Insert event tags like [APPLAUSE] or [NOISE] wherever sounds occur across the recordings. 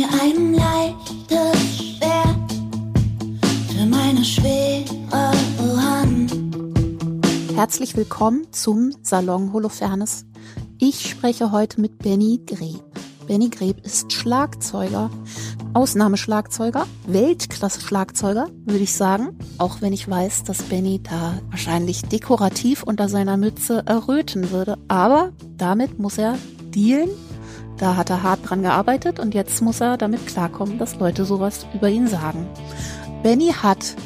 mir ein leichtes Schwert für meine schwere Hand. Herzlich willkommen zum Salon Holofernes. Ich spreche heute mit Benny Greb. Benny Greb ist Schlagzeuger, Ausnahmeschlagzeuger, Weltklasse-Schlagzeuger, würde ich sagen. Auch wenn ich weiß, dass Benny da wahrscheinlich dekorativ unter seiner Mütze erröten würde. Aber damit muss er dealen da hat er hart dran gearbeitet und jetzt muss er damit klarkommen, dass Leute sowas über ihn sagen. Benny hat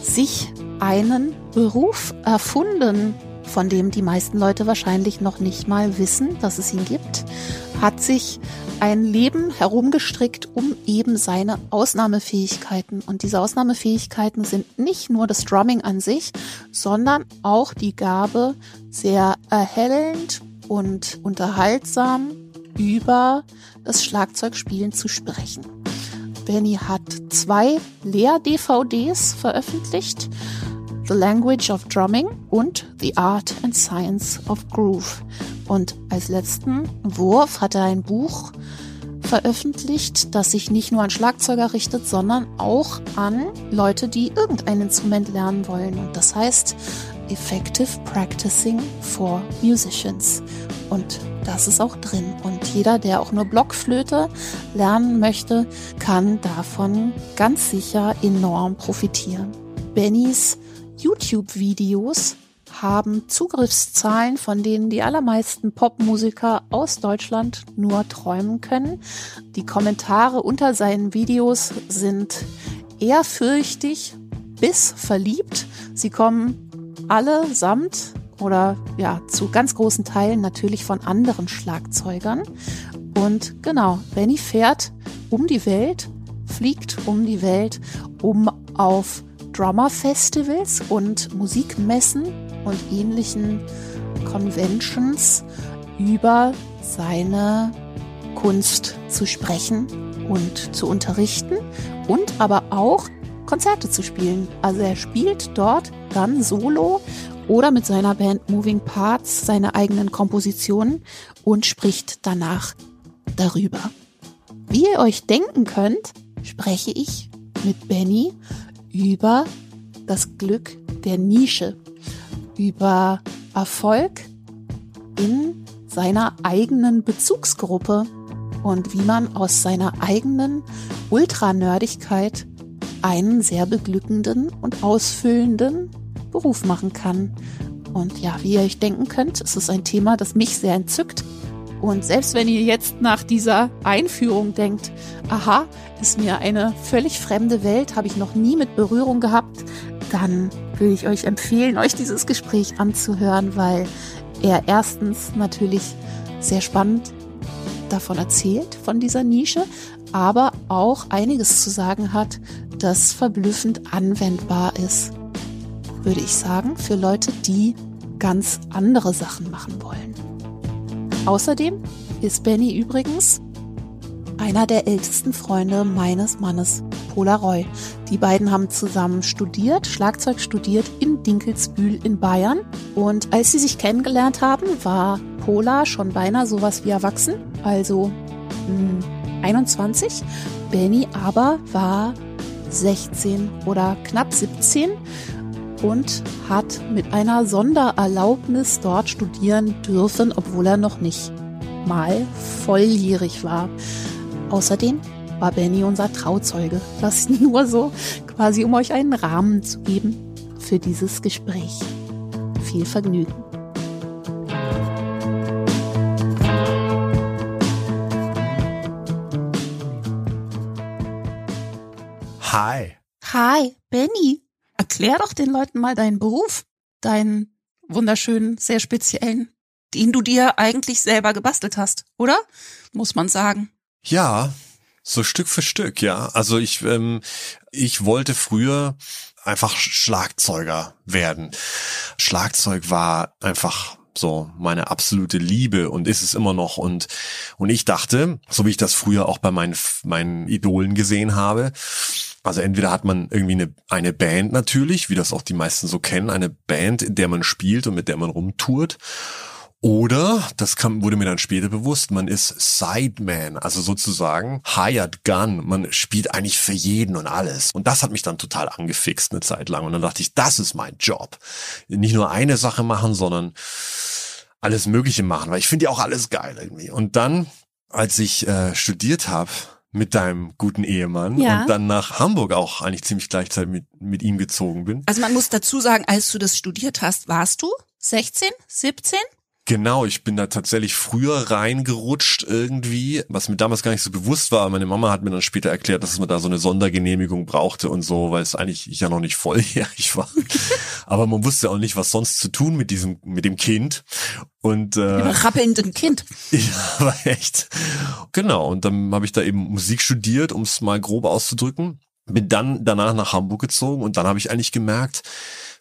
sich einen Beruf erfunden, von dem die meisten Leute wahrscheinlich noch nicht mal wissen, dass es ihn gibt, hat sich ein Leben herumgestrickt um eben seine Ausnahmefähigkeiten. Und diese Ausnahmefähigkeiten sind nicht nur das Drumming an sich, sondern auch die Gabe, sehr erhellend und unterhaltsam über das Schlagzeugspielen zu sprechen. Benny hat zwei Lehr-DVDs veröffentlicht. The Language of Drumming und The Art and Science of Groove. Und als letzten Wurf hat er ein Buch veröffentlicht, das sich nicht nur an Schlagzeuger richtet, sondern auch an Leute, die irgendein Instrument lernen wollen. Und das heißt Effective Practicing for Musicians. Und das ist auch drin. Und jeder, der auch nur Blockflöte lernen möchte, kann davon ganz sicher enorm profitieren. Bennys YouTube-Videos haben Zugriffszahlen, von denen die allermeisten Popmusiker aus Deutschland nur träumen können. Die Kommentare unter seinen Videos sind ehrfürchtig bis verliebt. Sie kommen allesamt oder ja, zu ganz großen Teilen natürlich von anderen Schlagzeugern. Und genau, Benny fährt um die Welt, fliegt um die Welt, um auf Drummer-Festivals und Musikmessen und ähnlichen Conventions über seine Kunst zu sprechen und zu unterrichten und aber auch Konzerte zu spielen. Also er spielt dort dann solo oder mit seiner Band Moving Parts seine eigenen Kompositionen und spricht danach darüber. Wie ihr euch denken könnt, spreche ich mit Benny über das Glück der Nische, über Erfolg in seiner eigenen Bezugsgruppe und wie man aus seiner eigenen Ultranördigkeit einen sehr beglückenden und ausfüllenden Beruf machen kann. Und ja, wie ihr euch denken könnt, ist es ein Thema, das mich sehr entzückt. Und selbst wenn ihr jetzt nach dieser Einführung denkt, aha, ist mir eine völlig fremde Welt, habe ich noch nie mit Berührung gehabt, dann will ich euch empfehlen, euch dieses Gespräch anzuhören, weil er erstens natürlich sehr spannend davon erzählt, von dieser Nische, aber auch einiges zu sagen hat, das verblüffend anwendbar ist würde ich sagen, für Leute, die ganz andere Sachen machen wollen. Außerdem ist Benny übrigens einer der ältesten Freunde meines Mannes, Polaroy. Die beiden haben zusammen studiert, Schlagzeug studiert in Dinkelsbühl in Bayern. Und als sie sich kennengelernt haben, war Pola schon beinahe sowas wie erwachsen, also mh, hm, 21. Benny aber war 16 oder knapp 17 und hat mit einer Sondererlaubnis dort studieren dürfen, obwohl er noch nicht mal volljährig war. Außerdem war Benny unser Trauzeuge. Das [LAUGHS] nur so quasi, um euch einen Rahmen zu geben für dieses Gespräch. Viel Vergnügen. Hi. Hi, Benny. Erklär doch den Leuten mal deinen Beruf, deinen wunderschönen, sehr speziellen, den du dir eigentlich selber gebastelt hast, oder? Muss man sagen. Ja, so Stück für Stück, ja. Also ich, ähm, ich wollte früher einfach Schlagzeuger werden. Schlagzeug war einfach so meine absolute Liebe und ist es immer noch und und ich dachte, so wie ich das früher auch bei meinen meinen Idolen gesehen habe, also entweder hat man irgendwie eine, eine Band natürlich, wie das auch die meisten so kennen, eine Band, in der man spielt und mit der man rumtourt. Oder, das kam, wurde mir dann später bewusst, man ist Sideman, also sozusagen Hired Gun. Man spielt eigentlich für jeden und alles. Und das hat mich dann total angefixt eine Zeit lang. Und dann dachte ich, das ist mein Job. Nicht nur eine Sache machen, sondern alles Mögliche machen, weil ich finde ja auch alles geil irgendwie. Und dann, als ich äh, studiert habe, mit deinem guten Ehemann Ja. und dann nach Hamburg auch eigentlich ziemlich gleichzeitig mit, mit ihm gezogen bin. Also man muss dazu sagen, als du das studiert hast, warst du 16, 17? Genau, ich bin da tatsächlich früher reingerutscht irgendwie, was mir damals gar nicht so bewusst war. Meine Mama hat mir dann später erklärt, dass man da so eine Sondergenehmigung brauchte und so, weil es eigentlich ich ja noch nicht volljährig war. [LAUGHS] Aber man wusste auch nicht, was sonst zu tun mit diesem, mit dem Kind. Und äh, Rappelnden Kind. [LAUGHS] ja, aber echt. Genau, und dann habe ich da eben Musik studiert, um es mal grob auszudrücken. Bin dann danach nach Hamburg gezogen und dann habe ich eigentlich gemerkt,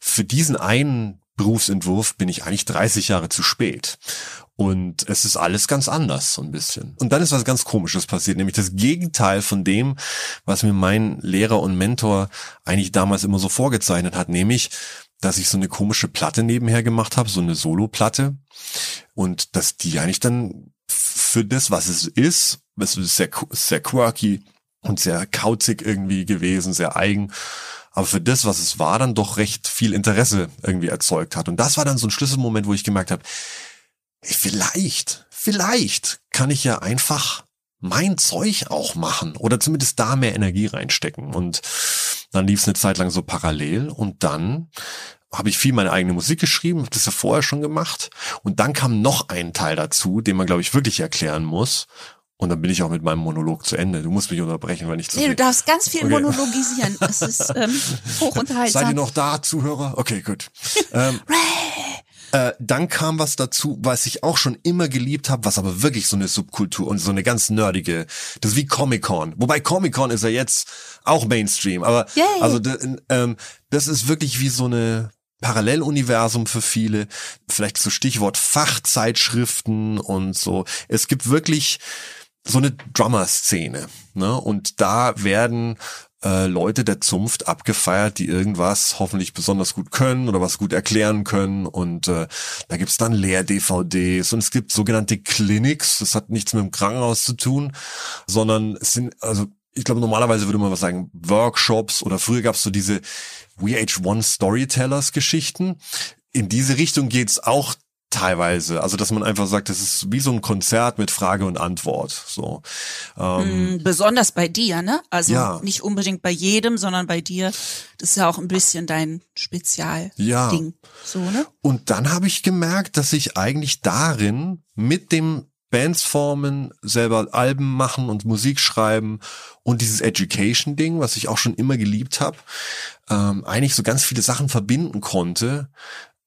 für diesen einen Berufsentwurf bin ich eigentlich 30 Jahre zu spät. Und es ist alles ganz anders, so ein bisschen. Und dann ist was ganz Komisches passiert, nämlich das Gegenteil von dem, was mir mein Lehrer und Mentor eigentlich damals immer so vorgezeichnet hat, nämlich, dass ich so eine komische Platte nebenher gemacht habe, so eine Solo-Platte. Und dass die eigentlich dann für das, was es ist, es ist sehr, sehr quirky und sehr kauzig irgendwie gewesen, sehr eigen. Aber für das, was es war, dann doch recht viel Interesse irgendwie erzeugt hat. Und das war dann so ein Schlüsselmoment, wo ich gemerkt habe, vielleicht, vielleicht kann ich ja einfach mein Zeug auch machen oder zumindest da mehr Energie reinstecken. Und dann lief es eine Zeit lang so parallel und dann habe ich viel meine eigene Musik geschrieben, habe das ja vorher schon gemacht. Und dann kam noch ein Teil dazu, den man, glaube ich, wirklich erklären muss. Und dann bin ich auch mit meinem Monolog zu Ende. Du musst mich unterbrechen, wenn ich zu Nee, du darfst ganz viel Okay. monologisieren. Das ist [LAUGHS] ähm, Seid ihr hochunterhaltsam. noch da, Zuhörer? Okay, gut. ähm, äh, dann kam was dazu, was ich auch schon immer geliebt habe, was aber wirklich so eine Subkultur und so eine ganz nerdige, das ist wie Comic-Con. Wobei Comic-Con ist ja jetzt auch Mainstream, aber Yay. also ähm, das ist wirklich wie so eine Paralleluniversum für viele, vielleicht so Stichwort Fachzeitschriften und so. Es gibt wirklich so eine Drummer-Szene, ne? Und da werden äh, Leute der Zunft abgefeiert, die irgendwas hoffentlich besonders gut können oder was gut erklären können. Und äh, da gibt's dann Lehr-DVDs und es gibt sogenannte Clinics. Das hat nichts mit dem Krankenhaus zu tun, sondern es sind, also ich glaube, normalerweise würde man was sagen, Workshops oder früher gab's so diese VH1 Storytellers Geschichten. In diese Richtung geht's auch teilweise. Also, dass man einfach sagt, das ist wie so ein Konzert mit Frage und Antwort. So. Ähm, Mm, Besonders bei dir, ne? Also Ja. nicht unbedingt bei jedem, sondern bei dir. Das ist ja auch ein bisschen dein Spezialding. Ja. So, ne? Und dann habe ich gemerkt, dass ich eigentlich darin mit dem Bands formen, selber Alben machen und Musik schreiben und dieses Education-Ding, was ich auch schon immer geliebt habe, ähm, eigentlich so ganz viele Sachen verbinden konnte,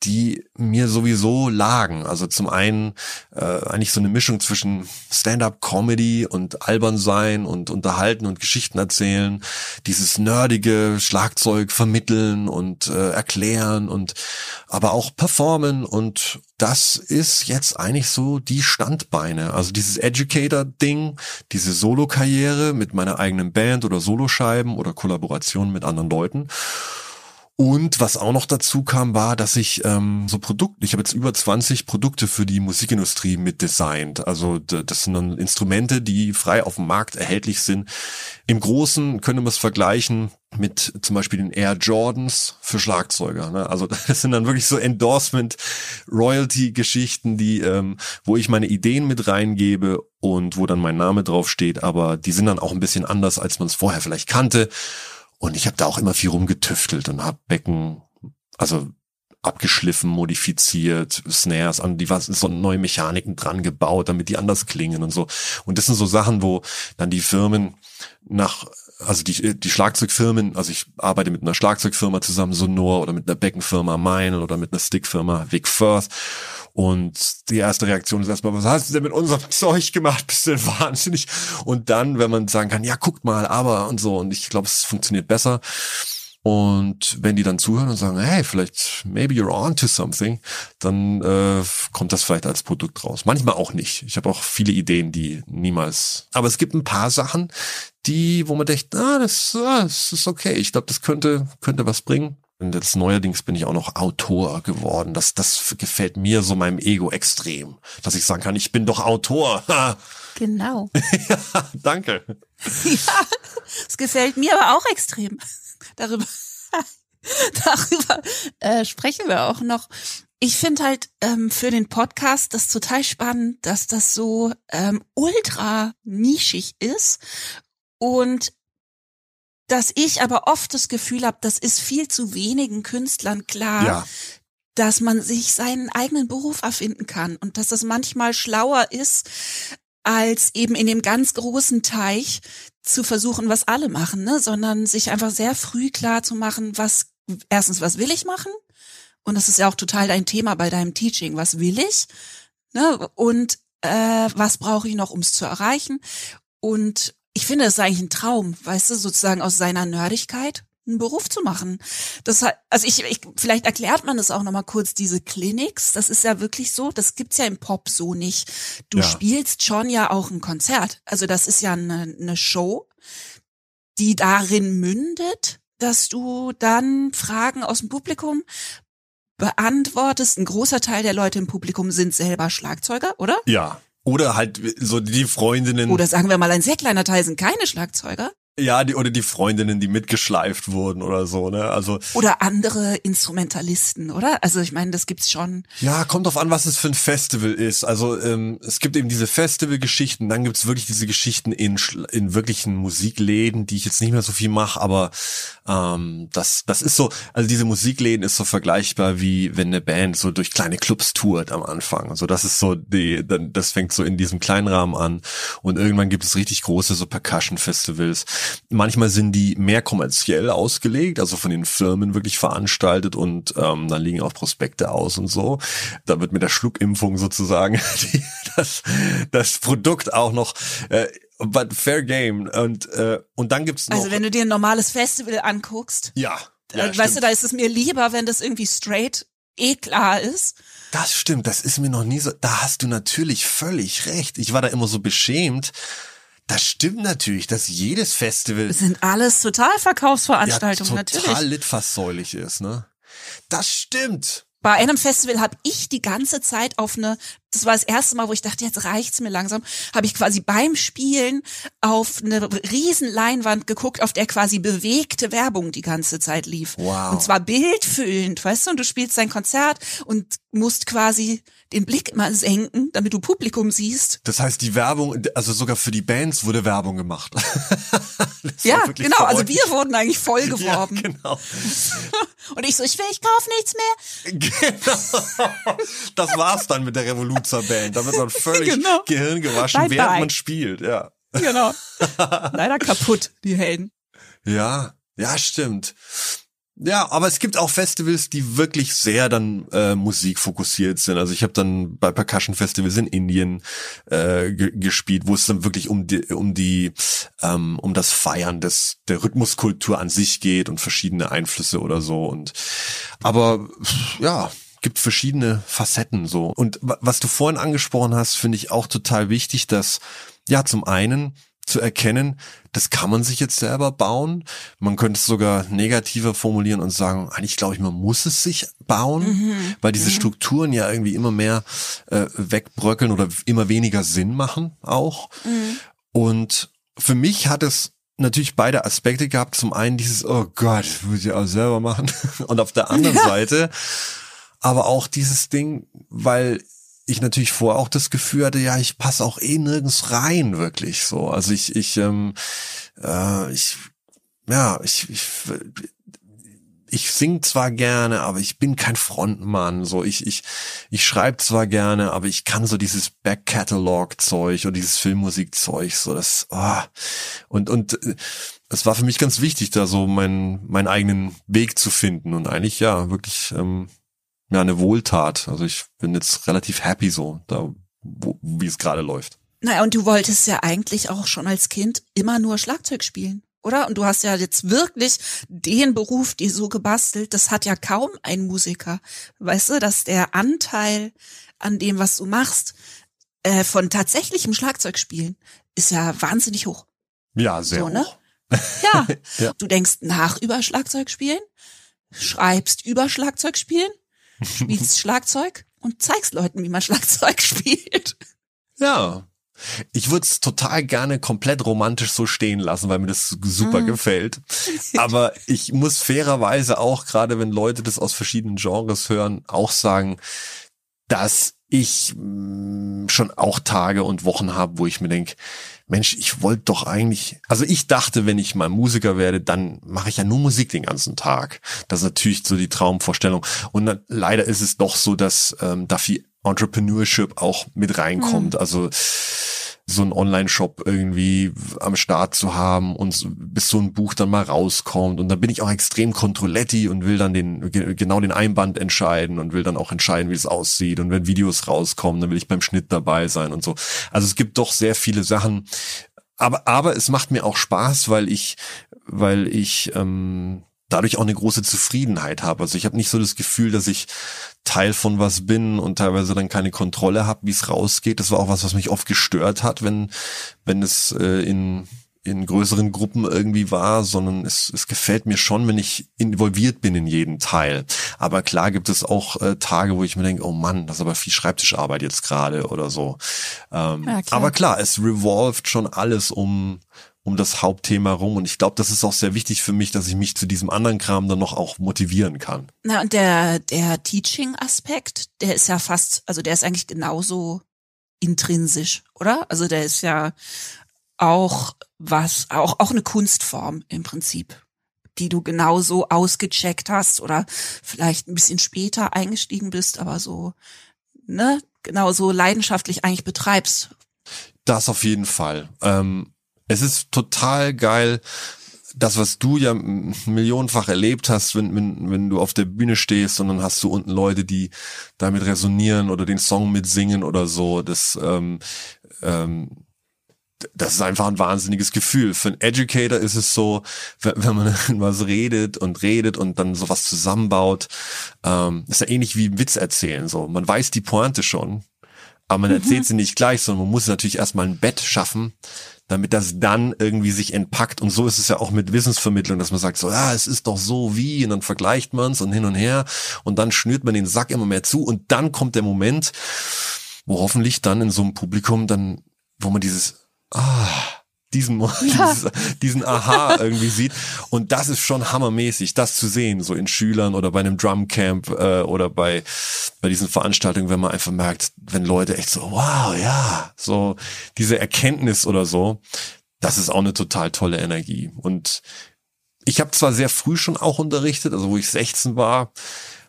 die mir sowieso lagen. Also zum einen äh, eigentlich so eine Mischung zwischen Stand-up-Comedy und albern sein und unterhalten und Geschichten erzählen, dieses nerdige Schlagzeug vermitteln und äh, erklären und aber auch performen und das ist jetzt eigentlich so die Standbeine. Also dieses Educator-Ding, diese Solo-Karriere mit meiner eigenen Band oder Soloscheiben oder Kollaboration mit anderen Leuten. Und was auch noch dazu kam, war, dass ich ähm, so Produkte, ich habe jetzt über 20 Produkte für die Musikindustrie mitdesignt. Also das sind dann Instrumente, die frei auf dem Markt erhältlich sind. Im Großen können wir es vergleichen mit zum Beispiel den Air Jordans für Schlagzeuger. Ne? Also [LAUGHS] das sind dann wirklich so Endorsement, Royalty-Geschichten, die, ähm, wo ich meine Ideen mit reingebe und wo dann mein Name draufsteht. Aber die sind dann auch ein bisschen anders, als man es vorher vielleicht kannte. Und ich habe da auch immer viel rumgetüftelt und habe Becken, also abgeschliffen, modifiziert, Snares an die was so neue Mechaniken dran gebaut, damit die anders klingen und so. Und das sind so Sachen, wo dann die Firmen nach also die die Schlagzeugfirmen, also ich arbeite mit einer Schlagzeugfirma zusammen, Sonor oder mit einer Beckenfirma Meinl oder mit einer Stickfirma Vic Firth und die erste Reaktion ist erstmal, was hast du denn mit unserem [LAUGHS] Zeug gemacht? Bist du denn wahnsinnig? Und dann, wenn man sagen kann, ja, guckt mal, aber und so. Und ich glaube, es funktioniert besser. Und wenn die dann zuhören und sagen, hey, vielleicht, maybe you're on to something, dann äh, kommt das vielleicht als Produkt raus. Manchmal auch nicht. Ich habe auch viele Ideen, die niemals. Aber es gibt ein paar Sachen, die, wo man denkt, ah, das, ah, das ist okay. Ich glaube, das könnte, könnte was bringen. Und jetzt neuerdings bin ich auch noch Autor geworden. Das, das gefällt mir so meinem Ego extrem, dass ich sagen kann, ich bin doch Autor. [LAUGHS] Genau. ja, [LAUGHS] danke. Ja, es gefällt mir aber auch extrem. Darüber, [LAUGHS] darüber äh, sprechen wir auch noch. Ich finde halt ähm, für den Podcast das total spannend, dass das so ähm, ultra nischig ist und dass ich aber oft das Gefühl habe, das ist viel zu wenigen Künstlern klar, Ja. dass man sich seinen eigenen Beruf erfinden kann und dass das manchmal schlauer ist, als eben in dem ganz großen Teich zu versuchen, was alle machen, ne? sondern sich einfach sehr früh klar zu machen, was erstens, was will ich machen? Und das ist ja auch total dein Thema bei deinem Teaching. Was will ich? Ne? Und äh, was brauche ich noch, um es zu erreichen? Und ich finde, es ist eigentlich ein Traum, weißt du, sozusagen aus seiner Nerdigkeit einen Beruf zu machen. Das hat, also ich, ich vielleicht erklärt man das auch noch mal kurz diese Clinics. Das ist ja wirklich so. Das gibt's ja im Pop so nicht. Du Ja. spielst schon ja auch ein Konzert. Also das ist ja eine, eine Show, die darin mündet, dass du dann Fragen aus dem Publikum beantwortest. Ein großer Teil der Leute im Publikum sind selber Schlagzeuger, oder? Ja. Oder halt so die Freundinnen. Oder sagen wir mal, ein sehr kleiner Teil sind keine Schlagzeuger. Ja, die, oder die Freundinnen, die mitgeschleift wurden oder so, ne? Also, Oder andere Instrumentalisten, oder? Also ich meine, das gibt's schon. ja, kommt drauf an, was es für ein Festival ist. Also, ähm, es gibt eben diese Festivalgeschichten, dann gibt's wirklich diese Geschichten in, in wirklichen Musikläden, die ich jetzt nicht mehr so viel mache, aber ähm, das, das ist so, also diese Musikläden ist so vergleichbar wie wenn eine Band so durch kleine Clubs tourt am Anfang. Also das ist so die, dann, das fängt so in diesem kleinen Rahmen an und irgendwann gibt es richtig große so Percussion-Festivals. Manchmal sind die mehr kommerziell ausgelegt, also von den Firmen wirklich veranstaltet und ähm, dann liegen auch Prospekte aus und so. Da wird mit der Schluckimpfung sozusagen [LAUGHS] die, das, das Produkt auch noch äh, but fair game und äh, und dann gibt's noch Also wenn du dir ein normales Festival anguckst, ja, ja äh, weißt du, da ist es mir lieber, wenn das irgendwie straight eh klar ist. Das stimmt, das ist mir noch nie so. Da hast du natürlich völlig recht. Ich war da immer so beschämt. Das stimmt natürlich, dass jedes Festival Das sind alles total Verkaufsveranstaltungen, ja, natürlich. total litfaßsäulig ist, ne? Das stimmt. Bei einem Festival habe ich die ganze Zeit auf eine, das war das erste Mal, wo ich dachte, jetzt reicht's mir langsam, habe ich quasi beim Spielen auf eine riesen Leinwand geguckt, auf der quasi bewegte Werbung die ganze Zeit lief. Wow. Und zwar bildfüllend, weißt du, und du spielst dein Konzert und musst quasi den Blick immer senken, damit du Publikum siehst. Das heißt, die Werbung, also sogar für die Bands wurde Werbung gemacht. [LAUGHS] Ja, genau, also wir wurden eigentlich voll ja, genau. [LAUGHS] Und ich so, ich will, ich kauf nichts mehr. [LAUGHS] genau. Das war's dann mit der Revoluzer Band. Da wird man [LAUGHS] völlig Genau. Gehirn gewaschen, Bye, während bye. man spielt, ja. Genau. [LAUGHS] Leider kaputt, die Helden. Ja, ja, stimmt. Ja, aber es gibt auch Festivals, die wirklich sehr dann äh, musikfokussiert sind. Also ich habe dann bei Percussion Festivals in Indien äh, ge gespielt, wo es dann wirklich um die um die ähm, um das Feiern des der Rhythmuskultur an sich geht und verschiedene Einflüsse oder so und aber ja, gibt verschiedene Facetten so. Und wa- was du vorhin angesprochen hast, finde ich auch total wichtig, dass ja zum einen zu erkennen, das kann man sich jetzt selber bauen. Man könnte es sogar negativer formulieren und sagen, eigentlich glaube ich, man muss es sich bauen, weil diese Strukturen ja irgendwie immer mehr äh, wegbröckeln oder immer weniger Sinn machen auch. Und für mich hat es natürlich beide Aspekte gehabt. Zum einen dieses, oh Gott, muss ich auch selber machen. [LAUGHS] Und auf der anderen [LAUGHS] Seite aber auch dieses Ding, weil ich natürlich vorher auch das Gefühl hatte, ja, ich passe auch eh nirgends rein, wirklich so. Also ich, ich, ähm, äh, ich, ja, ich, ich, ich sing zwar gerne, aber ich bin kein Frontmann. So, ich, ich, ich schreibe zwar gerne, aber ich kann so dieses Back-Catalog-Zeug oder dieses Filmmusik-Zeug, so das, ah. und, und, äh, es war für mich ganz wichtig, da so meinen, meinen eigenen Weg zu finden und eigentlich, ja, wirklich, ähm, ja, eine Wohltat. Also ich bin jetzt relativ happy so, da, wo, wie es gerade läuft. Naja, und du wolltest ja eigentlich auch schon als Kind immer nur Schlagzeug spielen, oder? Und du hast ja jetzt wirklich den Beruf, die so gebastelt, das hat ja kaum ein Musiker. Weißt du, dass der Anteil an dem, was du machst, äh, von tatsächlichem Schlagzeugspielen ist ja wahnsinnig hoch. Ja, sehr So, ne? hoch. Ja. [LAUGHS] Ja. Du denkst nach über Schlagzeugspielen. schreibst über Schlagzeug spielen, spielst Schlagzeug und zeigst Leuten, wie man Schlagzeug [LAUGHS] spielt. Ja. Ich würde es total gerne komplett romantisch so stehen lassen, weil mir das super Mhm. gefällt. [LAUGHS] Aber ich muss fairerweise auch, gerade wenn Leute das aus verschiedenen Genres hören, auch sagen, dass ich mh, schon auch Tage und Wochen habe, wo ich mir denke, Mensch, ich wollte doch eigentlich, also ich dachte, wenn ich mal Musiker werde, dann mache ich ja nur Musik den ganzen Tag. Das ist natürlich so die Traumvorstellung. Und dann, leider ist es doch so, dass ähm, da viel Entrepreneurship auch mit reinkommt. Also so ein Online-Shop irgendwie am Start zu haben und bis so ein Buch dann mal rauskommt. Und dann bin ich auch extrem Controletti und will dann den, ge- genau den Einband entscheiden und will dann auch entscheiden, wie es aussieht. Und wenn Videos rauskommen, dann will ich beim Schnitt dabei sein und so. Also es gibt doch sehr viele Sachen. Aber, aber es macht mir auch Spaß, weil ich, weil ich, ähm, dadurch auch eine große Zufriedenheit habe. Also ich habe nicht so das Gefühl, dass ich Teil von was bin und teilweise dann keine Kontrolle habe, wie es rausgeht. Das war auch was, was mich oft gestört hat, wenn wenn es äh, in in größeren Gruppen irgendwie war, sondern es, es gefällt mir schon, wenn ich involviert bin in jeden Teil. Aber klar gibt es auch äh, Tage, wo ich mir denke, oh Mann, das ist aber viel Schreibtischarbeit jetzt gerade oder so. Ähm, Ja, klar. aber klar, es revolved schon alles um um das Hauptthema rum und ich glaube, das ist auch sehr wichtig für mich, dass ich mich zu diesem anderen Kram dann noch auch motivieren kann. Na, und der, der Teaching-Aspekt, der ist ja fast, also der ist eigentlich genauso intrinsisch, oder? Also der ist ja auch was, auch, auch eine Kunstform im Prinzip, die du genauso ausgecheckt hast oder vielleicht ein bisschen später eingestiegen bist, aber so, ne, genauso leidenschaftlich eigentlich betreibst. Das auf jeden Fall. Ähm, es ist total geil, das, was du ja millionenfach erlebt hast, wenn, wenn, wenn du auf der Bühne stehst und dann hast du unten Leute, die damit resonieren oder den Song mitsingen oder so. Das, ähm, ähm, das ist einfach ein wahnsinniges Gefühl. Für einen Educator ist es so, wenn, wenn man [LAUGHS] was redet und redet und dann sowas zusammenbaut, ähm, ist ja ähnlich wie Witz erzählen. So, man weiß die Pointe schon, aber man erzählt sie nicht gleich, sondern man muss natürlich erstmal ein Bett schaffen, damit das dann irgendwie sich entpackt. Und so ist es ja auch mit Wissensvermittlung, dass man sagt so, ja, es ist doch so wie, und dann vergleicht man es und hin und her und dann schnürt man den Sack immer mehr zu und dann kommt der Moment, wo hoffentlich dann in so einem Publikum dann, wo man dieses, ah, diesen, [LAUGHS] [LAUGHS] dieses, diesen Aha irgendwie sieht. Und das ist schon hammermäßig, das zu sehen, so in Schülern oder bei einem Drumcamp äh, oder bei, bei diesen Veranstaltungen, wenn man einfach merkt, wenn Leute echt so, wow, ja, so diese Erkenntnis oder so, das ist auch eine total tolle Energie. Und ich habe zwar sehr früh schon auch unterrichtet, also wo ich 16 war,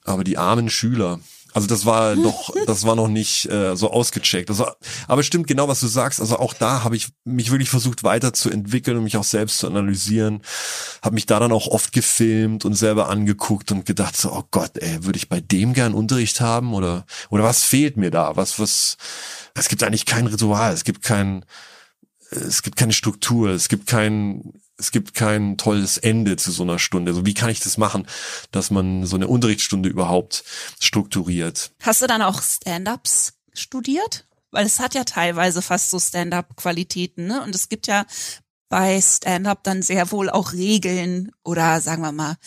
aber die armen Schüler, also das war [LAUGHS] doch, das war noch nicht äh, so ausgecheckt. Also, aber stimmt genau, was du sagst. Also auch da habe ich mich wirklich versucht weiterzuentwickeln und mich auch selbst zu analysieren. Habe mich da dann auch oft gefilmt und selber angeguckt und gedacht so, oh Gott, ey, würde ich bei dem gern Unterricht haben oder oder was fehlt mir da? Was was? Es gibt eigentlich kein Ritual. Es gibt kein es gibt keine Struktur, es gibt kein, es gibt kein tolles Ende zu so einer Stunde. Also wie kann ich das machen, dass man so eine Unterrichtsstunde überhaupt strukturiert? Hast du dann auch Stand-ups studiert? Weil es hat ja teilweise fast so Stand-up-Qualitäten, ne? Und es gibt ja bei Stand-up dann sehr wohl auch Regeln oder sagen wir mal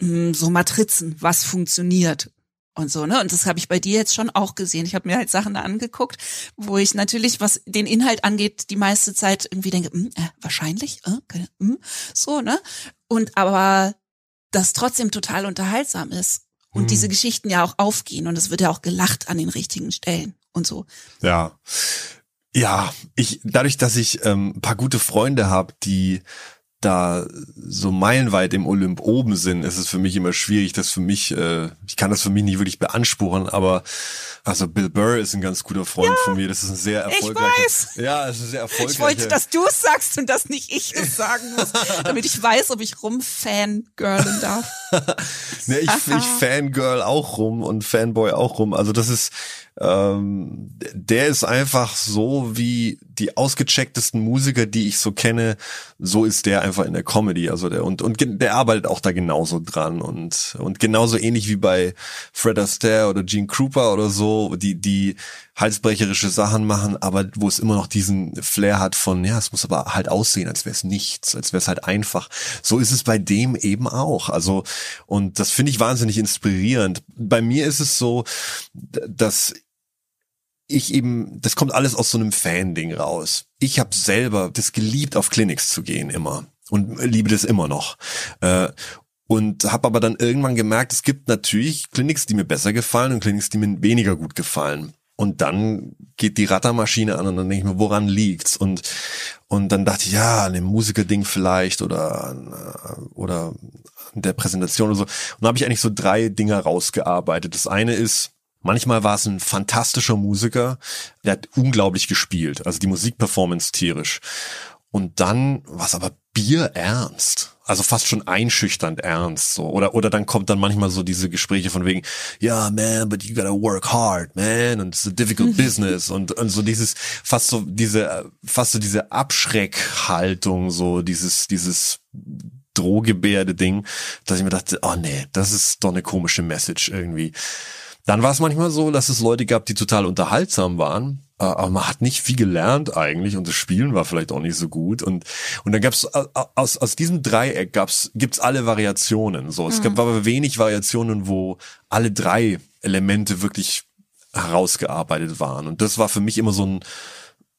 mh, so Matrizen, was funktioniert und so, ne? Und das habe ich bei dir jetzt schon auch gesehen. Ich habe mir halt Sachen angeguckt, wo ich natürlich, was den Inhalt angeht, die meiste Zeit irgendwie denke, hm, äh, wahrscheinlich, äh, keine- hm, so, ne? Und aber das trotzdem total unterhaltsam ist und Hm. diese Geschichten ja auch aufgehen und es wird ja auch gelacht an den richtigen Stellen und so. Ja. Ja, ich, dadurch, dass ich ähm, ein paar gute Freunde habe, die da so meilenweit im Olymp oben sind, ist es für mich immer schwierig, das für mich, äh, ich kann das für mich nicht wirklich beanspruchen, aber also Bill Burr ist ein ganz guter Freund von mir, das ist ein sehr Ich erfolgreicher. weiß. Ja, es ist ein sehr erfolgreicher. Ich wollte, dass du es sagst und dass nicht ich es sagen muss, [LAUGHS] damit ich weiß, ob ich rumfangirlen darf. [LAUGHS] Ne, ich, ich Fangirl auch rum und Fanboy auch rum. Also das ist, ähm, der ist einfach so wie die ausgechecktesten Musiker, die ich so kenne, so ist der einfach in der Comedy. Also der und und der arbeitet auch da genauso dran und und genauso ähnlich wie bei Fred Astaire oder Gene Krupa oder so, die die halsbrecherische Sachen machen, aber wo es immer noch diesen Flair hat von, ja, es muss aber halt aussehen, als wäre es nichts, als wäre es halt einfach. So ist es bei dem eben auch. Also, und das finde ich wahnsinnig inspirierend. Bei mir ist es so, dass ich eben, das kommt alles aus so einem Fan-Ding raus. Ich habe selber das geliebt, auf Clinics zu gehen immer und liebe das immer noch. Äh, und habe aber dann irgendwann gemerkt, es gibt natürlich Clinics, die mir besser gefallen und Clinics, die mir weniger gut gefallen. Und dann geht die Rattermaschine an und dann denke ich mir, woran liegt's? Und und dann dachte ich, ja, an dem Musikerding vielleicht oder oder an der Präsentation oder so. Und dann habe ich eigentlich so drei Dinge rausgearbeitet. Das eine ist, Manchmal war es ein fantastischer Musiker, der hat unglaublich gespielt, also die Musikperformance tierisch. Und dann war es aber bierernst. Also fast schon einschüchternd ernst, so. Oder, oder dann kommt dann manchmal so diese Gespräche von wegen, ja, yeah, man, but you gotta work hard, man, and it's a difficult [LAUGHS] business. Und, und so dieses, fast so diese, fast so diese Abschreckhaltung, so dieses, dieses Drohgebärde-Ding, dass ich mir dachte, oh nee, das ist doch eine komische Message irgendwie. Dann war es manchmal so, dass es Leute gab, die total unterhaltsam waren, äh, aber man hat nicht viel gelernt eigentlich und das Spielen war vielleicht auch nicht so gut und und dann gab's äh, aus aus diesem Dreieck gab's gibt's alle Variationen so es mhm. gab aber wenig Variationen wo alle drei Elemente wirklich herausgearbeitet waren und das war für mich immer so ein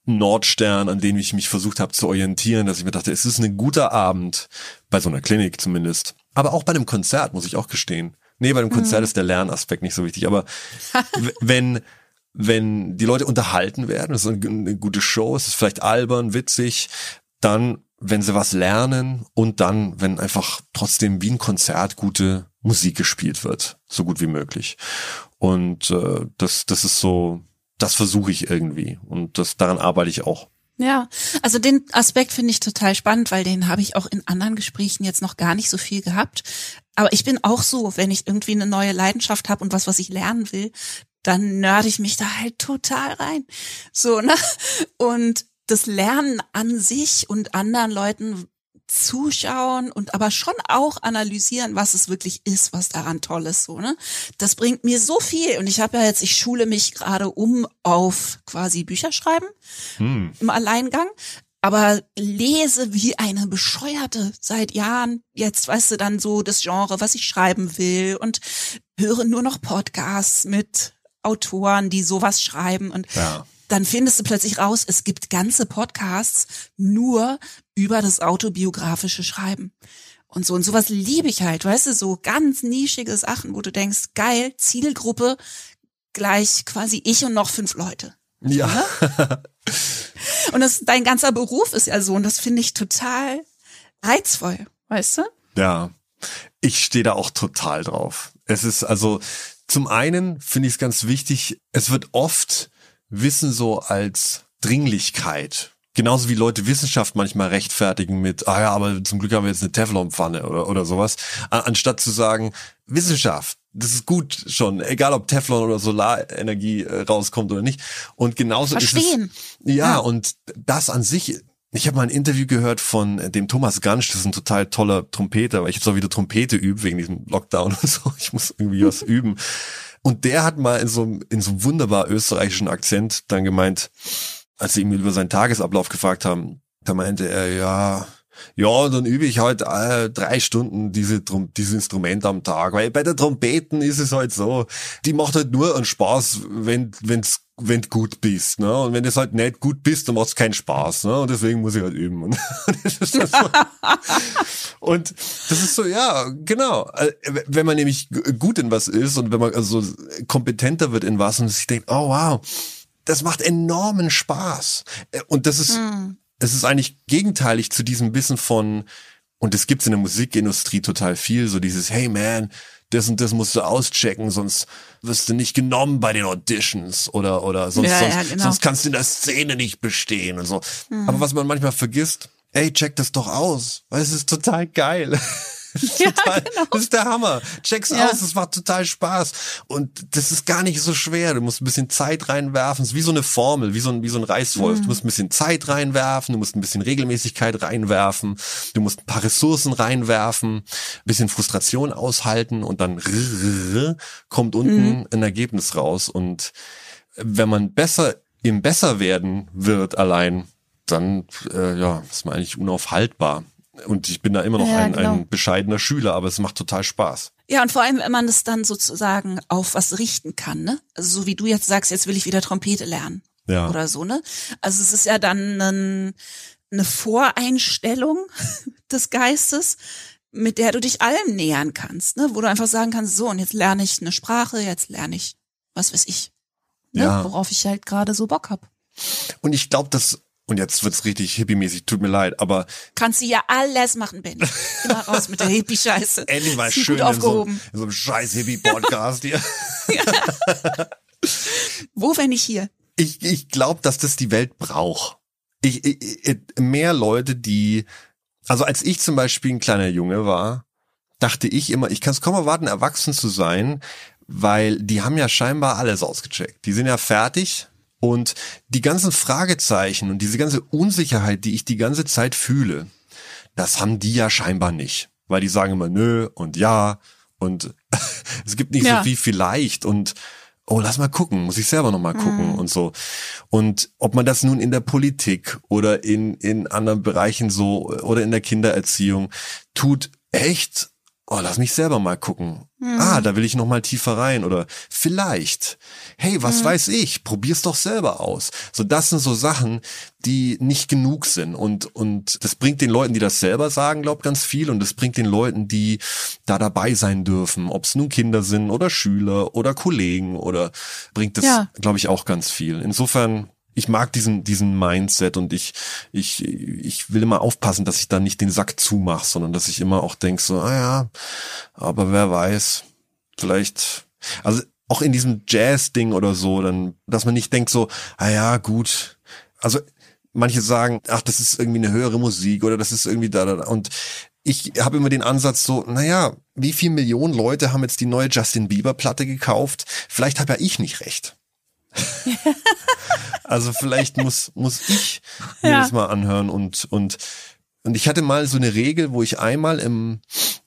Nordstern, an dem ich mich versucht habe zu orientieren, dass ich mir dachte, es ist ein guter Abend bei so einer Klinik zumindest, aber auch bei einem Konzert muss ich auch gestehen. Nee, bei dem Konzert mhm. ist der Lernaspekt nicht so wichtig. Aber [LAUGHS] wenn, wenn die Leute unterhalten werden, es ist eine gute Show, es ist vielleicht albern, witzig, dann, wenn sie was lernen und dann, wenn einfach trotzdem wie ein Konzert gute Musik gespielt wird, so gut wie möglich. Und äh, das, das ist so, das versuche ich irgendwie und das daran arbeite ich auch. Ja, also den Aspekt finde ich total spannend, weil den habe ich auch in anderen Gesprächen jetzt noch gar nicht so viel gehabt. Aber ich bin auch so, wenn ich irgendwie eine neue Leidenschaft habe und was, was ich lernen will, dann nörde ich mich da halt total rein. So, ne? Und das Lernen an sich und anderen Leuten zuschauen und aber schon auch analysieren, was es wirklich ist, was daran toll ist, so, ne? Das bringt mir so viel und ich habe ja jetzt, ich schule mich gerade um auf quasi Bücher schreiben hm. im Alleingang, aber lese wie eine Bescheuerte seit Jahren. Jetzt weißt du dann so das Genre, was ich schreiben will und höre nur noch Podcasts mit Autoren, die sowas schreiben und ja. dann findest du plötzlich raus, es gibt ganze Podcasts nur über das autobiografische Schreiben. Und so und sowas liebe ich halt, weißt du, so ganz nischige Sachen, wo du denkst, geil, Zielgruppe gleich quasi ich und noch fünf Leute. Ja. [LAUGHS] Und das, dein ganzer Beruf ist ja so und das finde ich total reizvoll, weißt du? Ja, ich stehe da auch total drauf. Es ist also zum einen finde ich es ganz wichtig, es wird oft Wissen so als Dringlichkeit Genauso wie Leute Wissenschaft manchmal rechtfertigen mit, ah ja, aber zum Glück haben wir jetzt eine Teflonpfanne oder, oder sowas, anstatt zu sagen, Wissenschaft, das ist gut schon, egal ob Teflon oder Solarenergie äh, rauskommt oder nicht. Und genauso Verstehen. ist es. Ja, ja, und das an sich, ich habe mal ein Interview gehört von dem Thomas Gansch, das ist ein total toller Trompeter, weil ich jetzt auch wieder Trompete übe wegen diesem Lockdown [LAUGHS] und so. Ich muss irgendwie was [LAUGHS] üben. Und der hat mal in so, in so einem wunderbar österreichischen Akzent dann gemeint, als sie ihn über seinen Tagesablauf gefragt haben, da meinte er, ja, ja, dann übe ich halt äh, drei Stunden diese, dieses Instrument am Tag, weil bei der Trompeten ist es halt so, die macht halt nur einen Spaß, wenn wenn's wenn du gut bist, ne? Und wenn du halt nicht gut bist, dann macht es keinen Spaß, ne? Und deswegen muss ich halt üben. [LAUGHS] Und das, so. [LAUGHS] und das ist so, ja, genau. Äh, wenn man nämlich gut in was ist und wenn man also kompetenter wird in was und sich denkt, oh wow, das macht enormen Spaß. Äh, und das ist, hm. Es ist eigentlich gegenteilig zu diesem Wissen von, und das gibt's in der Musikindustrie total viel, so dieses, hey man, das und das musst du auschecken, sonst wirst du nicht genommen bei den Auditions oder, oder sonst, ja, sonst, ja, genau. sonst kannst du in der Szene nicht bestehen und so. Mhm. Aber was man manchmal vergisst, ey, check das doch aus, weil es ist total geil. [LAUGHS] Ja, total, genau. Das ist der Hammer. Check's Ja. aus, es macht total Spaß. Und das ist gar nicht so schwer. Du musst ein bisschen Zeit reinwerfen. Es ist wie so eine Formel, wie so ein, wie so ein Reißwolf. Mhm. Du musst ein bisschen Zeit reinwerfen, du musst ein bisschen Regelmäßigkeit reinwerfen, du musst ein paar Ressourcen reinwerfen, ein bisschen Frustration aushalten und dann kommt unten Mhm. ein Ergebnis raus. Und wenn man besser im Besserwerden wird allein, dann äh, ja, ist man eigentlich unaufhaltbar. Und ich bin da immer noch Ja, ein, genau. ein bescheidener Schüler, aber es macht total Spaß. Ja, und vor allem, wenn man es dann sozusagen auf was richten kann, ne? Also so wie du jetzt sagst, jetzt will ich wieder Trompete lernen. Ja. Oder so, ne? Also es ist ja dann ein, eine Voreinstellung [LAUGHS] des Geistes, mit der du dich allem nähern kannst, ne? Wo du einfach sagen kannst, so, und jetzt lerne ich eine Sprache, jetzt lerne ich, was weiß ich. Ne? Ja. Worauf ich halt gerade so Bock hab. Und ich glaube, das, und jetzt wird's richtig hippie-mäßig, tut mir leid, aber Kannst du ja alles machen, Benny. Immer raus mit der Hippie-Scheiße. [LAUGHS] endlich mal schön in so, in so einem scheiß Hippie-Podcast hier. [LAUGHS] Wo, wenn nicht hier? Ich, ich glaube, dass das die Welt braucht. Ich, ich, ich, mehr Leute, die, also als ich zum Beispiel ein kleiner Junge war, dachte ich immer, ich kann es kaum erwarten, erwachsen zu sein, weil die haben ja scheinbar alles ausgecheckt. Die sind ja fertig und die ganzen Fragezeichen und diese ganze Unsicherheit, die ich die ganze Zeit fühle, das haben die ja scheinbar nicht. Weil die sagen immer nö und ja und [LAUGHS] es gibt nicht Ja. so viel vielleicht und oh, lass mal gucken, muss ich selber noch mal gucken und so. Und ob man das nun in der Politik oder in, in anderen Bereichen so oder in der Kindererziehung tut, echt, oh, lass mich selber mal gucken. Ah, da will ich noch mal tiefer rein oder vielleicht, hey, was weiß ich, probier's doch selber aus. So, das sind so Sachen, die nicht genug sind und, und das bringt den Leuten, die das selber sagen, glaub ganz viel und das bringt den Leuten, die da dabei sein dürfen, ob es nun Kinder sind oder Schüler oder Kollegen oder bringt das, Ja. glaube ich, auch ganz viel. Insofern, ich mag diesen, diesen Mindset und ich, ich, ich will immer aufpassen, dass ich da nicht den Sack zumache, sondern dass ich immer auch denk so, ah ja, aber wer weiß, vielleicht, also auch in diesem Jazz-Ding oder so, dann, dass man nicht denkt so, ah ja, gut, also manche sagen, ach, das ist irgendwie eine höhere Musik oder das ist irgendwie da, da, da. und ich habe immer den Ansatz so, naja, wie viel Millionen Leute haben jetzt die neue Justin Bieber Platte gekauft? Vielleicht habe ja ich nicht recht. [LAUGHS] also vielleicht muss, muss ich mir Ja. das mal anhören und, und, und ich hatte mal so eine Regel, wo ich einmal im,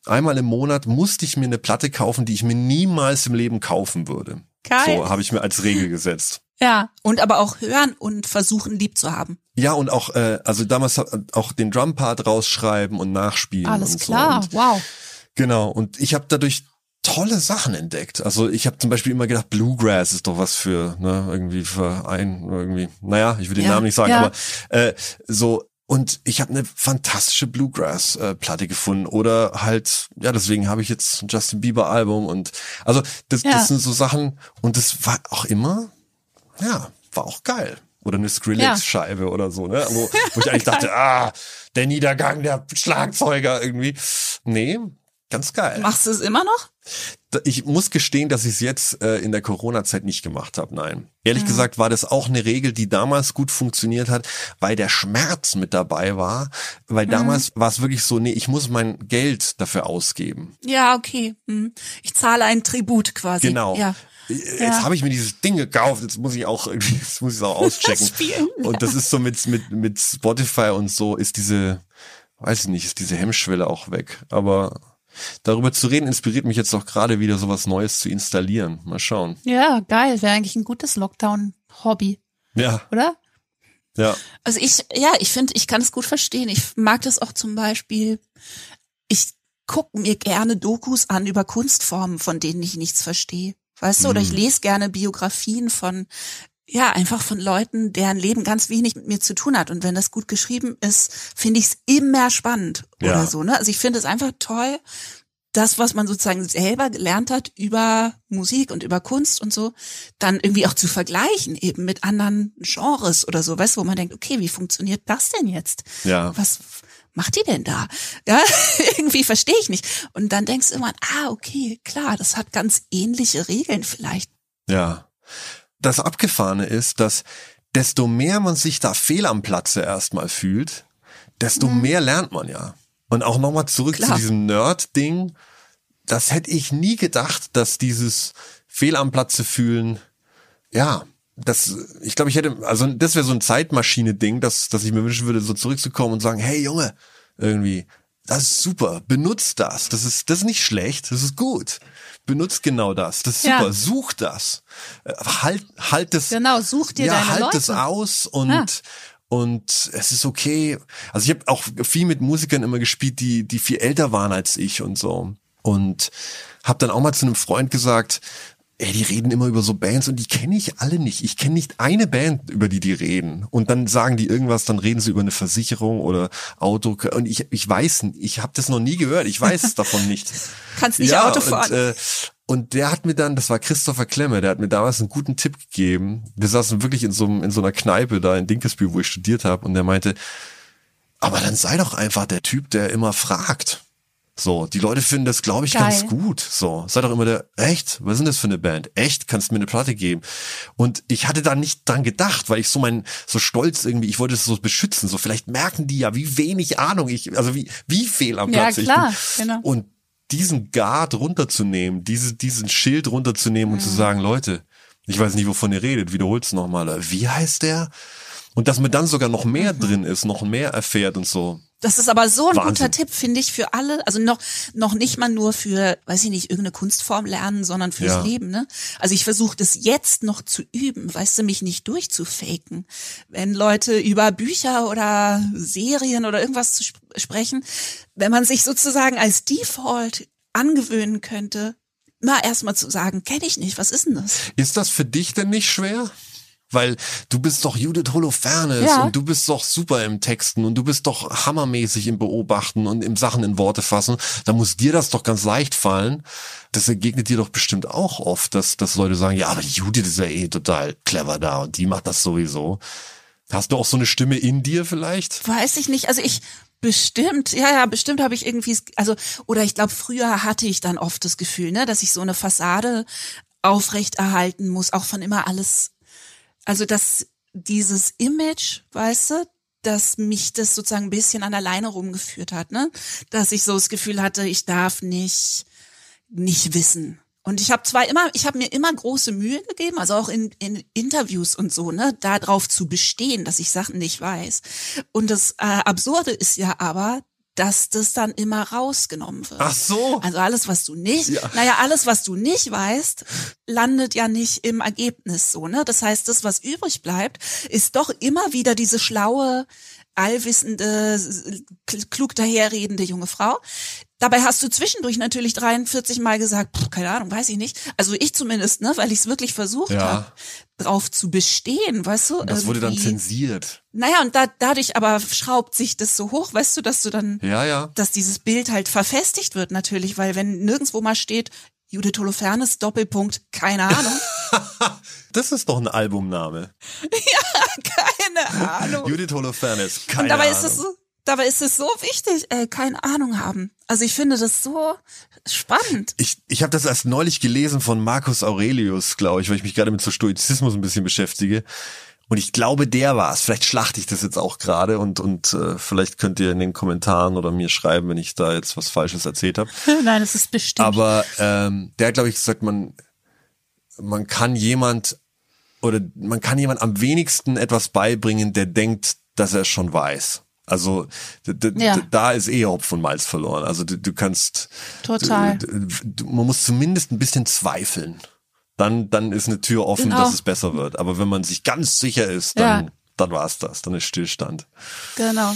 einmal im Monat musste ich mir eine Platte kaufen, die ich mir niemals im Leben kaufen würde. Geil. So habe ich mir als Regel gesetzt. Ja. Und aber auch hören und versuchen, lieb zu haben. Ja, und auch, äh, also damals auch den Drumpart rausschreiben und nachspielen. Alles und klar. So. Und, wow. genau. Und ich habe dadurch tolle Sachen entdeckt. Also ich habe zum Beispiel immer gedacht, Bluegrass ist doch was für, ne, irgendwie für ein, irgendwie, naja, ich will den Ja, Namen nicht sagen, ja. aber äh, so, und ich habe eine fantastische Bluegrass-Platte gefunden. Oder halt, ja, deswegen habe ich jetzt ein Justin Bieber-Album und also das, Ja. das sind so Sachen, und das war auch immer, ja, war auch geil. Oder eine Skrillex-Scheibe oder so, ne? Wo, wo ich [LAUGHS] eigentlich dachte, ah, der Niedergang der Schlagzeuger irgendwie. Nee, ganz geil. Machst du es immer noch? Ich muss gestehen, dass ich es jetzt äh, in der Corona-Zeit nicht gemacht habe. Nein. Ehrlich gesagt war das auch eine Regel, die damals gut funktioniert hat, weil der Schmerz mit dabei war. Weil damals war es wirklich so, nee, ich muss mein Geld dafür ausgeben. Ja, okay. Hm. Ich zahle ein Tribut quasi. Genau. Ja. Jetzt habe ich mir dieses Ding gekauft, jetzt muss ich auch irgendwie, [LAUGHS] jetzt muss ich es auch auschecken. Spielen. Und das ist so mit, mit, mit Spotify und so ist diese, weiß ich nicht, ist diese Hemmschwelle auch weg. Aber darüber zu reden inspiriert mich jetzt auch gerade wieder sowas Neues zu installieren. Mal schauen. Ja, geil. Wäre eigentlich ein gutes Lockdown-Hobby, Ja, oder? ja. Also ich, ja, ich finde, ich kann es gut verstehen. Ich mag das auch zum Beispiel. Ich gucke mir gerne Dokus an über Kunstformen, von denen ich nichts verstehe. Weißt du, oder ich Mhm. lese gerne Biografien von, ja, einfach von Leuten, deren Leben ganz wenig mit mir zu tun hat. Und wenn das gut geschrieben ist, finde ich es immer spannend Ja. oder so. Ne? Also ich finde es einfach toll, das, was man sozusagen selber gelernt hat über Musik und über Kunst und so, dann irgendwie auch zu vergleichen eben mit anderen Genres oder so, weißt du, wo man denkt, okay, wie funktioniert das denn jetzt? Ja. Was macht die denn da? [LAUGHS] Ja, irgendwie verstehe ich nicht. Und dann denkst du irgendwann, ah, okay, klar, das hat ganz ähnliche Regeln vielleicht. Ja. Das Abgefahrene ist, dass desto mehr man sich da fehl am Platze erstmal fühlt, desto mehr lernt man ja. Und auch nochmal zurück Klar. zu diesem Nerd-Ding. Das hätte ich nie gedacht, dass dieses Fehl am Platze fühlen, ja, das, ich glaube, ich hätte, also das wäre so ein Zeitmaschine-Ding, dass, dass ich mir wünschen würde, so zurückzukommen und sagen, hey Junge, irgendwie, das ist super, benutzt das, das ist, das ist nicht schlecht, das ist gut. Benutzt genau das, das ist Ja. super, such das. Äh, Halt, halt das, Genau, such dir ja, deine halt Leute. es aus und Ja. und es ist okay. Also ich habe auch viel mit Musikern immer gespielt, die die viel älter waren als ich und so und habe dann auch mal zu einem Freund gesagt, ey, die reden immer über so Bands und die kenne ich alle nicht. Ich kenne nicht eine Band, über die die reden. Und dann sagen die irgendwas, dann reden sie über eine Versicherung oder Auto. Und ich, ich weiß, ich habe das noch nie gehört. Ich weiß es [LAUGHS] davon nicht. Kannst nicht Auto fahren. Und, äh, und der hat mir dann, das war Christopher Klemme, der hat mir damals einen guten Tipp gegeben. Wir saßen wirklich in so, einem- in so einer Kneipe da in Dinkelsbühl, wo ich studiert habe. Und der meinte, aber dann sei doch einfach der Typ, der immer fragt. So, die Leute finden das, glaube ich, Geil. ganz gut. So, sei doch immer der, echt? Was denn das für eine Band? Echt? Kannst du mir eine Platte geben? Und ich hatte da nicht dran gedacht, weil ich so mein, so stolz irgendwie, ich wollte es so beschützen. So, vielleicht merken die ja, wie wenig Ahnung ich, also wie, wie fehl am Ja, Platz ich klar, bin. genau. Und diesen Guard runterzunehmen, diese, diesen Schild runterzunehmen und Mhm. zu sagen, Leute, ich weiß nicht, wovon ihr redet, wiederholt's nochmal. Wie heißt der? Und dass man dann sogar noch mehr Mhm. drin ist, noch mehr erfährt und so. Das ist aber so ein Wahnsinn. guter Tipp, finde ich, für alle. Also noch, noch nicht mal nur für, weiß ich nicht, irgendeine Kunstform lernen, sondern fürs Ja. Leben. Ne? Also ich versuche das jetzt noch zu üben, weißt du, mich nicht durchzufaken. Wenn Leute über Bücher oder Serien oder irgendwas zu sp sprechen, wenn man sich sozusagen als Default angewöhnen könnte, mal erstmal zu sagen, kenne ich nicht, was ist denn das? Ist das für dich denn nicht schwer? Weil du bist doch Judith Holofernes Ja. und du bist doch super im Texten und du bist doch hammermäßig im Beobachten und im Sachen in Worte fassen. Da muss dir das doch ganz leicht fallen. Das entgegnet dir doch bestimmt auch oft, dass, dass Leute sagen, ja, aber die Judith ist ja eh total clever da und die macht das sowieso. Hast du auch so eine Stimme in dir vielleicht? Weiß ich nicht. Also ich bestimmt, ja, ja, bestimmt habe ich irgendwie, also oder ich glaube, früher hatte ich dann oft das Gefühl, ne, dass ich so eine Fassade aufrechterhalten muss, auch von immer alles. Also dass dieses Image, weißt du, dass mich das sozusagen ein bisschen an der Leine rumgeführt hat, ne, dass ich so das Gefühl hatte, ich darf nicht nicht wissen. Und ich habe zwar immer, ich habe mir immer große Mühe gegeben, also auch in, in Interviews und so, ne, darauf zu bestehen, dass ich Sachen nicht weiß. Und das äh, Absurde ist ja aber, dass das dann immer rausgenommen wird. Ach so. Also alles, was du nicht, Ja. naja, alles, was du nicht weißt, landet ja nicht im Ergebnis so, ne? Das heißt, das, was übrig bleibt, ist doch immer wieder diese schlaue, allwissende, kl- klug daherredende junge Frau. Dabei hast du zwischendurch natürlich 43 Mal gesagt, pff, keine Ahnung, weiß ich nicht. Also ich zumindest, ne, weil ich es wirklich versucht Ja. habe, drauf zu bestehen, weißt du? Und das wurde dann irgendwie. zensiert. Naja, und da, dadurch aber schraubt sich das so hoch, weißt du, dass du dann Ja, ja. dass dieses Bild halt verfestigt wird natürlich, weil wenn nirgendwo mal steht, Judith Holofernes, Doppelpunkt, keine Ahnung. [LAUGHS] Das ist doch ein Albumname. [LAUGHS] keine Ahnung. Judith Holofernes. Keine Und dabei Ahnung. ist es so, dabei ist es so wichtig, äh, keine Ahnung haben. Also ich finde das so spannend. Ich, ich habe das erst neulich gelesen von Marcus Aurelius, glaube ich, weil ich mich gerade mit so Stoizismus ein bisschen beschäftige. Und ich glaube, der war's. Vielleicht schlachte ich das jetzt auch gerade und und äh, vielleicht könnt ihr in den Kommentaren oder mir schreiben, wenn ich da jetzt was Falsches erzählt habe. [LAUGHS] Nein, es ist bestimmt. Aber ähm, der hat, glaube ich, gesagt, man man kann jemand oder man kann jemand am wenigsten etwas beibringen, der denkt, dass er es schon weiß. Also Ja. da ist eh Hopf und Malz verloren. Also du, du kannst Total. Man muss zumindest ein bisschen zweifeln. Dann, dann ist eine Tür offen, Genau. dass es besser wird. Aber wenn man sich ganz sicher ist, dann, Ja. dann war's das. Dann ist Stillstand. Genau.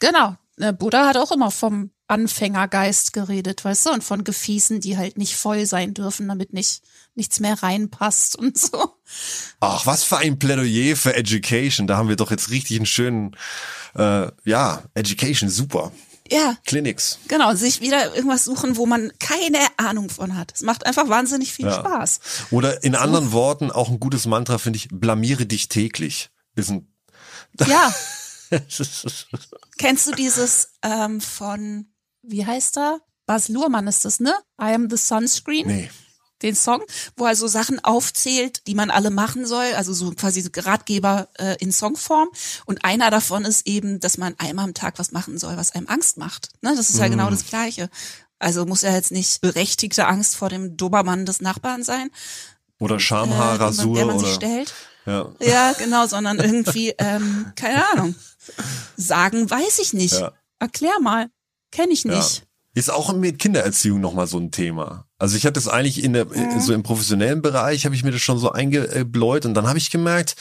Genau. Der Buddha hat auch immer vom Anfängergeist geredet, weißt du, und von Gefäßen, die halt nicht voll sein dürfen, damit nicht nichts mehr reinpasst und so. Ach, was für ein Plädoyer für Education. Da haben wir doch jetzt richtig einen schönen, äh, ja, Education, super. Ja, Clinics. genau. Sich wieder irgendwas suchen, wo man keine Ahnung von hat. Es macht einfach wahnsinnig viel Ja. Spaß. Oder in anderen Worten, auch ein gutes Mantra finde ich, blamiere dich täglich. Ist ein, [LAUGHS] Ja. [LAUGHS] Kennst du dieses ähm, von, Wie heißt er? Bas Luhrmann ist das, ne? I am the sunscreen. nee. Den Song, wo er so Sachen aufzählt, die man alle machen soll, also so quasi Ratgeber äh, in Songform. Und einer davon ist eben, dass man einmal am Tag was machen soll, was einem Angst macht. Ne? Das ist ja genau das Gleiche. Also muss ja jetzt nicht berechtigte Angst vor dem Dobermann des Nachbarn sein, Oder äh, Schamhaarrasur der man sich oder stellt. ja. Ja, genau, sondern irgendwie, ähm, keine Ahnung. Sagen weiß ich nicht. Ja. Erklär mal. Kenne ich Ja. nicht. Ist auch mit Kindererziehung nochmal so ein Thema. Also ich hatte es eigentlich in der, Mhm. so im professionellen Bereich, habe ich mir das schon so eingebläut und dann habe ich gemerkt,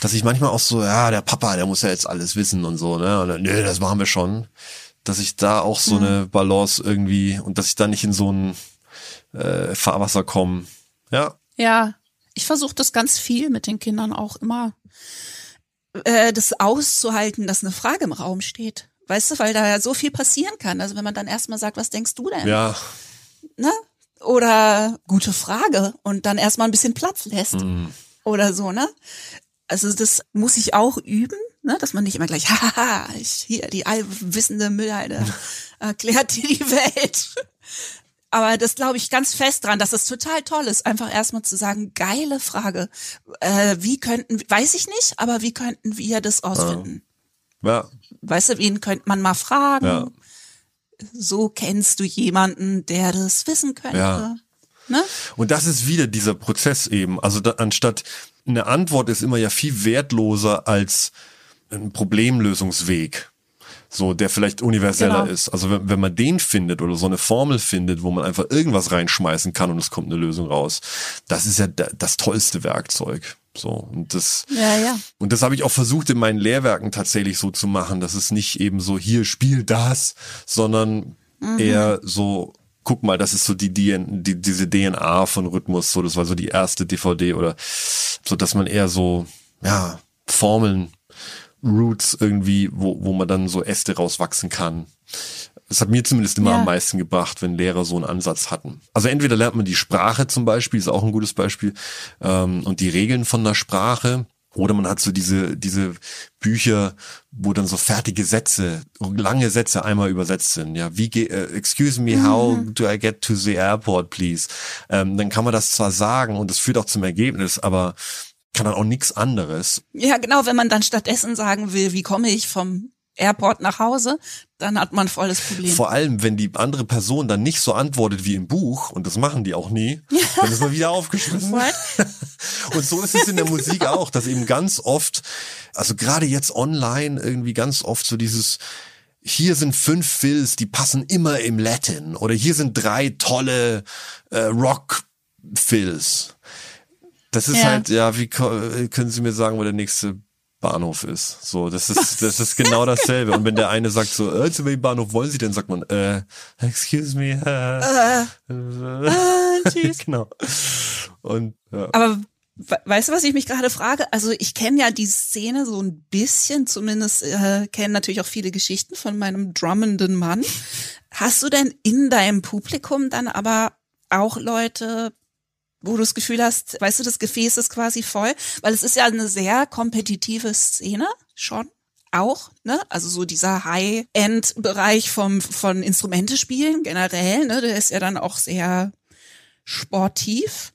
dass ich manchmal auch so, ja, der Papa, der muss ja jetzt alles wissen und so, ne? Und dann, nö, das machen wir schon. Dass ich da auch so Mhm. eine Balance irgendwie und dass ich da nicht in so ein äh, Fahrwasser komme. Ja, Ja, ich versuche das ganz viel mit den Kindern auch immer. Äh, das auszuhalten, dass eine Frage im Raum steht. Weißt du, weil da ja so viel passieren kann. Also wenn man dann erstmal sagt, was denkst du denn? ja, Ne? Oder gute Frage und dann erstmal ein bisschen Platz lässt. Mhm. Oder so, ne? Also das muss ich auch üben, ne? Dass man nicht immer gleich, [LAUGHS] haha, ich hier, die allwissende Müllhalde [LAUGHS] erklärt dir die Welt. Aber das glaube ich ganz fest dran, dass es total toll ist, einfach erstmal zu sagen, geile Frage. Äh, wie könnten, weiß ich nicht, aber wie könnten wir das ausfinden? ja, Weißt du, wen könnte man mal fragen? Ja. So kennst du jemanden, der das wissen könnte. Ja. Ne? Und das ist wieder dieser Prozess eben. Also da, anstatt eine Antwort ist immer ja viel wertloser als ein Problemlösungsweg. So, der vielleicht universeller Genau. ist. Also wenn, wenn man den findet oder so eine Formel findet, wo man einfach irgendwas reinschmeißen kann und es kommt eine Lösung raus, das ist ja da- das tollste Werkzeug. So, und das, Ja, ja. und das habe ich auch versucht in meinen Lehrwerken tatsächlich so zu machen, dass es nicht eben so hier spiel das, sondern eher so guck mal, das ist so die, DN die diese DNA von Rhythmus, so das war so die erste DVD oder so, dass man eher so ja Formeln, Roots irgendwie, wo wo man dann so Äste rauswachsen kann. Das hat mir zumindest immer Ja. am meisten gebracht, wenn Lehrer so einen Ansatz hatten. Also entweder lernt man die Sprache zum Beispiel, ist auch ein gutes Beispiel, ähm, und die Regeln von der Sprache, oder man hat so diese, diese Bücher, wo dann so fertige Sätze, lange Sätze einmal übersetzt sind. Ja, wie ge äh, excuse me, how do I get to the airport, please? Ähm, dann kann man das zwar sagen und es führt auch zum Ergebnis, aber kann dann auch nichts anderes. Ja, genau, wenn man dann stattdessen sagen will, wie komme ich vom Airport nach Hause, dann hat man volles Problem. Vor allem, wenn die andere Person dann nicht so antwortet wie im Buch, und das machen die auch nie, dann ist man wieder aufgeschmissen. [LAUGHS] Und so ist es in der Musik auch, dass eben ganz oft, also gerade jetzt online irgendwie ganz oft so dieses, hier sind fünf Fills, die passen immer im Latin oder hier sind drei tolle äh, Rock-Fills. Das ist Ja. halt, ja, wie können Sie mir sagen, wo der nächste Bahnhof ist? So, das ist, das ist genau dasselbe. Und wenn der eine sagt so, äh, zu welchem Bahnhof wollen Sie denn, sagt man, äh, excuse me, äh, Äh, tschüss. [LAUGHS] genau. Und ja. Aber we- weißt du, was ich mich gerade frage? Also ich kenne ja die Szene so ein bisschen, zumindest äh, kenne natürlich auch viele Geschichten von meinem drummenden Mann. Hast du denn in deinem Publikum dann aber auch Leute, wo du das Gefühl hast, weißt du, das Gefäß ist quasi voll? Weil es ist ja eine sehr kompetitive Szene schon. Auch, ne? Also so dieser High-End-Bereich vom von Instrumente spielen generell, ne? Der ist ja dann auch sehr sportiv.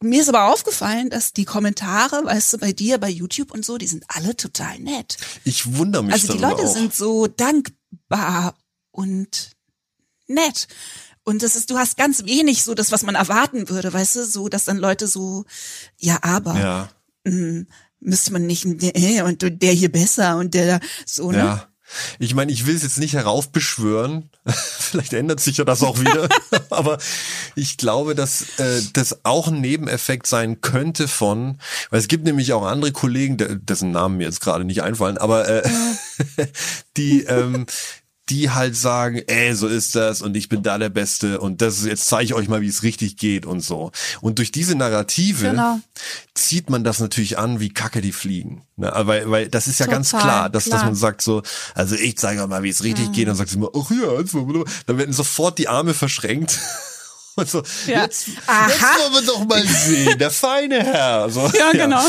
Mir ist aber aufgefallen, dass die Kommentare, weißt du, bei dir, bei YouTube und so, die sind alle total nett. Ich wundere mich Also die Leute auch. sind so dankbar und nett. Und das ist, du hast ganz wenig so das, was man erwarten würde, weißt du, so, dass dann Leute so, ja, aber ja, mh, müsste man nicht, äh, und der hier besser und der da so, ne? ja. Ich meine, ich will es jetzt nicht heraufbeschwören. [LAUGHS] Vielleicht ändert sich ja das auch wieder. [LAUGHS] Aber ich glaube, dass äh, das auch ein Nebeneffekt sein könnte von, weil es gibt nämlich auch andere Kollegen, de- dessen Namen mir jetzt gerade nicht einfallen, aber äh, [LAUGHS] die ähm, die halt sagen, ey, so ist das und ich bin da der Beste und das ist, jetzt zeige ich euch mal, wie es richtig geht und so. Und durch diese Narrative Genau. zieht man das natürlich an, wie Kacke die fliegen. Ne? Weil, weil das ist ja ganz Total, klar, dass, dass klar. man sagt so, also ich zeige euch mal, wie es richtig geht, dann sagt sie immer, ach ja, dann werden sofort die Arme verschränkt Und so, Ja. jetzt, jetzt wollen wir doch mal sehen, der feine Herr. So, [LAUGHS] Ja, genau.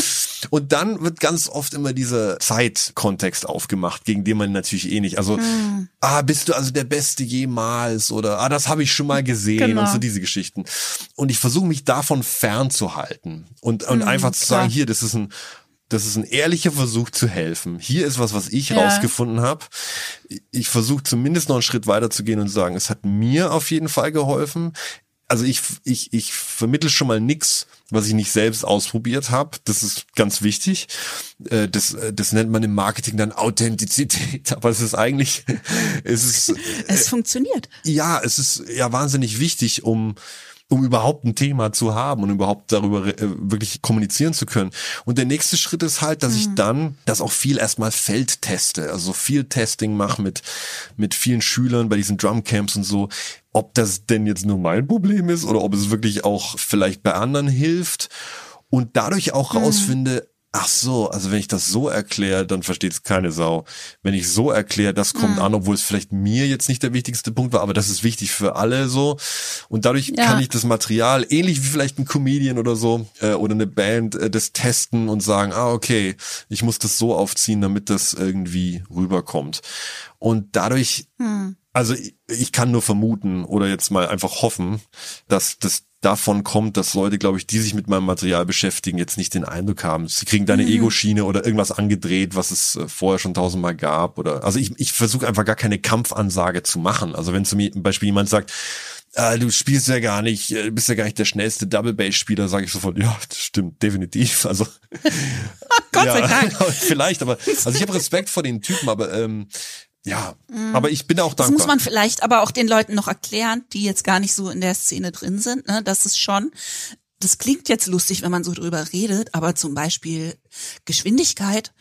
Und dann wird ganz oft immer dieser Zeitkontext aufgemacht, gegen den man natürlich eh nicht. Also, Hm. ah, bist du also der Beste jemals oder ah, das habe ich schon mal gesehen Genau. und so diese Geschichten. Und ich versuche mich davon fernzuhalten und, und einfach zu sagen, Hm, klar. hier, das ist ein das ist ein ehrlicher Versuch zu helfen. Hier ist was, was ich Ja. rausgefunden habe. Ich versuche zumindest noch einen Schritt weiter zu gehen und zu sagen, es hat mir auf jeden Fall geholfen. Also ich, ich, ich vermittel schon mal nix, was ich nicht selbst ausprobiert habe. Das ist ganz wichtig. Äh, Das, äh, das nennt man im Marketing dann Authentizität. [LAUGHS] Aber es ist eigentlich, es ist, Es funktioniert. ja, es ist ja wahnsinnig wichtig, um um überhaupt ein Thema zu haben und überhaupt darüber äh, wirklich kommunizieren zu können. Und der nächste Schritt ist halt, dass ich dann das auch viel erstmal Feldteste, also viel Testing mache mit mit vielen Schülern bei diesen Drumcamps und so, ob das denn jetzt nur mein Problem ist oder ob es wirklich auch vielleicht bei anderen hilft. Und dadurch auch rausfinde, ach so, also wenn ich das so erkläre, dann versteht es keine Sau. Wenn ich so erkläre, das kommt an, obwohl es vielleicht mir jetzt nicht der wichtigste Punkt war, aber das ist wichtig für alle so. Und dadurch Ja. kann ich das Material, ähnlich wie vielleicht ein Comedian oder so, äh, oder eine Band, äh, das testen und sagen, ah, okay, ich muss das so aufziehen, damit das irgendwie rüberkommt. Und dadurch also ich, ich kann nur vermuten oder jetzt mal einfach hoffen, dass das davon kommt, dass Leute, glaube ich, die sich mit meinem Material beschäftigen, jetzt nicht den Eindruck haben, sie kriegen da eine Ego-Schiene oder irgendwas angedreht, was es äh, vorher schon tausendmal gab. Oder also ich, ich versuche einfach gar keine Kampfansage zu machen. Also wenn zum Beispiel jemand sagt, äh, du spielst ja gar nicht, äh, bist ja gar nicht der schnellste Double Bass Spieler, sage ich sofort, ja, das stimmt, definitiv. [LAUGHS] Also Gott sei Dank. [LAUGHS] vielleicht, aber also ich habe Respekt vor den Typen, aber ähm, ja, aber ich bin auch Mhm. Das dankbar. muss man vielleicht aber auch den Leuten noch erklären, die jetzt gar nicht so in der Szene drin sind. Ne? Das ist schon, das klingt jetzt lustig, wenn man so drüber redet, aber zum Beispiel Geschwindigkeit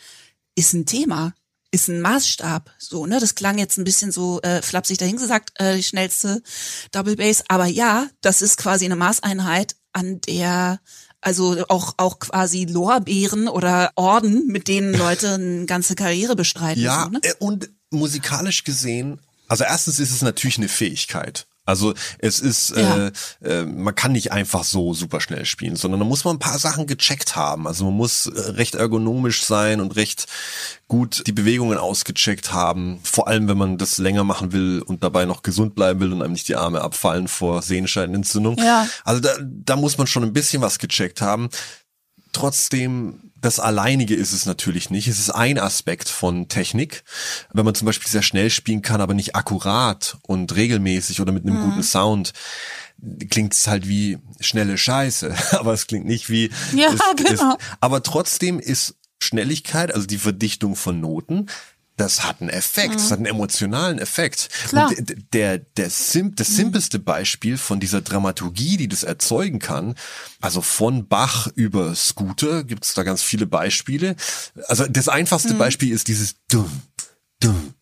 ist ein Thema, ist ein Maßstab. So, ne? Das klang jetzt ein bisschen so äh, flapsig dahingesagt, äh, die schnellste Double Bass. Aber ja, das ist quasi eine Maßeinheit, an der also auch auch quasi Lorbeeren oder Orden, mit denen Leute eine ganze Karriere bestreiten. Ja, so, ne? äh, und musikalisch gesehen, also erstens ist es natürlich eine Fähigkeit. Also es ist, Ja. äh, äh, man kann nicht einfach so super schnell spielen, sondern da muss man ein paar Sachen gecheckt haben. Also man muss äh, recht ergonomisch sein und recht gut die Bewegungen ausgecheckt haben. Vor allem, wenn man das länger machen will und dabei noch gesund bleiben will und einem nicht die Arme abfallen vor Sehenscheidenentzündung. Ja. Also da, da muss man schon ein bisschen was gecheckt haben. Trotzdem, das Alleinige ist es natürlich nicht. Es ist ein Aspekt von Technik. Wenn man zum Beispiel sehr schnell spielen kann, aber nicht akkurat und regelmäßig oder mit einem Mhm. guten Sound, klingt es halt wie schnelle Scheiße. [LAUGHS] Aber es klingt nicht wie. Ja, es, genau. Es, aber trotzdem ist Schnelligkeit, also die Verdichtung von Noten, das hat einen Effekt, das hat einen emotionalen Effekt. Mhm. Klar. Und der, der, sim, das simpelste Beispiel von dieser Dramaturgie, die das erzeugen kann, also von Bach über Scooter gibt's da ganz viele Beispiele. Also das einfachste Beispiel ist dieses dumm, dumm,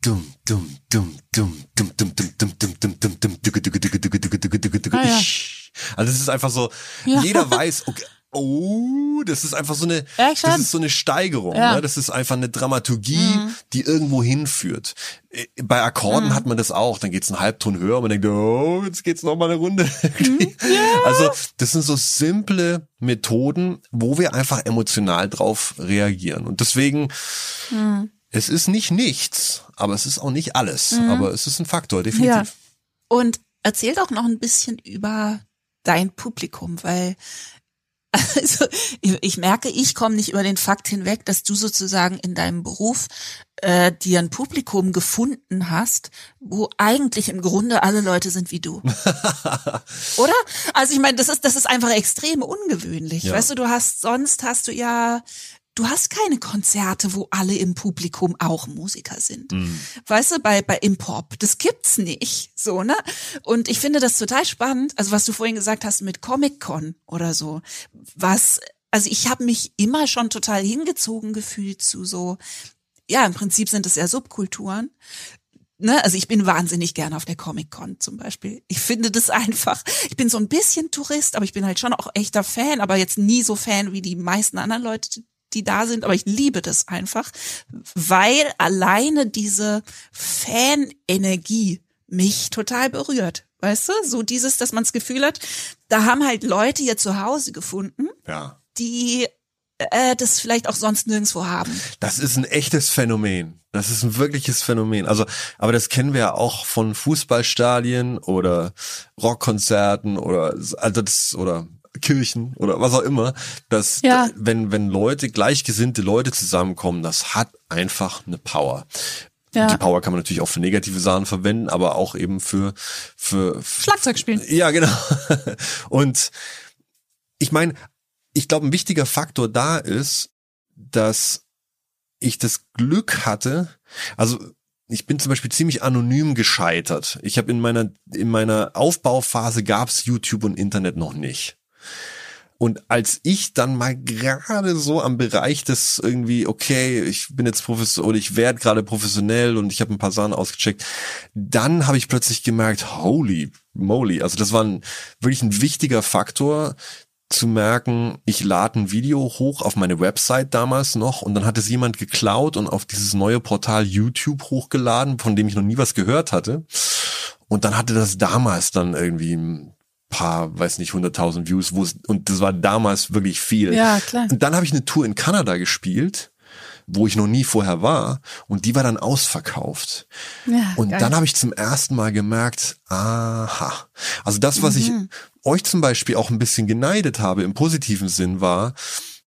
dumm, dumm, dumm, dumm, dumm, dumm, dumm, dumm, dumm, dumm, dumm, dumm, ducke, ducke, ducke, ducke, ducke, ducke, ducke, ducke, Ah, ja. isch. Also es ist einfach so, Ja. jeder weiß, okay, Oh, das ist einfach so eine, Ja, das ist so eine Steigerung. Ja. Ne? Das ist einfach eine Dramaturgie, die irgendwo hinführt. Äh, Bei Akkorden hat man das auch. Dann geht's einen Halbton höher und man denkt, oh, jetzt geht's noch mal eine Runde. [LAUGHS] Also das sind so simple Methoden, wo wir einfach emotional drauf reagieren. Und deswegen, es ist nicht nichts, aber es ist auch nicht alles. Aber es ist ein Faktor, definitiv. Ja. Und erzähl doch noch ein bisschen über dein Publikum, weil [LAUGHS] also ich, merke, ich komme nicht über den Fakt hinweg, dass du sozusagen in deinem Beruf äh, dir ein Publikum gefunden hast, wo eigentlich im Grunde alle Leute sind wie du. [LAUGHS] Oder? Also ich meine, das ist das ist einfach extrem ungewöhnlich. Ja. Weißt du, du hast sonst hast du ja Du hast keine Konzerte, wo alle im Publikum auch Musiker sind. Weißt du, bei, bei Impop, das gibt's nicht, so, ne? Und ich finde das total spannend, also was du vorhin gesagt hast mit Comic-Con oder so, was, also ich habe mich immer schon total hingezogen gefühlt zu so, ja, im Prinzip sind es ja Subkulturen. Ne, also ich bin wahnsinnig gerne auf der Comic-Con zum Beispiel. Ich finde das einfach, ich bin so ein bisschen Tourist, aber ich bin halt schon auch echter Fan, aber jetzt nie so Fan wie die meisten anderen Leute, die da sind, aber ich liebe das einfach, weil alleine diese Fan-Energie mich total berührt. Weißt du? So dieses, dass man das Gefühl hat, da haben halt Leute ihr Zuhause gefunden, Ja. die äh, das vielleicht auch sonst nirgendwo haben. Das ist ein echtes Phänomen. Das ist ein wirkliches Phänomen. Also, aber das kennen wir ja auch von Fußballstadien oder Rockkonzerten oder also das oder Kirchen oder was auch immer, dass Ja. wenn wenn Leute gleichgesinnte Leute zusammenkommen, das hat einfach eine Power. Ja. Die Power kann man natürlich auch für negative Sachen verwenden, aber auch eben für für Schlagzeug spielen. ja, genau. [LAUGHS] Und ich meine, ich glaube, ein wichtiger Faktor da ist, dass ich das Glück hatte, also ich bin zum Beispiel ziemlich anonym gescheitert. Ich habe in meiner in meiner Aufbauphase gab's YouTube und Internet noch nicht. Und als ich dann mal gerade so am Bereich des irgendwie, okay, ich bin jetzt professionell oder ich werde gerade professionell und ich habe ein paar Sachen ausgecheckt, dann habe ich plötzlich gemerkt, holy moly, also das war ein, wirklich ein wichtiger Faktor, zu merken, ich lade ein Video hoch auf meine Website damals noch und dann hat es jemand geklaut und auf dieses neue Portal YouTube hochgeladen, von dem ich noch nie was gehört hatte. Und dann hatte das damals dann irgendwie paar, weiß nicht, 100.000 Views, wo es, und das war damals wirklich viel. Ja, klar. Und dann habe ich eine Tour in Kanada gespielt, wo ich noch nie vorher war und die war dann ausverkauft. Ja, Und geil. dann habe ich zum ersten Mal gemerkt, aha. Also das, was ich euch zum Beispiel auch ein bisschen geneidet habe im positiven Sinn war,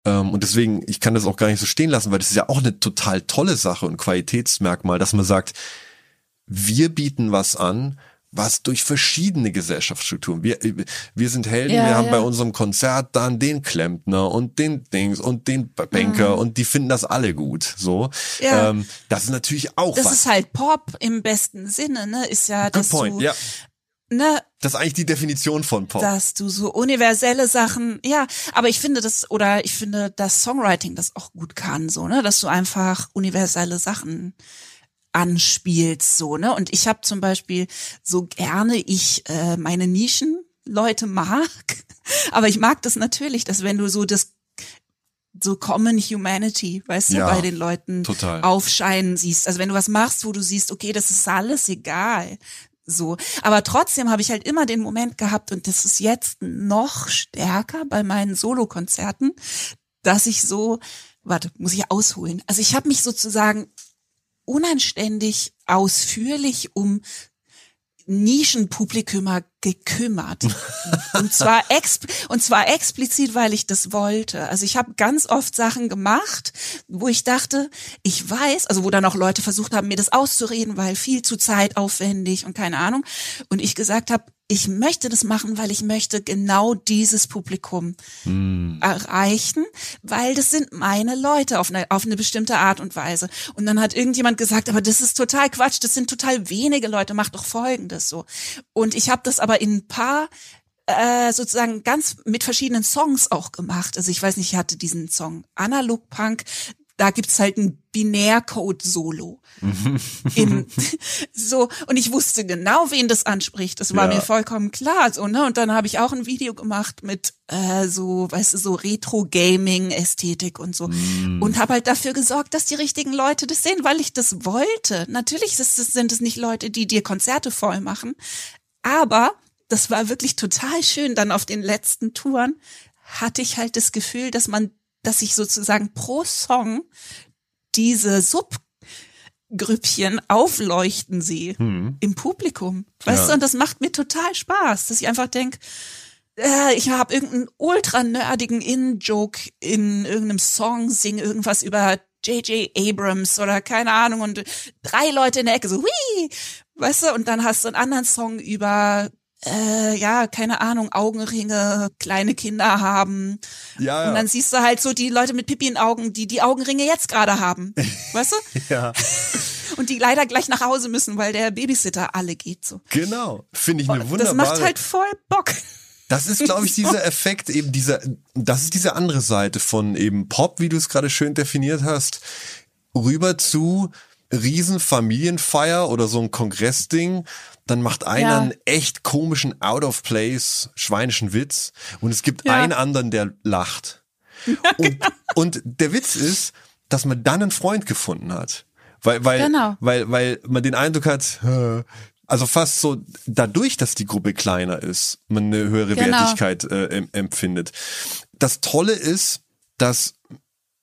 ähm, und deswegen, ich kann das auch gar nicht so stehen lassen, weil das ist ja auch eine total tolle Sache und Qualitätsmerkmal, dass man sagt, wir bieten was an, was durch verschiedene Gesellschaftsstrukturen. Wir, wir sind Helden, Ja, wir haben ja. bei unserem Konzert dann den Klempner und den Dings und den Banker und die finden das alle gut. So. Mhm. Ja. Ähm, das ist natürlich auch Das was. ist halt Pop im besten Sinne, ne? Ist ja, Good dass point, du, ja. ne, Das ist eigentlich die Definition von Pop. dass du so universelle Sachen, ja, aber ich finde das, oder ich finde, dass Songwriting das auch gut kann, so, ne, dass du einfach universelle Sachen anspielst, so, ne, und ich habe zum Beispiel so gerne ich äh, meine Nischenleute mag, [LAUGHS] aber ich mag das natürlich, dass wenn du so das so Common Humanity, weißt du, Ja, bei den Leuten total. aufscheinen siehst. Also wenn du was machst, wo du siehst, okay, das ist alles egal. So. Aber trotzdem habe ich halt immer den Moment gehabt, und das ist jetzt noch stärker bei meinen Solokonzerten, dass ich so, warte, muss ich ausholen. Also ich habe mich sozusagen unanständig ausführlich um Nischenpublikumer gekümmert. [LAUGHS] und zwar exp und zwar explizit, weil ich das wollte. Also ich habe ganz oft Sachen gemacht, wo ich dachte, ich weiß, also wo dann auch Leute versucht haben, mir das auszureden, weil viel zu zeitaufwendig und keine Ahnung. Und ich gesagt habe, ich möchte das machen, weil ich möchte genau dieses Publikum erreichen, weil das sind meine Leute auf eine, auf eine bestimmte Art und Weise. Und dann hat irgendjemand gesagt, aber das ist total Quatsch, das sind total wenige Leute, mach doch Folgendes so. Und ich habe das aber in ein paar äh, sozusagen ganz mit verschiedenen Songs auch gemacht. Also ich weiß nicht, ich hatte diesen Song Analog Punk, da gibt's halt ein Binärcode-Solo. Im- [LAUGHS] so, und ich wusste genau, wen das anspricht. Das war Ja. mir vollkommen klar. So, ne? Und dann habe ich auch ein Video gemacht mit äh, so, weißt du, so Retro-Gaming-Ästhetik und so. Und habe halt dafür gesorgt, dass die richtigen Leute das sehen, weil ich das wollte. Natürlich ist es, sind es nicht Leute, die dir Konzerte voll machen. Aber das war wirklich total schön. Dann auf den letzten Touren hatte ich halt das Gefühl, dass man, dass ich sozusagen pro Song diese Subgrüppchen aufleuchten sehe im Publikum. Weißt Ja. du, und das macht mir total Spaß, dass ich einfach denk, äh, ich habe irgendeinen ultra nerdigen In-Joke in irgendeinem Song, singe irgendwas über J.J. Abrams oder keine Ahnung und drei Leute in der Ecke so, wie, weißt du, und dann hast du einen anderen Song über äh, ja, keine Ahnung, Augenringe, kleine Kinder haben. Ja, ja. Und dann siehst du halt so die Leute mit Pipi in Augen, die die Augenringe jetzt gerade haben. [LAUGHS] Weißt du? ja, [LAUGHS] Und die leider gleich nach Hause müssen, weil der Babysitter alle geht so. genau. Finde ich eine Das wunderbare. macht halt voll Bock. Das ist, glaube ich, [LAUGHS] dieser Effekt, eben dieser, das ist diese andere Seite von eben Pop, wie du es gerade schön definiert hast, rüber zu Riesenfamilienfeier oder so ein Kongressding. Dann macht einer Ja. einen echt komischen Out of Place schweinischen Witz und es gibt Ja. einen anderen, der lacht. Und, [LAUGHS] und der Witz ist, dass man dann einen Freund gefunden hat. Weil, weil, Genau. weil, weil man den Eindruck hat, "Hä, also fast so dadurch, dass die Gruppe kleiner ist, man eine höhere Genau. Wertigkeit äh, em- empfindet. Das Tolle ist, dass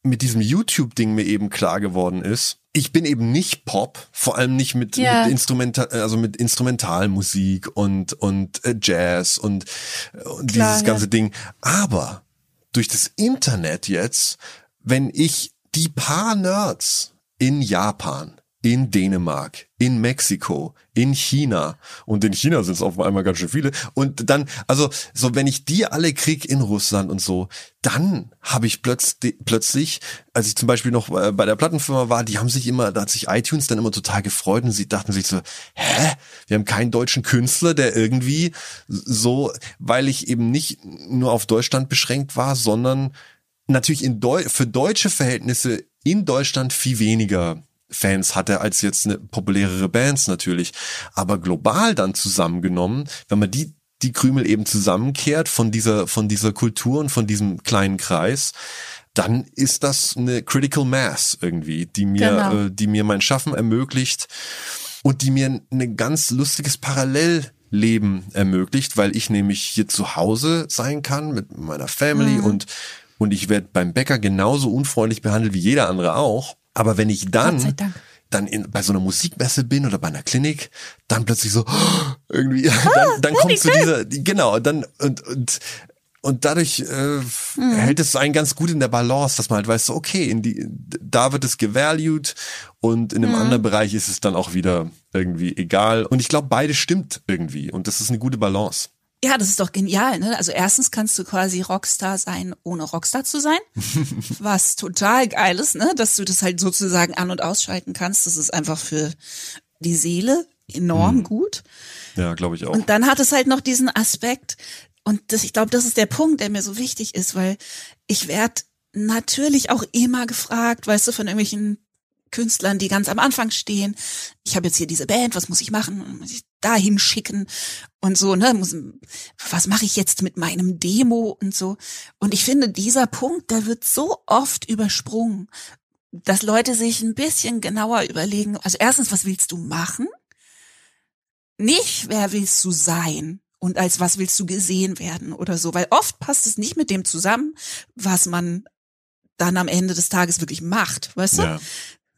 mit diesem YouTube-Ding mir eben klar geworden ist, ich bin eben nicht Pop, vor allem nicht mit, Ja. mit Instrumental, also mit Instrumentalmusik und und äh, Jazz und, und Klar, dieses ja. ganze Ding. Aber durch das Internet jetzt, wenn ich die paar Nerds in Japan, in Dänemark, in Mexiko, in China. Und in China sind es auf einmal ganz schön viele. Und dann, also so wenn ich die alle krieg in Russland und so, dann habe ich plötzlich, plötzlich, als ich zum Beispiel noch äh, bei der Plattenfirma war, die haben sich immer, da hat sich iTunes dann immer total gefreut und sie dachten sich so, hä, wir haben keinen deutschen Künstler, der irgendwie so, weil ich eben nicht nur auf Deutschland beschränkt war, sondern natürlich in Deu für deutsche Verhältnisse in Deutschland viel weniger Fans hatte als jetzt eine populärere Bands natürlich. Aber global dann zusammengenommen, wenn man die die Krümel eben zusammenkehrt von dieser von dieser Kultur und von diesem kleinen Kreis, dann ist das eine Critical Mass irgendwie, die mir Genau. äh, die mir mein Schaffen ermöglicht und die mir ein ganz lustiges Parallellleben ermöglicht, weil ich nämlich hier zu Hause sein kann mit meiner Family Mhm. und und ich werde beim Bäcker genauso unfreundlich behandelt wie jeder andere auch. Aber wenn ich dann dann in, bei so einer Musikmesse bin oder bei einer Klinik, dann plötzlich so [GASPS] irgendwie, dann, dann kommt zu dieser, genau, dann und und und dadurch äh, hält es einen ganz gut in der Balance, dass man halt weiß, so, okay, in die, da wird es gevalued und in einem anderen Bereich ist es dann auch wieder irgendwie egal. Und ich glaube, beide stimmt irgendwie und das ist eine gute Balance. Ja, das ist doch genial, ne? Also erstens kannst du quasi Rockstar sein, ohne Rockstar zu sein. [LAUGHS] was total geil ist, ne? Dass du das halt sozusagen an- und ausschalten kannst. Das ist einfach für die Seele enorm gut. Ja, glaube ich auch. Und dann hat es halt noch diesen Aspekt, und das, ich glaube, das ist der Punkt, der mir so wichtig ist, weil ich werde natürlich auch immer gefragt, weißt du, von irgendwelchen Künstlern, die ganz am Anfang stehen. Ich habe jetzt hier diese Band, was muss ich machen? Muss ich dahin schicken und so, ne? Muss, was mache ich jetzt mit meinem Demo und so? Und ich finde, dieser Punkt, der wird so oft übersprungen, dass Leute sich ein bisschen genauer überlegen. Also erstens, was willst du machen? Nicht, wer willst du sein? Und als was willst du gesehen werden oder so? Weil oft passt es nicht mit dem zusammen, was man dann am Ende des Tages wirklich macht, weißt du? ja.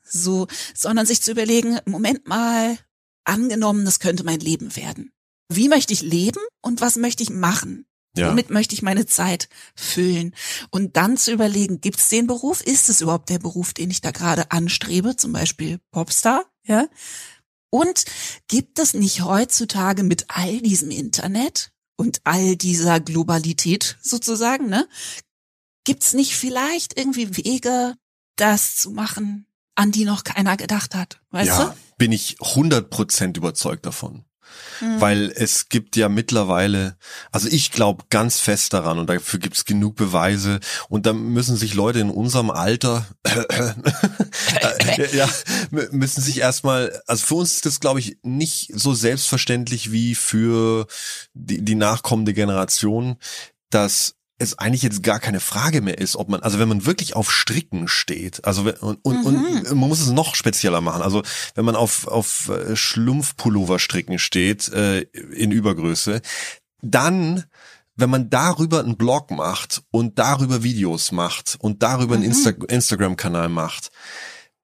So, sondern sich zu überlegen, Moment mal, angenommen, das könnte mein Leben werden. Wie möchte ich leben und was möchte ich machen? Ja. Womit möchte ich meine Zeit füllen? Und dann zu überlegen, gibt es den Beruf? Ist es überhaupt der Beruf, den ich da gerade anstrebe? Zum Beispiel Popstar, ja? Und gibt es nicht heutzutage mit all diesem Internet und all dieser Globalität sozusagen, ne? Gibt's nicht vielleicht irgendwie Wege, das zu machen, an die noch keiner gedacht hat? Weißt ja, bin ich 100% überzeugt davon. du? Hm. Weil es gibt ja mittlerweile, also ich glaube ganz fest daran und dafür gibt es genug Beweise und da müssen sich Leute in unserem Alter [LAUGHS] äh, ja, mü- müssen sich erstmal, also für uns ist das glaube ich nicht so selbstverständlich wie für die, die nachkommende Generation, dass es eigentlich jetzt gar keine Frage mehr ist, ob man, also wenn man wirklich auf Stricken steht, also und, und, und man muss es noch spezieller machen. Also wenn man auf, auf äh, Schlumpfpullover stricken steht, äh, in Übergröße, dann wenn man darüber einen Blog macht und darüber Videos macht und darüber einen Insta Instagram-Kanal macht,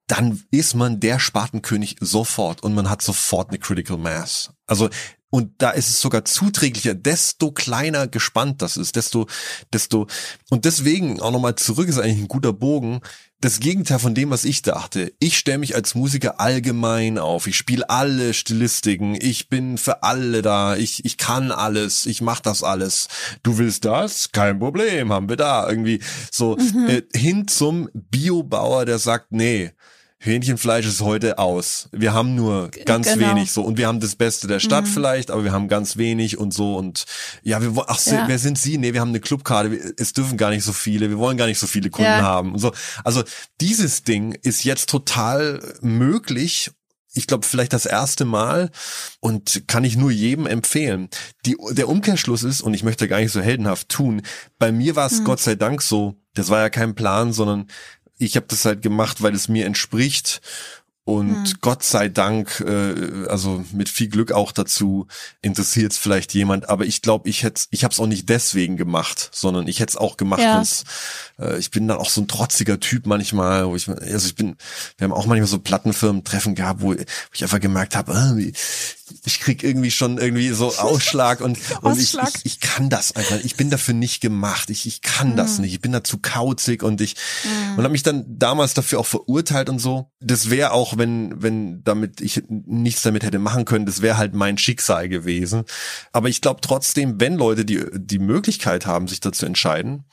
dann ist man der Spatenkönig sofort und man hat sofort eine Critical Mass. Also und da ist es sogar zuträglicher, desto kleiner gespannt das ist, desto, desto, und deswegen auch nochmal zurück ist eigentlich ein guter Bogen. Das Gegenteil von dem, was ich dachte. Ich stelle mich als Musiker allgemein auf. Ich spiele alle Stilistiken. Ich bin für alle da. Ich, ich kann alles. Ich mach das alles. Du willst das? Kein Problem. Haben wir da. Irgendwie so äh, hin zum Biobauer, der sagt, nee, Hähnchenfleisch ist heute aus. Wir haben nur ganz genau. wenig so und wir haben das Beste der Stadt vielleicht, aber wir haben ganz wenig und so und ja, wir ach, Ja. wer sind Sie? Nee, wir haben eine Clubkarte, es dürfen gar nicht so viele, wir wollen gar nicht so viele Kunden Ja. haben und so. Also dieses Ding ist jetzt total möglich. Ich glaube, vielleicht das erste Mal und kann ich nur jedem empfehlen. Die, der Umkehrschluss ist, und ich möchte gar nicht so heldenhaft tun, bei mir war es Gott sei Dank so, das war ja kein Plan, sondern ich habe das halt gemacht, weil es mir entspricht Und Hm. Gott sei Dank, äh, also mit viel Glück auch dazu, interessiert es vielleicht jemand. Aber ich glaube, ich hätte, ich habe es auch nicht deswegen gemacht, sondern ich hätte es auch gemacht. Ja. Äh, ich bin dann auch so ein trotziger Typ manchmal, wo ich, also ich bin, wir haben auch manchmal so Plattenfirmen-Treffen gehabt, wo, wo ich einfach gemerkt habe, wie- ich krieg irgendwie schon irgendwie so [LAUGHS] Ausschlag und, und ich, Ausschlag. ich, ich kann das einfach. Ich bin dafür nicht gemacht. Ich, ich kann das nicht. Ich bin da zu kauzig und ich und habe mich dann damals dafür auch verurteilt und so. Das wäre auch, wenn wenn damit ich nichts damit hätte machen können, das wäre halt mein Schicksal gewesen. Aber ich glaube trotzdem, wenn Leute die die Möglichkeit haben, sich dazu entscheiden,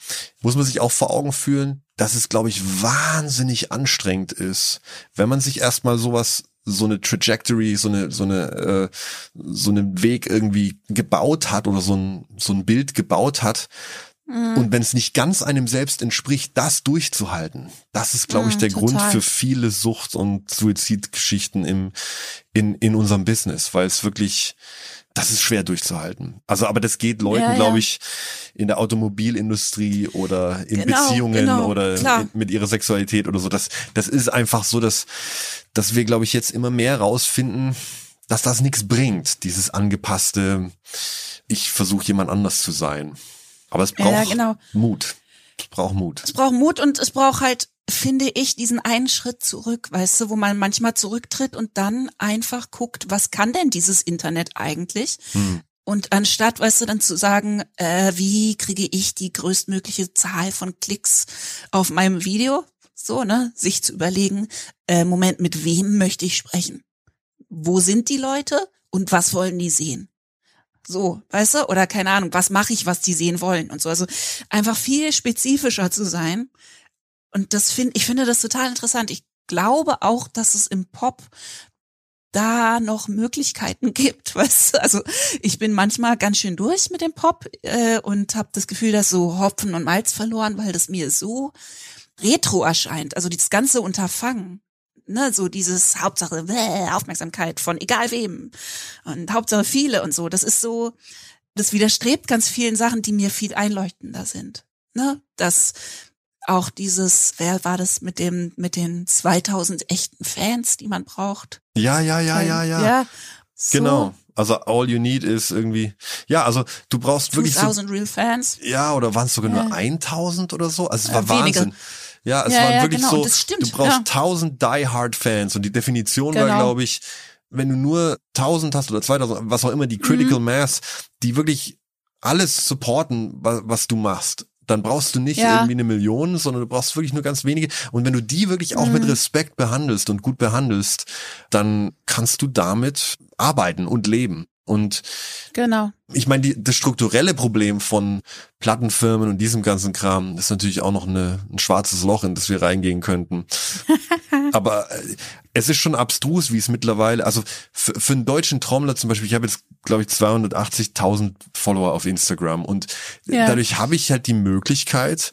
muss man sich auch vor Augen fühlen, dass es, glaube ich, wahnsinnig anstrengend ist, wenn man sich erstmal sowas so eine Trajectory, so eine so eine äh, so einen Weg irgendwie gebaut hat oder so ein so ein Bild gebaut hat und wenn es nicht ganz einem selbst entspricht, das durchzuhalten, das ist glaube ich Mm, der Grund total. für viele Sucht und Suizidgeschichten im in in unserem Business, weil es wirklich das ist schwer durchzuhalten. Also, aber das geht Leuten, Ja, ja. glaube ich, in der Automobilindustrie oder in Genau, Beziehungen genau, oder in, mit ihrer Sexualität oder so. Das, das ist einfach so, dass, dass wir, glaube ich, jetzt immer mehr rausfinden, dass das nichts bringt, dieses angepasste, ich versuche jemand anders zu sein. Aber es Ja, braucht genau. Mut. Es braucht Mut. Es braucht Mut und es braucht halt, finde ich, diesen einen Schritt zurück, weißt du, wo man manchmal zurücktritt und dann einfach guckt, was kann denn dieses Internet eigentlich? Hm. Und anstatt, weißt du, dann zu sagen, äh, wie kriege ich die größtmögliche Zahl von Klicks auf meinem Video, so, ne, sich zu überlegen, äh, Moment, mit wem möchte ich sprechen? Wo sind die Leute und was wollen die sehen? So, weißt du? Oder keine Ahnung, was mache ich, was die sehen wollen und so. Also einfach viel spezifischer zu sein. Und das finde, ich finde das total interessant. Ich glaube auch, dass es im Pop da noch Möglichkeiten [LAUGHS] gibt, du? Also ich bin manchmal ganz schön durch mit dem Pop äh, und habe das Gefühl, dass so Hopfen und Malz verloren, weil das mir so retro erscheint. Also dieses ganze Unterfangen, ne, so dieses Hauptsache bäh, Aufmerksamkeit von egal wem und Hauptsache viele und so. Das ist so, das widerstrebt ganz vielen Sachen, die mir viel einleuchtender sind. Ne, das auch dieses, wer war das mit dem, mit den 2000 echten Fans, die man braucht? Ja, ja, ja, ja, ja. Ja, so Genau. Also all you need ist irgendwie, ja, also du brauchst wirklich so 2000 Real Fans. Ja, oder waren es sogar nur Ja. 1000 oder so? Also es Ja, war wenige. Wahnsinn. Ja, es Ja, war ja, wirklich genau. so, Und das stimmt, du brauchst ja. 1000 Die-Hard-Fans und die Definition war, Genau. glaube ich, wenn du nur 1000 hast oder 2000, was auch immer, die Mhm. Critical Mass, die wirklich alles supporten, wa- was du machst. Dann brauchst du nicht Ja. irgendwie eine Million, sondern du brauchst wirklich nur ganz wenige. Und wenn du die wirklich auch Mhm. mit Respekt behandelst und gut behandelst, dann kannst du damit arbeiten und leben. Und Genau. ich meine, die, das strukturelle Problem von Plattenfirmen und diesem ganzen Kram ist natürlich auch noch eine, ein schwarzes Loch, in das wir reingehen könnten. [LAUGHS] Aber äh, es ist schon abstrus, wie es mittlerweile, also für, für einen deutschen Trommler zum Beispiel, ich habe jetzt, glaube ich, 280.000 Follower auf Instagram und Ja. dadurch habe ich halt die Möglichkeit,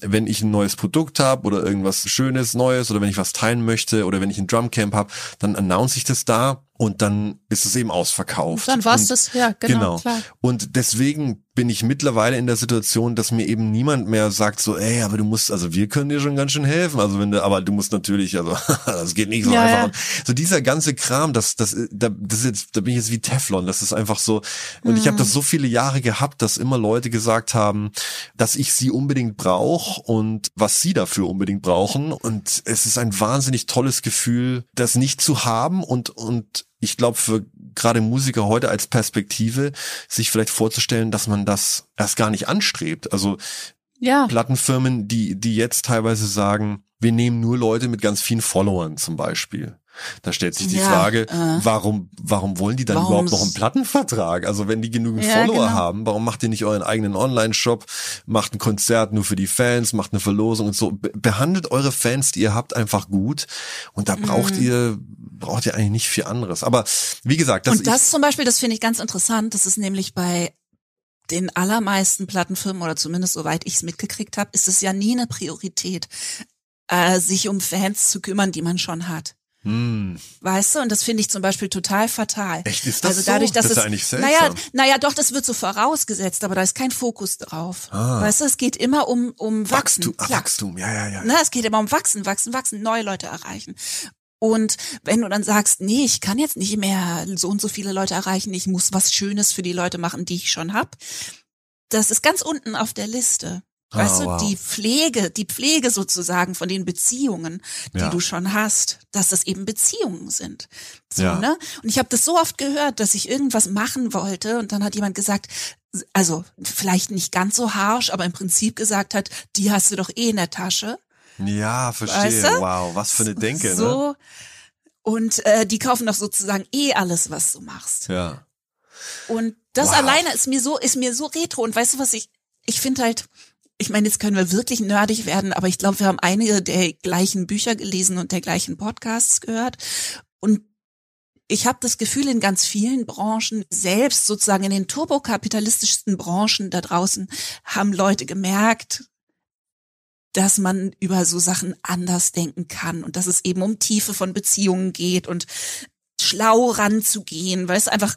wenn ich ein neues Produkt habe oder irgendwas Schönes, Neues oder wenn ich was teilen möchte oder wenn ich ein Drumcamp habe, dann announce ich das da und dann ist es eben ausverkauft. Dann war's Und- das, ja, genau, klar. und deswegen bin ich mittlerweile in der Situation, dass mir eben niemand mehr sagt so, ey, aber du musst, also wir können dir schon ganz schön helfen. Also wenn du, aber du musst natürlich, also [LAUGHS] das geht nicht so Ja, einfach. ja. So dieser ganze Kram, das, das, da, das ist jetzt, da bin ich jetzt wie Teflon. Das ist einfach so. Und ich habe das so viele Jahre gehabt, dass immer Leute gesagt haben, dass ich sie unbedingt brauche und was sie dafür unbedingt brauchen. Und es ist ein wahnsinnig tolles Gefühl, das nicht zu haben und und ich glaube, für gerade Musiker heute als Perspektive, sich vielleicht vorzustellen, dass man das erst gar nicht anstrebt. Also Ja, Plattenfirmen, die, die jetzt teilweise sagen, wir nehmen nur Leute mit ganz vielen Followern zum Beispiel. Da stellt sich die Ja, Frage, äh. warum, warum wollen die dann überhaupt noch einen Plattenvertrag? Also wenn die genügend Ja, Follower genau. haben, warum macht ihr nicht euren eigenen Online-Shop, macht ein Konzert nur für die Fans, macht eine Verlosung und so. Be behandelt eure Fans, die ihr habt, einfach gut. Und da braucht Mhm. ihr, braucht ihr eigentlich nicht viel anderes. Aber wie gesagt, das, und das zum Beispiel, das finde ich ganz interessant. Das ist nämlich bei den allermeisten Plattenfirmen oder zumindest soweit ich es mitgekriegt habe, ist es ja nie eine Priorität, äh, sich um Fans zu kümmern, die man schon hat. Hm, Weißt du? Und das finde ich zum Beispiel total fatal. echt ist das also dadurch, so? dass das ist es, eigentlich seltsam. naja, naja, doch, das wird so vorausgesetzt, aber da ist kein Fokus drauf. Ah. Weißt du, es geht immer um, um Wachsen. Wachstum, ah, Klar. Wachstum, ja, ja, ja. Na, es geht immer um Wachsen, Wachsen, Wachsen, neue Leute erreichen. Und wenn du dann sagst, nee, ich kann jetzt nicht mehr so und so viele Leute erreichen, ich muss was Schönes für die Leute machen, die ich schon hab, das ist ganz unten auf der Liste. Ah, Weißt du, wow. die Pflege, die Pflege sozusagen von den Beziehungen, die Ja. du schon hast, dass das eben Beziehungen sind. So, Ja. ne? Und ich habe das so oft gehört, dass ich irgendwas machen wollte und dann hat jemand gesagt, also vielleicht nicht ganz so harsh, aber im Prinzip gesagt hat, die hast du doch eh in der Tasche. Ja, verstehe. Weißt du? Wow, was für eine Denke, ne? so. Und äh, die kaufen doch sozusagen eh alles, was du machst. Ja. Und das Wow. alleine ist mir so, ist mir so retro. Und weißt du, was ich, ich finde halt, ich meine, jetzt können wir wirklich nerdig werden, aber ich glaube, wir haben einige der gleichen Bücher gelesen und der gleichen Podcasts gehört. Und ich habe das Gefühl, in ganz vielen Branchen, selbst sozusagen in den turbokapitalistischsten Branchen da draußen, haben Leute gemerkt, dass man über so Sachen anders denken kann und dass es eben um Tiefe von Beziehungen geht und schlau ranzugehen, weil es einfach,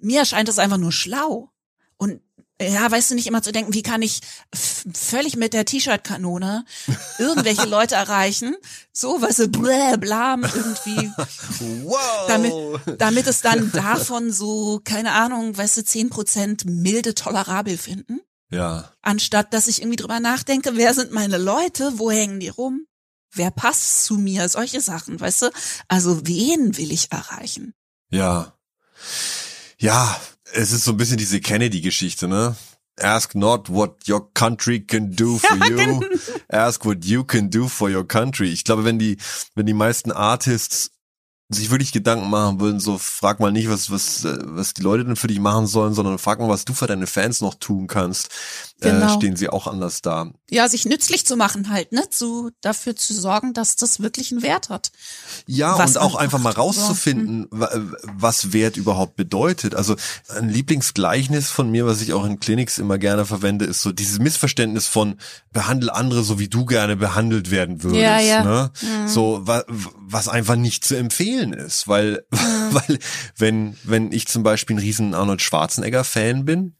mir erscheint es einfach nur schlau. Und ja, weißt du, nicht immer zu denken, wie kann ich völlig mit der T-Shirt-Kanone irgendwelche [LAUGHS] Leute erreichen, so, weißt du, bla, bla, irgendwie, Wow. damit, damit es dann davon so, keine Ahnung, weißt du, zehn Prozent milde tolerabel finden ja. anstatt dass ich irgendwie drüber nachdenke, wer sind meine Leute, wo hängen die rum, wer passt zu mir, solche Sachen, weißt du? Also wen will ich erreichen? Ja. Ja, es ist so ein bisschen diese Kennedy-Geschichte, ne? Ask not what your country can do for [LAUGHS] you. Ask what you can do for your country. Ich glaube, wenn die, wenn die meisten Artists sich wirklich Gedanken machen würden, so frag mal nicht, was, was, äh, was die Leute denn für dich machen sollen, sondern frag mal, was du für deine Fans noch tun kannst, Genau. äh, stehen sie auch anders da. Ja, sich nützlich zu machen halt, ne? Zu, dafür zu sorgen, dass das wirklich einen Wert hat. Ja, was und auch einfach mal macht, so. rauszufinden, wa- was Wert überhaupt bedeutet. Also ein Lieblingsgleichnis von mir, was ich auch in Clinics immer gerne verwende, ist so dieses Missverständnis von behandle andere so, wie du gerne behandelt werden würdest. Ja, ja. Ne? So, wa, was einfach nicht zu empfehlen ist, weil, [LAUGHS] weil wenn, wenn ich zum Beispiel ein riesen Arnold Schwarzenegger-Fan bin,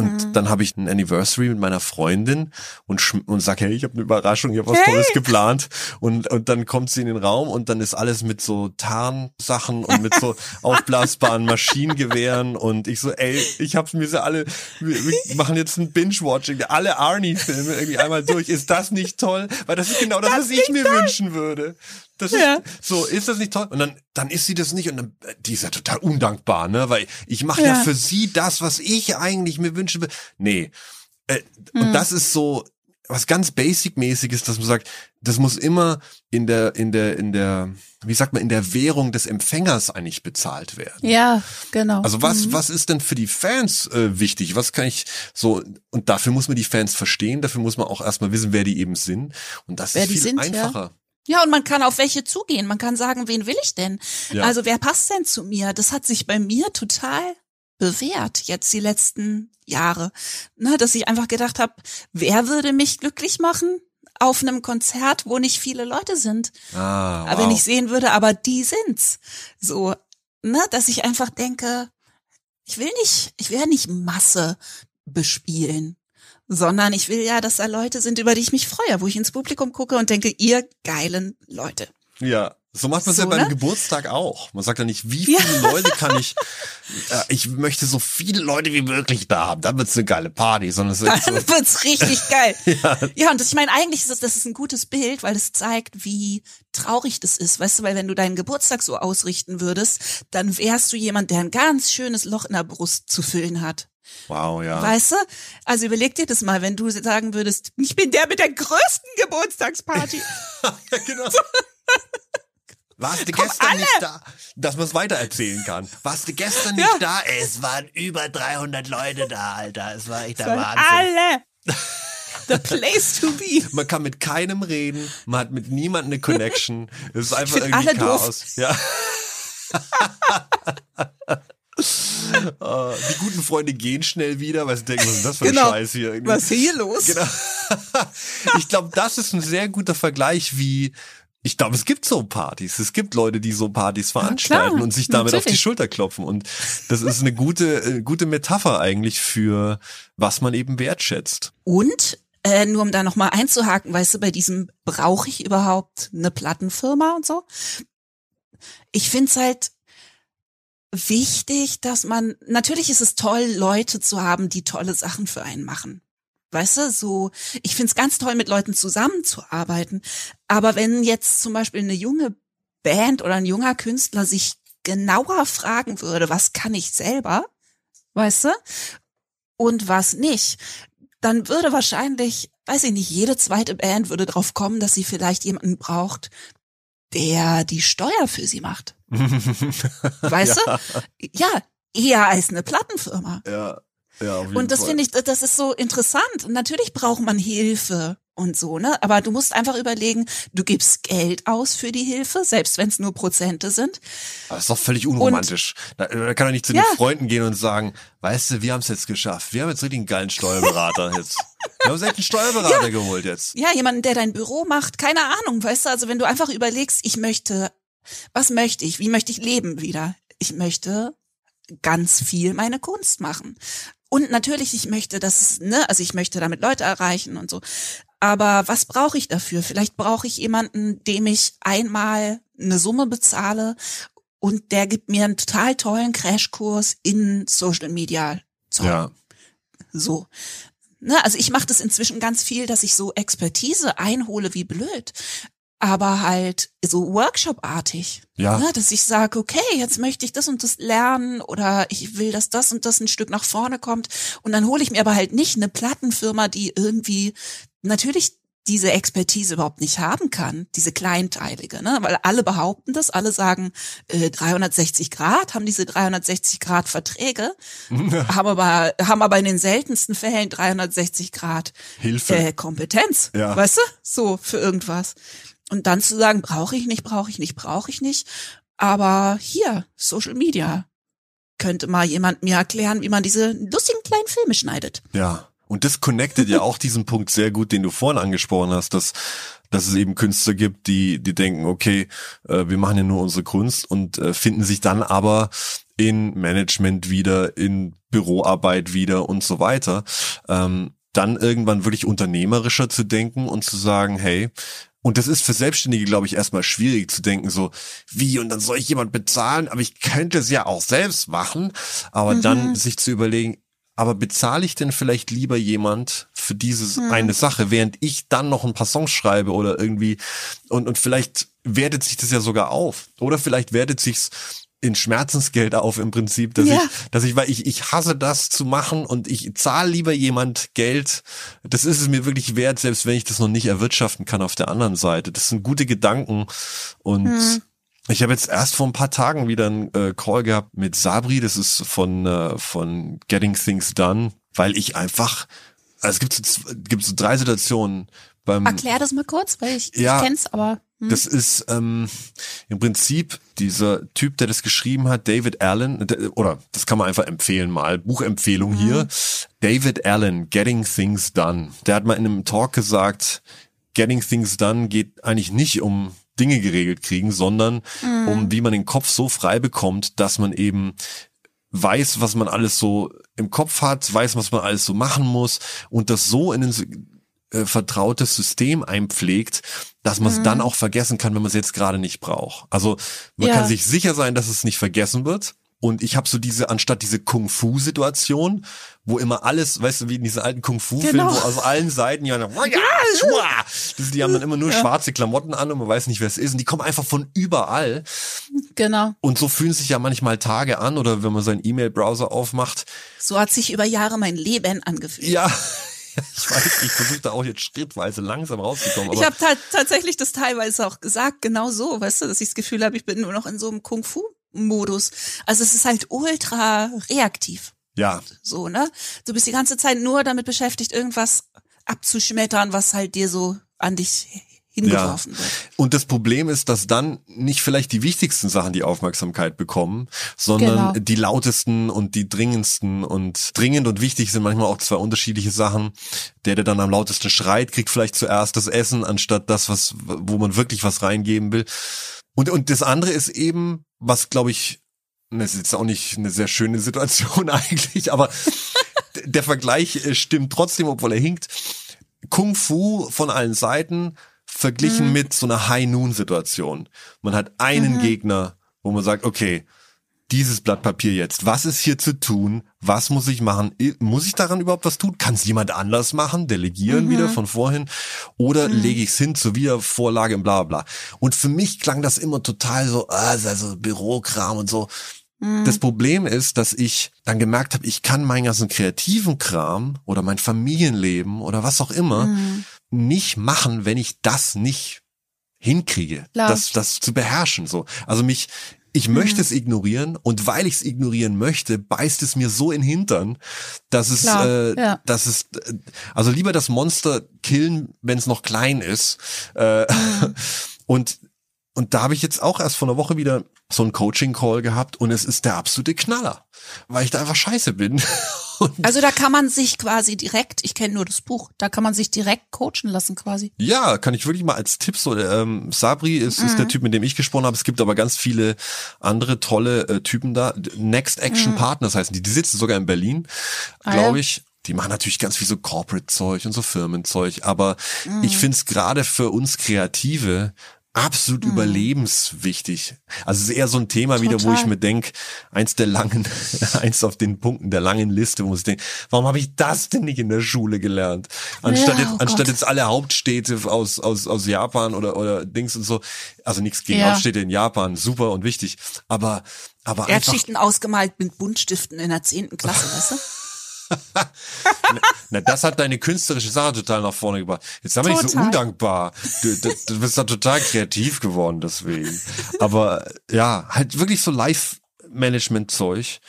und dann habe ich ein Anniversary mit meiner Freundin und, und sag, hey, ich habe eine Überraschung, ich habe was Tolles geplant. Und, und dann kommt sie in den Raum und dann ist alles mit so Tarnsachen und mit so [LAUGHS] aufblasbaren Maschinengewehren. Und ich so, ey, ich hab's mir so alle, wir, wir machen jetzt ein Binge-Watching, alle Arnie-Filme irgendwie einmal durch. Ist das nicht toll? Weil das ist genau das, was ich mir wünschen würde. Das ist, Ja. so, ist das nicht toll? Und dann, dann ist sie das nicht und dann, die ist ja total undankbar, ne? Weil ich mache ja. Ja. für sie das, was ich eigentlich mir wünschen will. Nee. Äh, Hm. Und das ist so was ganz basic-mäßiges, dass man sagt, das muss immer in der, in der, in der, wie sagt man, in der Währung des Empfängers eigentlich bezahlt werden. Ja, genau. Also was, was ist denn für die Fans äh, wichtig? Was kann ich so, und dafür muss man die Fans verstehen, dafür muss man auch erstmal wissen, wer die eben sind. Und das Wer ist viel sind, einfacher. Ja, und man kann auf welche zugehen. Man kann sagen, wen will ich denn? Ja. Also wer passt denn zu mir? Das hat sich bei mir total bewährt jetzt die letzten Jahre, ne, dass ich einfach gedacht habe, wer würde mich glücklich machen auf einem Konzert, wo nicht viele Leute sind? Ah, Aber wenn wow. ich sehen würde, aber die sind's. So, ne, dass ich einfach denke, ich will nicht, ich will ja nicht Masse bespielen, sondern ich will ja, dass da Leute sind, über die ich mich freue, wo ich ins Publikum gucke und denke, ihr geilen Leute. Ja, so macht man es So, ja beim ne? Geburtstag auch. Man sagt ja nicht, wie viele Leute kann ich, [LAUGHS] äh, ich möchte so viele Leute wie möglich da haben. Dann wird's eine geile Party, sondern es wird so, Dann wird's richtig geil. [LAUGHS] ja. und das, ich meine, eigentlich ist das, das ist ein gutes Bild, weil es zeigt, wie traurig das ist. Weißt du, weil wenn du deinen Geburtstag so ausrichten würdest, dann wärst du jemand, der ein ganz schönes Loch in der Brust zu füllen hat. wow, ja. Weißt du? Also überleg dir das mal, wenn du sagen würdest, ich bin der mit der größten Geburtstagsparty. [LAUGHS] Ja, genau. Warst du gestern nicht da? Dass man es weitererzählen kann. Warst du gestern nicht da? Es waren über 300 Leute da, Alter. Es war echt der Wahnsinn. Alle. [LAUGHS] The place to be. Man kann mit keinem reden, man hat mit niemandem eine Connection. Es ist einfach irgendwie alle doof. Chaos. Ja. Äh, [LAUGHS] die guten Freunde gehen schnell wieder, weil sie denken, was ist das für ein Genau. Scheiß hier? Irgendwie. Was ist hier los? Genau. [LAUGHS] ich glaube, das ist ein sehr guter Vergleich, wie ich glaube, es gibt so Partys. Es gibt Leute, die so Partys veranstalten klar, und sich damit auf die natürlich. Schulter klopfen. Und das ist eine gute, äh, gute Metapher eigentlich für was man eben wertschätzt. Und äh, nur um da nochmal einzuhaken, weißt du, bei diesem brauche ich überhaupt eine Plattenfirma und so? ich find's halt wichtig, dass man, natürlich ist es toll, Leute zu haben, die tolle Sachen für einen machen. Weißt du, so, ich find's ganz toll, mit Leuten zusammenzuarbeiten. Aber wenn jetzt zum Beispiel eine junge Band oder ein junger Künstler sich genauer fragen würde, was kann ich selber, weißt du, und was nicht, dann würde wahrscheinlich, weiß ich nicht, jede zweite Band würde drauf kommen, dass sie vielleicht jemanden braucht, der die Steuer für sie macht. [LAUGHS] Weißt ja. du? Ja, eher als eine Plattenfirma. Ja. Ja, auf jeden Und das finde ich, das ist so interessant. Und natürlich braucht man Hilfe und so, ne? Aber du musst einfach überlegen, du gibst Geld aus für die Hilfe, selbst wenn es nur Prozente sind. Das ist doch völlig unromantisch. Da, da kann er nicht zu Ja. den Freunden gehen und sagen, weißt du, wir haben es jetzt geschafft. Wir haben jetzt richtig einen geilen Steuerberater [LAUGHS] jetzt. Wir haben uns echt einen Steuerberater geholt jetzt. Ja, jemanden, der dein Büro macht, keine Ahnung, weißt du, also wenn du einfach überlegst, ich möchte, was möchte ich, wie möchte ich leben wieder? Ich möchte ganz viel meine Kunst machen. Und natürlich, ich möchte das, ne, also ich möchte damit Leute erreichen und so. Aber was brauche ich dafür? Vielleicht brauche ich jemanden, dem ich einmal eine Summe bezahle und der gibt mir einen total tollen Crashkurs in Social Media. Zeug. Ja. So. Ne, also ich mache das inzwischen ganz viel, dass ich so Expertise einhole wie blöd. Aber halt so Workshop-artig. Ja. Ne, dass ich sage, okay, jetzt möchte ich das und das lernen oder ich will, dass das und das ein Stück nach vorne kommt. Und dann hole ich mir aber halt nicht eine Plattenfirma, die irgendwie natürlich diese Expertise überhaupt nicht haben kann, diese kleinteilige, ne? Weil alle behaupten das, alle sagen äh, 360 Grad, haben diese 360 Grad Verträge, [LAUGHS] haben aber haben aber in den seltensten Fällen 360 Grad Hilfe. äh, Kompetenz, Ja. weißt du, so für irgendwas. Und dann zu sagen, brauche ich nicht, brauche ich nicht, brauche ich nicht. Aber hier Social Media könnte mal jemand mir erklären, wie man diese lustigen kleinen Filme schneidet. Ja. Und das connectet ja auch diesen Punkt sehr gut, den du vorhin angesprochen hast, dass, dass es eben Künstler gibt, die, die denken, okay, äh, wir machen ja nur unsere Kunst und äh, finden sich dann aber in Management wieder, in Büroarbeit wieder und so weiter. Ähm, dann irgendwann wirklich unternehmerischer zu denken und zu sagen, hey, und das ist für Selbstständige, glaube ich, erstmal schwierig zu denken, so, wie, und dann soll ich jemand bezahlen, aber ich könnte es ja auch selbst machen. Aber dann sich zu überlegen, aber bezahle ich denn vielleicht lieber jemand für dieses eine Sache, während ich dann noch ein paar Songs schreibe oder irgendwie und und vielleicht wertet sich das ja sogar auf. Oder vielleicht wertet sich's in Schmerzensgeld auf im Prinzip, dass Ja. ich, dass ich, weil ich, ich hasse das zu machen und ich zahle lieber jemand Geld. Das ist es mir wirklich wert, selbst wenn ich das noch nicht erwirtschaften kann auf der anderen Seite. Das sind gute Gedanken und ich habe jetzt erst vor ein paar Tagen wieder einen äh, Call gehabt mit Sabri, das ist von, äh, von Getting Things Done, weil ich einfach, also es gibt so, gibt so drei Situationen beim, Erklär das mal kurz, weil ich, Ja. ich kenn's, aber hm. Das ist ähm, im Prinzip dieser Typ, der das geschrieben hat, David Allen, der- oder das kann man einfach empfehlen mal, Buchempfehlung hier. David Allen, Getting Things Done. Der hat mal in einem Talk gesagt, Getting Things Done geht eigentlich nicht um Dinge geregelt kriegen, sondern um wie man den Kopf so frei bekommt, dass man eben weiß, was man alles so im Kopf hat, weiß, was man alles so machen muss und das so in ein äh, vertrautes System einpflegt, dass man es dann auch vergessen kann, wenn man es jetzt gerade nicht braucht. Also man Ja. kann sich sicher sein, dass es nicht vergessen wird. Und ich habe so diese, anstatt diese Kung-Fu-Situation, wo immer alles, weißt du, wie in diesen alten Kung-Fu-Filmen, Genau. wo aus allen Seiten ja, das, die haben dann immer nur schwarze Klamotten an und man weiß nicht, wer es ist. Und die kommen einfach von überall. genau. Und so fühlen sich ja manchmal Tage an oder wenn man seinen E-Mail-Browser aufmacht. So hat sich über Jahre mein Leben angefühlt. Ja, [LAUGHS] ich weiß, ich versuche da auch jetzt schrittweise langsam rauszukommen. Ich habe ta tatsächlich das teilweise auch gesagt, genau so, weißt du, dass ich das Gefühl habe, ich bin nur noch in so einem Kung-Fu-Modus. Also es ist halt ultra reaktiv. ja, So, ne? Du bist die ganze Zeit nur damit beschäftigt, irgendwas abzuschmettern, was halt dir so an dich hingeworfen wird. Und das Problem ist, dass dann nicht vielleicht die wichtigsten Sachen die Aufmerksamkeit bekommen, sondern Genau. die lautesten und die dringendsten und dringend und wichtig sind manchmal auch zwei unterschiedliche Sachen. Der, der dann am lautesten schreit, kriegt vielleicht zuerst das Essen, anstatt das, was, wo man wirklich was reingeben will. Und, und das andere ist eben, was glaube ich, das ist jetzt auch nicht eine sehr schöne Situation [LAUGHS] eigentlich, aber der Vergleich äh, stimmt trotzdem, obwohl er hinkt. Kung Fu von allen Seiten, verglichen mit so einer High-Noon-Situation. Man hat einen Gegner, wo man sagt, okay, dieses Blatt Papier jetzt. Was ist hier zu tun? Was muss ich machen? Muss ich daran überhaupt was tun? Kann es jemand anders machen? Delegieren wieder von vorhin? Oder lege ich es hin zur Wiedervorlage und bla bla bla. Und für mich klang das immer total so, also Bürokram und so. Das Problem ist, dass ich dann gemerkt habe, ich kann meinen ganzen kreativen Kram oder mein Familienleben oder was auch immer nicht machen, wenn ich das nicht hinkriege, Klar. das, das zu beherrschen. So, also mich, ich möchte es ignorieren und weil ich es ignorieren möchte, beißt es mir so in den Hintern, dass es, Klar, äh, ja. dass es, äh, also lieber das Monster killen, wenn es noch klein ist. Äh, [LAUGHS] und und da habe ich jetzt auch erst vor einer Woche wieder so einen Coaching-Call gehabt und es ist der absolute Knaller, weil ich da einfach scheiße bin. [LAUGHS] Und Also da kann man sich quasi direkt, ich kenne nur das Buch, Da kann man sich direkt coachen lassen quasi. Ja, kann ich wirklich mal als Tipp so. Ähm, Sabri ist, ist der Typ, mit dem ich gesprochen habe. Es gibt aber ganz viele andere tolle äh, Typen da. Next Action Partners heißen die. Die sitzen sogar in Berlin, Ah, glaube ja. ich. Die machen natürlich ganz viel so Corporate-Zeug und so Firmenzeug. Aber ich finde es gerade für uns Kreative absolut überlebenswichtig. Also es ist eher so ein Thema wieder, wo ich Total. mir denk, eins der langen, [LAUGHS] eins auf den Punkten der langen Liste, wo ich denke, warum habe ich das denn nicht in der Schule gelernt? Anstatt, Ja, jetzt, oh anstatt Gott. jetzt alle Hauptstädte aus, aus, aus Japan oder, oder Dings und so, also nichts gegen Ja. Hauptstädte in Japan, super und wichtig, aber, aber einfach, Erdschichten ausgemalt mit Buntstiften in der zehnten Klasse, weißt du? [LAUGHS] na, das hat deine künstlerische Sache total nach vorne gebracht. Jetzt haben wir nicht so undankbar. Du, du, du bist da total kreativ geworden deswegen. Aber ja, halt wirklich so Live-Management-Zeug.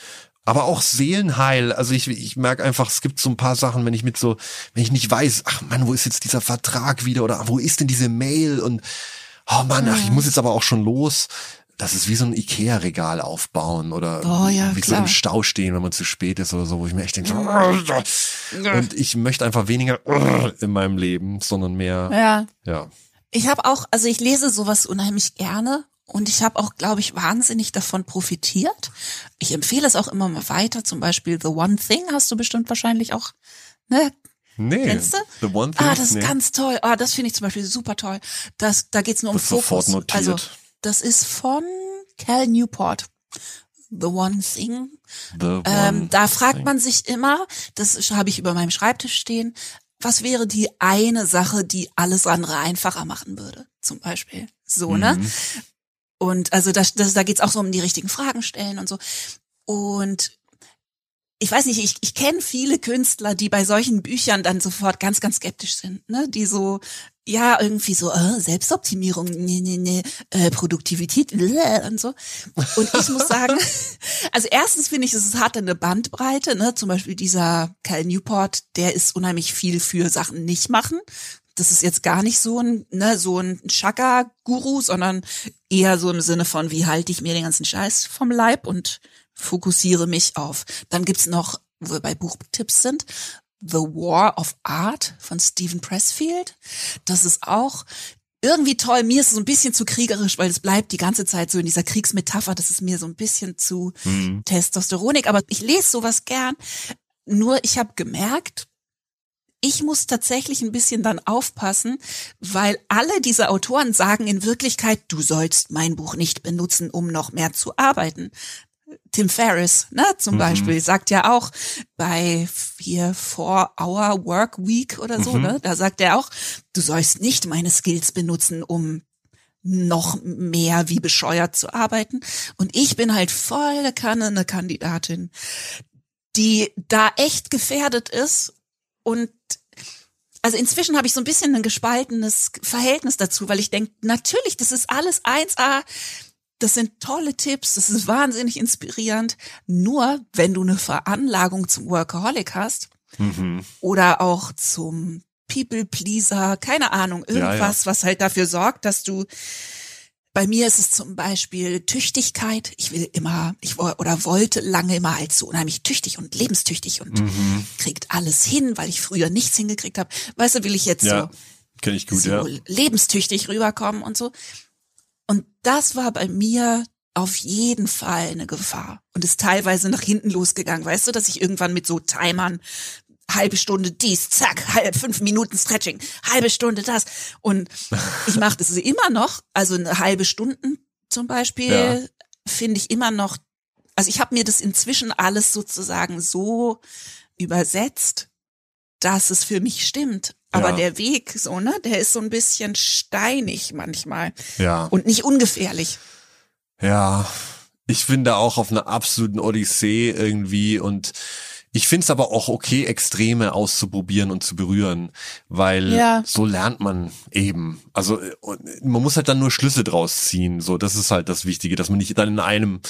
Aber auch Seelenheil. Also ich, ich merke einfach, es gibt so ein paar Sachen, wenn ich mit so, wenn ich nicht weiß, ach Mann, wo ist jetzt dieser Vertrag wieder oder wo ist denn diese Mail und oh Mann, ach, ich muss jetzt aber auch schon los. Das ist wie so ein Ikea-Regal aufbauen oder Oh ja, wie so klar. im Stau stehen, wenn man zu spät ist oder so, wo ich mir echt denke, [LAUGHS] und ich möchte einfach weniger [LAUGHS] in meinem Leben, sondern mehr, Ja. ja. Ich habe auch, also ich lese sowas unheimlich gerne und ich habe auch, glaube ich, wahnsinnig davon profitiert. Ich empfehle es auch immer mal weiter. Zum Beispiel The One Thing hast du bestimmt wahrscheinlich auch, ne? Nee. Kennst du? The One Thing? Ah, das ist nee. ganz toll. Ah, das finde ich zum Beispiel super toll. Das, da geht's nur um Wird sofort Fokus. notiert. Also das ist von Cal Newport. The One Thing. The One Ähm, da fragt Thing. man sich immer, das habe ich über meinem Schreibtisch stehen, was wäre die eine Sache, die alles andere einfacher machen würde? Zum Beispiel. So, ne? Mhm. Und also das, das, da geht's auch so um die richtigen Fragen stellen und so. Und ich weiß nicht, ich, ich kenne viele Künstler, die bei solchen Büchern dann sofort ganz, ganz skeptisch sind, ne? Die so, ja, irgendwie so, äh, Selbstoptimierung, nee, nee, nee, äh, Produktivität [LAUGHS] äh, und so. Und ich muss sagen, [LAUGHS] also erstens finde ich, es hat eine Bandbreite, ne? Zum Beispiel dieser Cal Newport, der ist unheimlich viel für Sachen nicht machen. Das ist jetzt gar nicht so ein, ne, so ein Chakra-Guru, sondern eher so im Sinne von, wie halte ich mir den ganzen Scheiß vom Leib und fokussiere mich auf. Dann gibt's noch, wo wir bei Buchtipps sind, The War of Art von Stephen Pressfield. Das ist auch irgendwie toll. Mir ist es so ein bisschen zu kriegerisch, weil es bleibt die ganze Zeit so in dieser Kriegsmetapher. Das ist mir so ein bisschen zu Mhm. Testosteronik. Aber ich lese sowas gern. Nur ich habe gemerkt, ich muss tatsächlich ein bisschen dann aufpassen, weil alle diese Autoren sagen in Wirklichkeit, du sollst mein Buch nicht benutzen, um noch mehr zu arbeiten. Tim Ferriss, ne, zum Mhm. Beispiel, sagt ja auch bei hier Four Hour Work Week oder so, Mhm. ne, da sagt er auch, du sollst nicht meine Skills benutzen, um noch mehr wie bescheuert zu arbeiten. Und ich bin halt volle Kanne eine Kandidatin, die da echt gefährdet ist und also inzwischen habe ich so ein bisschen ein gespaltenes Verhältnis dazu, weil ich denke, natürlich, das ist alles 1A, das sind tolle Tipps, das ist wahnsinnig inspirierend. Nur wenn du eine Veranlagung zum Workaholic hast Mhm. oder auch zum People Pleaser, keine Ahnung, Ja, ja. irgendwas, was halt dafür sorgt, dass du bei mir ist es zum Beispiel Tüchtigkeit. Ich will immer, ich oder wollte lange immer als so unheimlich tüchtig und lebenstüchtig und Mhm. kriegt alles hin, weil ich früher nichts hingekriegt habe. Weißt du, will ich jetzt Ja, so ich gut, so ja. lebenstüchtig rüberkommen und so. Und das war bei mir auf jeden Fall eine Gefahr und ist teilweise nach hinten losgegangen. Weißt du, dass ich irgendwann mit so Timern halbe Stunde dies, zack, halb, fünf Minuten Stretching, halbe Stunde das. Und ich mache das immer noch, also eine halbe Stunden zum Beispiel, Ja. finde ich immer noch, also ich habe mir das inzwischen alles sozusagen so übersetzt, dass es für mich stimmt. Aber Ja. der Weg, so, ne, der ist so ein bisschen steinig manchmal Ja. und nicht ungefährlich. Ja, ich bin da auch auf einer absoluten Odyssee irgendwie und ich finde es aber auch okay, Extreme auszuprobieren und zu berühren, weil Ja. so lernt man eben. Also äh, man muss halt dann nur Schlüsse draus ziehen. So, das ist halt das Wichtige, dass man nicht dann in einem,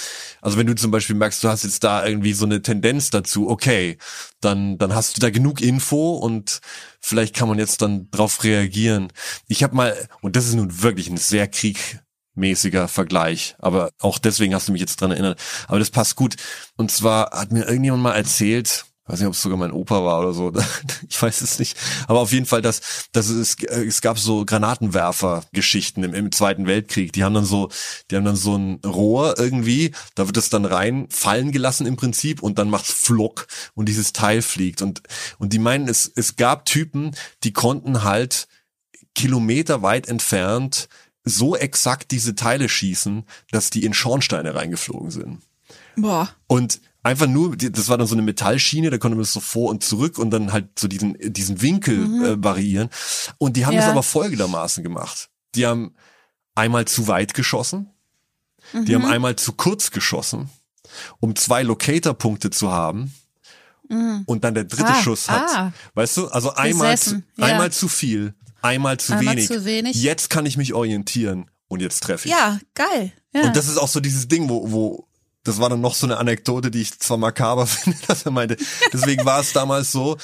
also wenn du zum Beispiel merkst, du hast jetzt da irgendwie so eine Tendenz dazu, okay, dann dann hast du da genug Info und vielleicht kann man jetzt dann drauf reagieren. Ich habe mal und das ist nun wirklich ein sehr Krieg mäßiger Vergleich. Aber auch deswegen hast du mich jetzt dran erinnert. Aber das passt gut. Und zwar hat mir irgendjemand mal erzählt, weiß nicht, ob es sogar mein Opa war oder so, [LAUGHS] ich weiß es nicht. Aber auf jeden Fall, dass, dass es, es gab so Granatenwerfer-Geschichten im, im Zweiten Weltkrieg. Die haben dann so, die haben dann so ein Rohr irgendwie, da wird es dann rein fallen gelassen im Prinzip und dann macht's Flock und dieses Teil fliegt. Und, und die meinen, es, es gab Typen, die konnten halt Kilometer weit entfernt so exakt diese Teile schießen, dass die in Schornsteine reingeflogen sind. Boah. Und einfach nur, das war dann so eine Metallschiene, da konnte man das so vor und zurück und dann halt so diesen, diesen Winkel äh, variieren. Und die haben das Ja. aber folgendermaßen gemacht. Die haben einmal zu weit geschossen, die haben einmal zu kurz geschossen, um zwei Locator-Punkte zu haben. Und dann der dritte Ah, Schuss hat, ah. weißt du, also einmal, zu, ja. einmal zu viel, einmal zu Einmal wenig. zu wenig. Jetzt kann ich mich orientieren und jetzt treffe ich. Ja, geil. Ja. Und das ist auch so dieses Ding, wo, wo, das war dann noch so eine Anekdote, die ich zwar makaber [LAUGHS] finde, dass er meinte, deswegen war es damals so,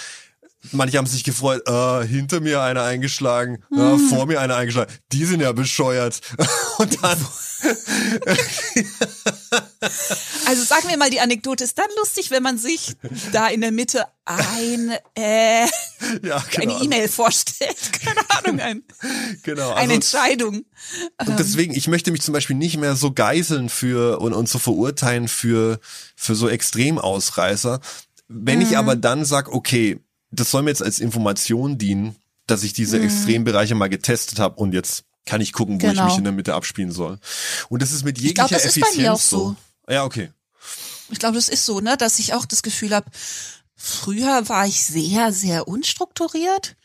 manche haben sich gefreut, äh, hinter mir einer eingeschlagen, äh, Hm. vor mir einer eingeschlagen, die sind ja bescheuert. [LAUGHS] Und dann, [LAUGHS] Also sagen wir mal, die Anekdote ist dann lustig, wenn man sich da in der Mitte ein, äh, ja, genau, eine E-Mail vorstellt. Keine Ahnung, ein, genau, eine also, Entscheidung. Und deswegen, ich möchte mich zum Beispiel nicht mehr so geißeln für und, und so verurteilen für, für so Extremausreißer. Wenn Mhm. ich aber dann sag, okay, das soll mir jetzt als Information dienen, dass ich Mhm. diese Extrembereiche mal getestet habe und jetzt kann ich gucken, wo ich Genau. mich in der Mitte abspielen soll. Und das ist mit jeglicher glaub, das ist bei Effizienz mir auch so. Ja, okay. Ich glaube, das ist so, ne, dass ich auch das Gefühl habe, früher war ich sehr, sehr unstrukturiert,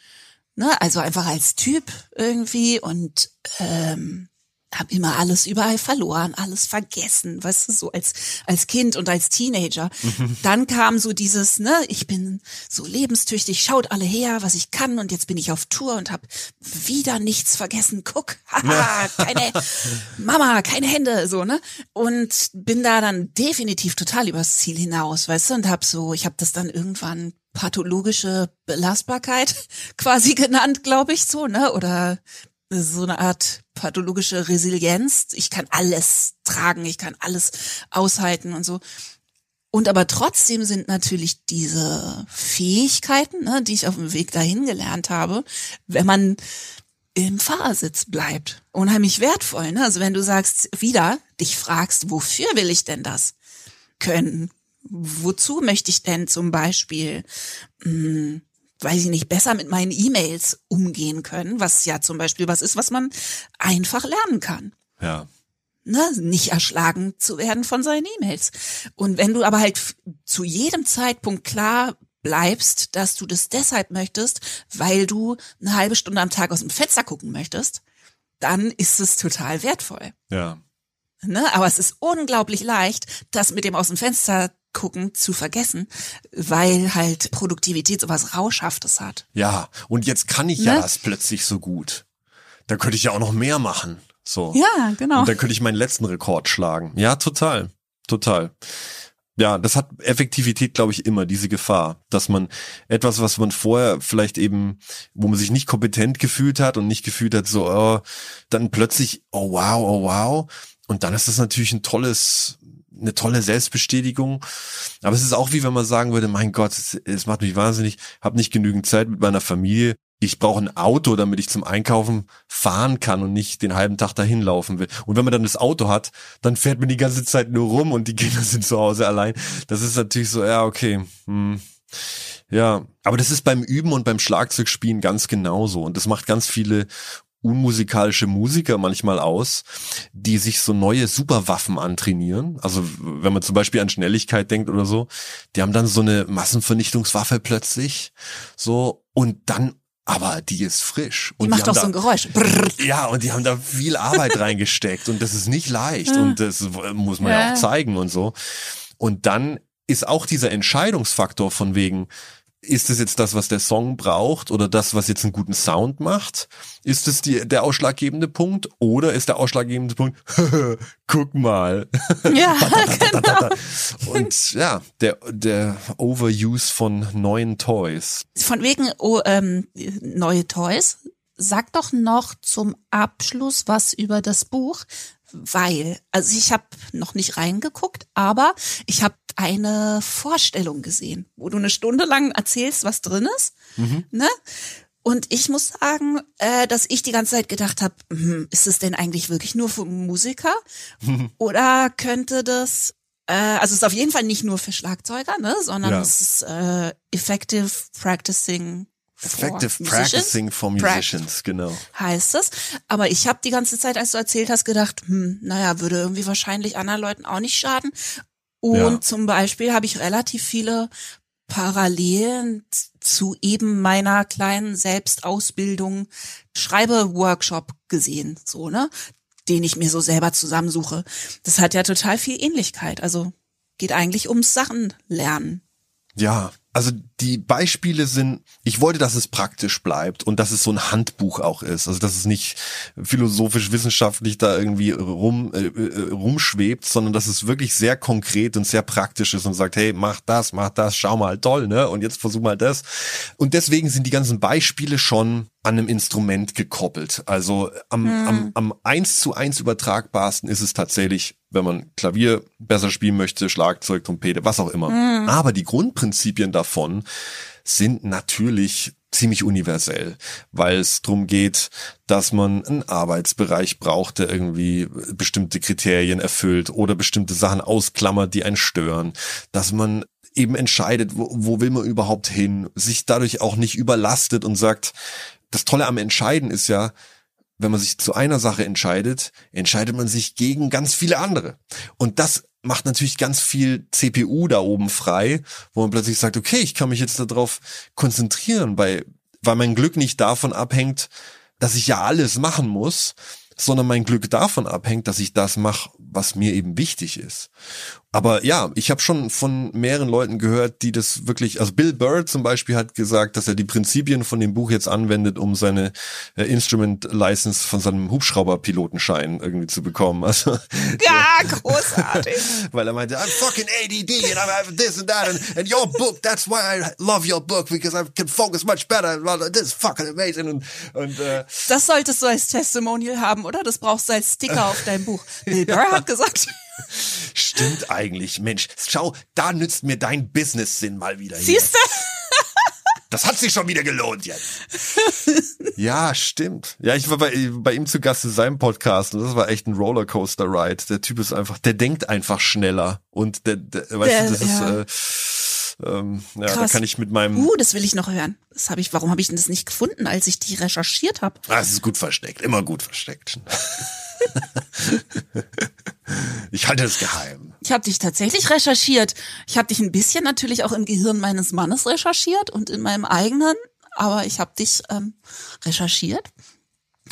ne, also einfach als Typ irgendwie und ähm, habe immer alles überall verloren, alles vergessen, weißt du, so als als Kind und als Teenager. Dann kam so dieses, ne, ich bin so lebenstüchtig, schaut alle her, was ich kann und jetzt bin ich auf Tour und habe wieder nichts vergessen. Guck, haha, [LAUGHS] keine Mama, keine Hände, so, ne? Und bin da dann definitiv total übers Ziel hinaus, weißt du, und hab so, ich habe das dann irgendwann pathologische Belastbarkeit [LAUGHS] quasi genannt, glaube ich, so, ne? Oder so eine Art pathologische Resilienz. Ich kann alles tragen, ich kann alles aushalten und so. Und aber trotzdem sind natürlich diese Fähigkeiten, ne, die ich auf dem Weg dahin gelernt habe, wenn man im Fahrersitz bleibt, unheimlich wertvoll. Ne? Also wenn du sagst, wieder dich fragst, wofür will ich denn das können? Wozu möchte ich denn zum Beispiel, mh, weiß ich nicht, besser mit meinen E-Mails umgehen können, was ja zum Beispiel was ist, was man einfach lernen kann Ja. ne, nicht erschlagen zu werden von seinen E-Mails. Und wenn du aber halt zu jedem Zeitpunkt klar bleibst, dass du das deshalb möchtest, weil du eine halbe Stunde am Tag aus dem Fenster gucken möchtest, dann ist es total wertvoll. Ja. Ne? Aber es ist unglaublich leicht, das mit dem aus dem Fenster gucken zu vergessen, weil halt Produktivität sowas Rauschhaftes hat. Ja. Und jetzt kann ich ja Ne? das plötzlich so gut. Da könnte ich ja auch noch mehr machen. So. Ja, genau. Und dann könnte ich meinen letzten Rekord schlagen. Ja, total. Total. Ja, das hat Effektivität, glaube ich, immer, diese Gefahr, dass man etwas, was man vorher vielleicht eben, wo man sich nicht kompetent gefühlt hat und nicht gefühlt hat, so, oh, dann plötzlich, oh wow, oh wow. Und dann ist das natürlich ein tolles, eine tolle Selbstbestätigung. Aber es ist auch wie wenn man sagen würde, mein Gott, es, es macht mich wahnsinnig, habe nicht genügend Zeit mit meiner Familie. Ich brauche ein Auto, damit ich zum Einkaufen fahren kann und nicht den halben Tag dahin laufen will. Und wenn man dann das Auto hat, dann fährt man die ganze Zeit nur rum und die Kinder [LAUGHS] sind zu Hause allein. Das ist natürlich so, ja, okay. Hm. Ja, aber das ist beim Üben und beim Schlagzeugspielen ganz genauso. Und das macht ganz viele unmusikalische Musiker manchmal aus, die sich so neue Superwaffen antrainieren. Also wenn man zum Beispiel an Schnelligkeit denkt oder so, die haben dann so eine Massenvernichtungswaffe plötzlich, so und dann aber die ist frisch. Die und macht haben doch so ein Geräusch. Brrr. ja, und die haben da viel Arbeit reingesteckt und das ist nicht leicht und das muss man ja. Ja. auch zeigen und so. Und dann ist auch dieser Entscheidungsfaktor von wegen, ist es jetzt das, was der Song braucht oder das, was jetzt einen guten Sound macht? Ist es die, der ausschlaggebende Punkt oder ist der ausschlaggebende Punkt, [LAUGHS] guck mal. [LAUGHS] Ja, genau. Und ja, der, der Overuse von neuen Toys. Von wegen oh, ähm, neue Toys. Sag doch noch zum Abschluss was über das Buch. Weil, also ich habe noch nicht reingeguckt, aber ich habe eine Vorstellung gesehen, wo du eine Stunde lang erzählst, was drin ist. Ne? Und ich muss sagen, äh, dass ich die ganze Zeit gedacht habe, hm, ist es denn eigentlich wirklich nur für Musiker? Oder könnte das, äh, also es ist auf jeden Fall nicht nur für Schlagzeuger, ne, sondern Ja. es ist äh, effective practicing Effective musicians. practicing for musicians, genau. heißt es. Aber ich habe die ganze Zeit, als du erzählt hast, gedacht, hm, naja, würde irgendwie wahrscheinlich anderen Leuten auch nicht schaden. Und Ja. zum Beispiel habe ich relativ viele Parallelen zu eben meiner kleinen Selbstausbildung Schreibeworkshop gesehen, so, ne? Den ich mir so selber zusammensuche. Das hat ja total viel Ähnlichkeit. Also geht eigentlich ums Sachen lernen. Ja, also die Beispiele sind, ich wollte, dass es praktisch bleibt und dass es so ein Handbuch auch ist. Also dass es nicht philosophisch, wissenschaftlich da irgendwie rum, äh, äh, rumschwebt, sondern dass es wirklich sehr konkret und sehr praktisch ist und sagt, hey, mach das, mach das, schau mal, toll, ne? Und jetzt versuch mal das. Und deswegen sind die ganzen Beispiele schon an einem Instrument gekoppelt. Also am, am, am eins zu eins übertragbarsten ist es tatsächlich, wenn man Klavier besser spielen möchte, Schlagzeug, Trompete, was auch immer. Aber die Grundprinzipien davon sind natürlich ziemlich universell, weil es darum geht, dass man einen Arbeitsbereich braucht, der irgendwie bestimmte Kriterien erfüllt oder bestimmte Sachen ausklammert, die einen stören, dass man eben entscheidet, wo, wo will man überhaupt hin, sich dadurch auch nicht überlastet und sagt, das Tolle am Entscheiden ist ja, wenn man sich zu einer Sache entscheidet, entscheidet man sich gegen ganz viele andere. Und das macht natürlich ganz viel CPU da oben frei, wo man plötzlich sagt, okay, ich kann mich jetzt darauf konzentrieren, weil, weil mein Glück nicht davon abhängt, dass ich ja alles machen muss, sondern mein Glück davon abhängt, dass ich das mache, was mir eben wichtig ist. Aber ja, ich habe schon von mehreren Leuten gehört, die das wirklich, also Bill Burr zum Beispiel hat gesagt, dass er die Prinzipien von dem Buch jetzt anwendet, um seine äh, Instrument License von seinem Hubschrauberpilotenschein irgendwie zu bekommen. [LAUGHS] Also, Ja, großartig. [LAUGHS] weil er meinte, I'm fucking ADD and I have this and that and, and your book, that's why I love your book because I can focus much better. This is fucking amazing und, und äh, Das solltest du als Testimonial haben, oder? Das brauchst du als Sticker auf deinem Buch. [LAUGHS] Bill Burr hat gesagt, Stimmt eigentlich, Mensch. Schau, da nützt mir dein Business-Sinn mal wieder. Siehst du? Das hat sich schon wieder gelohnt jetzt. ja, stimmt. Ja, ich war bei, bei ihm zu Gast in seinem Podcast und das war echt ein Rollercoaster-Ride. Der Typ ist einfach, der denkt einfach schneller und der, der weißt Der- du, das ja. ist, äh, ähm, ja, da Krass. kann ich mit meinem, Uh, das will ich noch hören. Das habe ich, warum habe ich denn das nicht gefunden, als ich die recherchiert habe? ah, es ist gut versteckt, immer gut versteckt. [LAUGHS] ich halte es geheim. Ich habe dich tatsächlich recherchiert. Ich habe dich ein bisschen natürlich auch im Gehirn meines Mannes recherchiert und in meinem eigenen, aber ich habe dich ähm, recherchiert.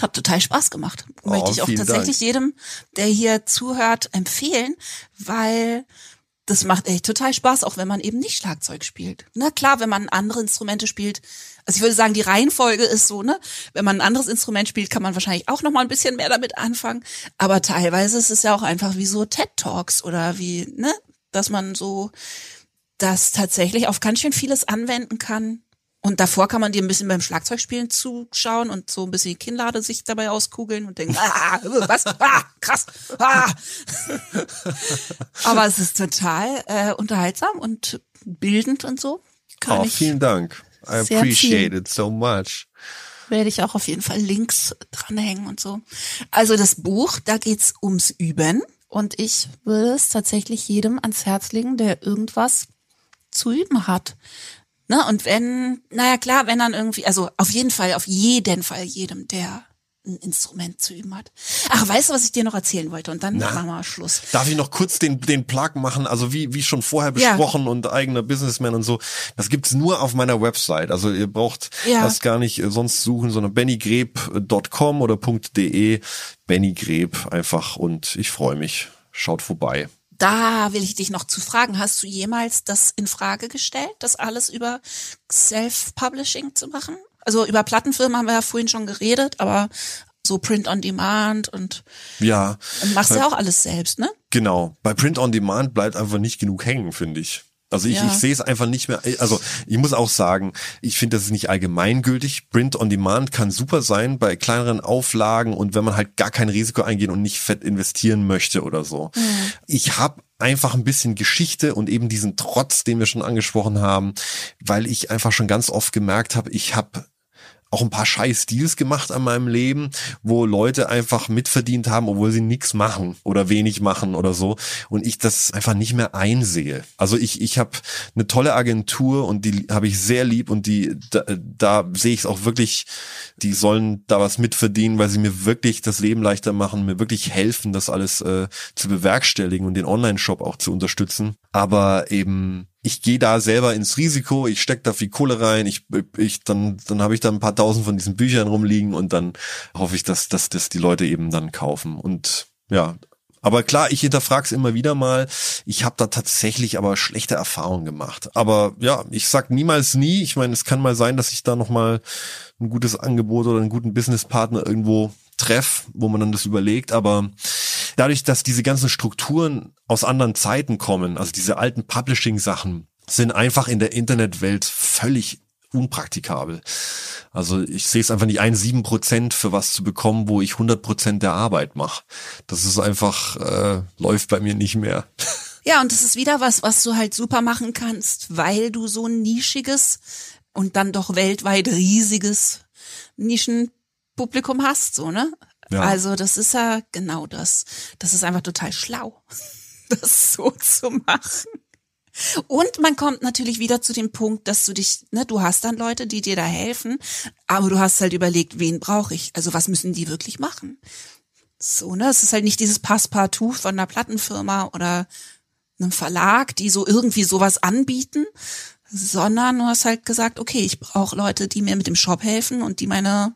Hat total Spaß gemacht. Oh, Möchte ich auch tatsächlich Dank. jedem, der hier zuhört, empfehlen, weil das macht echt total Spaß, auch wenn man eben nicht Schlagzeug spielt. Na klar, wenn man andere Instrumente spielt. Also ich würde sagen, die Reihenfolge ist so, ne? Wenn man ein anderes Instrument spielt, kann man wahrscheinlich auch noch mal ein bisschen mehr damit anfangen. Aber teilweise ist es ja auch einfach wie so TED Talks oder wie, ne? Dass man so das tatsächlich auf ganz schön vieles anwenden kann. Und davor kann man dir ein bisschen beim Schlagzeugspielen zuschauen und so ein bisschen die Kinnlade sich dabei auskugeln und denken, ah, [LAUGHS] was, ah, krass, ah. Aber es ist total äh, unterhaltsam und bildend und so. Kann Oh, ich, vielen Dank. I appreciate it so much. werde ich auch auf jeden Fall Links dranhängen und so. Also das Buch, da geht's ums Üben. Und ich würde es tatsächlich jedem ans Herz legen, der irgendwas zu üben hat. Ne? Und wenn, naja klar, wenn dann irgendwie, also auf jeden Fall, auf jeden Fall jedem, der ein Instrument zu üben hat. Ach, weißt du, was ich dir noch erzählen wollte? Und dann Na. machen wir Schluss. Darf ich noch kurz den, den Plug machen? Also wie, wie schon vorher Ja. besprochen und eigener Businessman und so. Das gibt's nur auf meiner Website. Also ihr braucht Ja. das gar nicht sonst suchen, sondern bennygreb.com oder .de. Benny Greb einfach und ich freue mich. Schaut vorbei. Da will ich dich noch zu fragen, hast du jemals das in Frage gestellt, das alles über Self-Publishing zu machen? Also über Plattenfirmen haben wir ja vorhin schon geredet, aber so Print on Demand und, Ja, und machst ja auch alles selbst, ne? genau. Bei Print on Demand bleibt einfach nicht genug hängen, finde ich. Also ich, Ja. ich sehe es einfach nicht mehr. Also ich muss auch sagen, ich finde, das ist nicht allgemeingültig. Print on Demand kann super sein bei kleineren Auflagen und wenn man halt gar kein Risiko eingehen und nicht fett investieren möchte oder so. Ich habe einfach ein bisschen Geschichte und eben diesen Trotz, den wir schon angesprochen haben, weil ich einfach schon ganz oft gemerkt habe, ich habe auch ein paar scheiß Deals gemacht an meinem Leben, wo Leute einfach mitverdient haben, obwohl sie nichts machen oder wenig machen oder so und ich das einfach nicht mehr einsehe. Also ich ich habe eine tolle Agentur und die habe ich sehr lieb und die da, da sehe ich es auch wirklich, die sollen da was mitverdienen, weil sie mir wirklich das Leben leichter machen, mir wirklich helfen, das alles äh, zu bewerkstelligen und den Online-Shop auch zu unterstützen. Aber eben ich gehe da selber ins Risiko, ich steck da viel Kohle rein, ich, ich dann, dann habe ich da ein paar tausend von diesen Büchern rumliegen und dann hoffe ich, dass, dass, dass die Leute eben dann kaufen. Und ja, aber klar, ich hinterfrage es immer wieder mal. Ich habe da tatsächlich aber schlechte Erfahrungen gemacht. Aber ja, ich sag niemals nie. Ich meine, es kann mal sein, dass ich da noch mal ein gutes Angebot oder einen guten Businesspartner irgendwo treff, wo man dann das überlegt. Aber dadurch, dass diese ganzen Strukturen aus anderen Zeiten kommen, also diese alten Publishing-Sachen, sind einfach in der Internetwelt völlig unpraktikabel. Also ich sehe es einfach nicht ein, sieben Prozent für was zu bekommen, wo ich 100 Prozent der Arbeit mache. Das ist einfach, äh, läuft bei mir nicht mehr. [LAUGHS] Ja, und das ist wieder was, was du halt super machen kannst, weil du so ein nischiges und dann doch weltweit riesiges Nischenpublikum hast, so, ne? Ja. Also, das ist ja genau das. Das ist einfach total schlau, [LAUGHS] das so zu machen. Und man kommt natürlich wieder zu dem Punkt, dass du dich, ne, du hast dann Leute, die dir da helfen, aber du hast halt überlegt, wen brauche ich? Also was müssen die wirklich machen? So, ne? Es ist halt nicht dieses Passepartout von einer Plattenfirma oder einem Verlag, die so irgendwie sowas anbieten, sondern du hast halt gesagt, okay, ich brauche Leute, die mir mit dem Shop helfen und die meine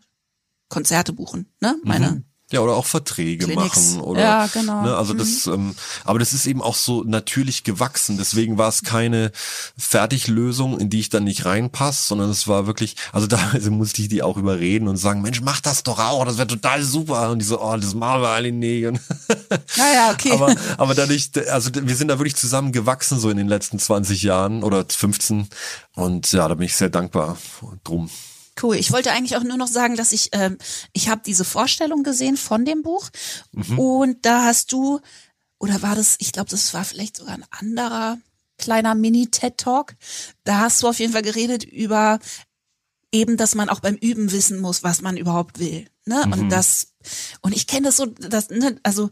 Konzerte buchen, ne? Meine Ja, oder auch Verträge Clinics. machen oder Ja, genau. ne, also das ähm, aber das ist eben auch so natürlich gewachsen, deswegen war es keine Fertiglösung, in die ich dann nicht reinpasse, sondern es war wirklich, also [LAUGHS] da musste ich die auch überreden und sagen, Mensch, mach das doch auch, das wäre total super und die so, oh, das machen wir alle nicht und Naja, okay. [LAUGHS] aber aber dadurch also wir sind da wirklich zusammen gewachsen so in den letzten 20 Jahren oder 15 und ja, da bin ich sehr dankbar drum. Cool. Ich wollte eigentlich auch nur noch sagen, dass ich, ähm, ich habe diese Vorstellung gesehen von dem Buch und da hast du, oder war das, ich glaube, das war vielleicht sogar ein anderer kleiner Mini-TED-Talk, da hast du auf jeden Fall geredet über eben, dass man auch beim Üben wissen muss, was man überhaupt will. Ne? Und das, und ich kenne das so, das, ne, also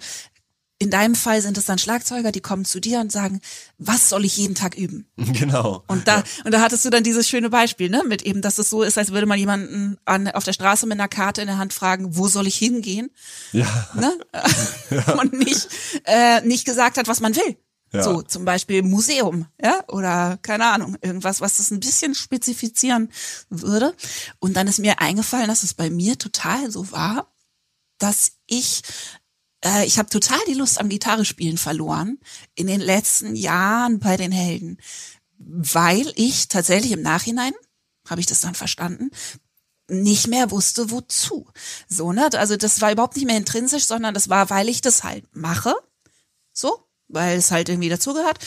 in deinem Fall sind es dann Schlagzeuger, die kommen zu dir und sagen, was soll ich jeden Tag üben? [LAUGHS] Genau. Und da, und da hattest du dann dieses schöne Beispiel, ne, mit eben, dass es so ist, als würde man jemanden an, auf der Straße mit einer Karte in der Hand fragen, wo soll ich hingehen? Ja. Ne? [LAUGHS] Und nicht, äh, nicht gesagt hat, was man will. Ja. So, zum Beispiel Museum, ja, oder keine Ahnung, irgendwas, was das ein bisschen spezifizieren würde. Und dann ist mir eingefallen, dass es bei mir total so war, dass ich äh, ich habe total die Lust am Gitarrespielen verloren in den letzten Jahren bei den Helden, weil ich tatsächlich im Nachhinein habe ich das dann verstanden, nicht mehr wusste, wozu. So, ne? Also das war überhaupt nicht mehr intrinsisch, sondern das war, weil ich das halt mache. So, weil es halt irgendwie dazugehört.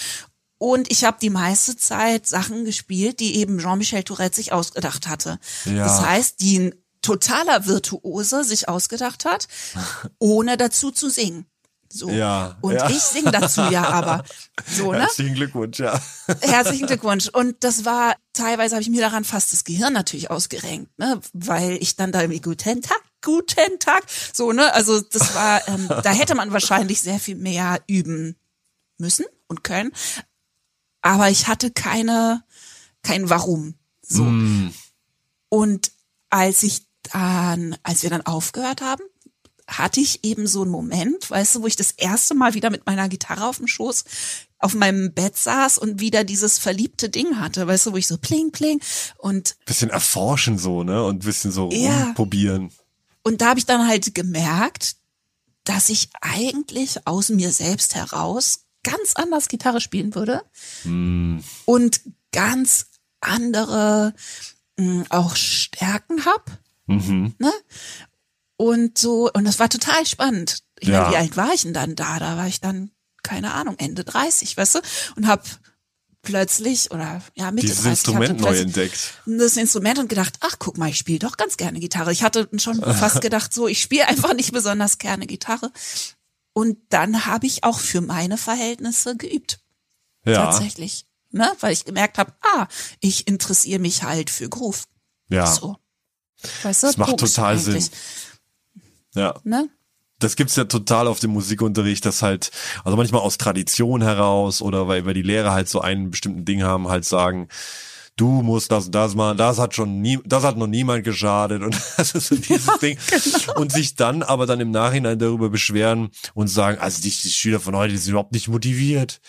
Und ich habe die meiste Zeit Sachen gespielt, die eben Jean-Michel Tourette sich ausgedacht hatte. Ja. Das heißt, die totaler Virtuose sich ausgedacht hat, ohne dazu zu singen. So. Ja, Und ja. ich singe dazu ja aber. So, ne? Herzlichen Glückwunsch, ja. Herzlichen Glückwunsch. Und das war, teilweise habe ich mir daran fast das Gehirn natürlich ausgerenkt, ne? weil ich dann da irgendwie guten Tag, guten Tag, so, ne? Also das war, ähm, da hätte man wahrscheinlich sehr viel mehr üben müssen und können. Aber ich hatte keine, kein Warum. So. Mm. Und als ich dann, als wir dann aufgehört haben, hatte ich eben so einen Moment, weißt du, wo ich das erste Mal wieder mit meiner Gitarre auf dem Schoß auf meinem Bett saß und wieder dieses verliebte Ding hatte, weißt du, wo ich so pling, pling und Bisschen erforschen so, ne? Und bisschen so Ja. rumprobieren. Und da habe ich dann halt gemerkt, dass ich eigentlich aus mir selbst heraus ganz anders Gitarre spielen würde und ganz andere mh, auch Stärken hab. Mhm. Ne? Und so, und das war total spannend. Ich Ja. meine, wie alt war ich denn dann da? Da war ich dann, keine Ahnung, Ende 30, weißt du? Und hab plötzlich, oder ja, Mitte Dieses 30, Instrument neu entdeckt. das Instrument und gedacht, ach guck mal, ich spiele doch ganz gerne Gitarre. Ich hatte schon [LAUGHS] fast gedacht, so, ich spiele einfach nicht besonders gerne Gitarre. Und dann habe ich auch für meine Verhältnisse geübt, Ja. tatsächlich. Ne? Weil ich gemerkt habe, ah, ich interessiere mich halt für Groove. Ja. So. Weißt du, Das macht total eigentlich, Sinn. Ja. Ne? das gibt's ja total auf dem Musikunterricht, dass halt, also manchmal aus Tradition heraus oder weil, weil die Lehrer halt so einen bestimmten Ding haben, halt sagen, du musst das und das machen, das hat schon nie, das hat noch niemand geschadet und [LAUGHS] das ist so [LAUGHS] dieses Ding. genau. Und sich dann aber dann im Nachhinein darüber beschweren und sagen, also die, die Schüler von heute, die sind überhaupt nicht motiviert.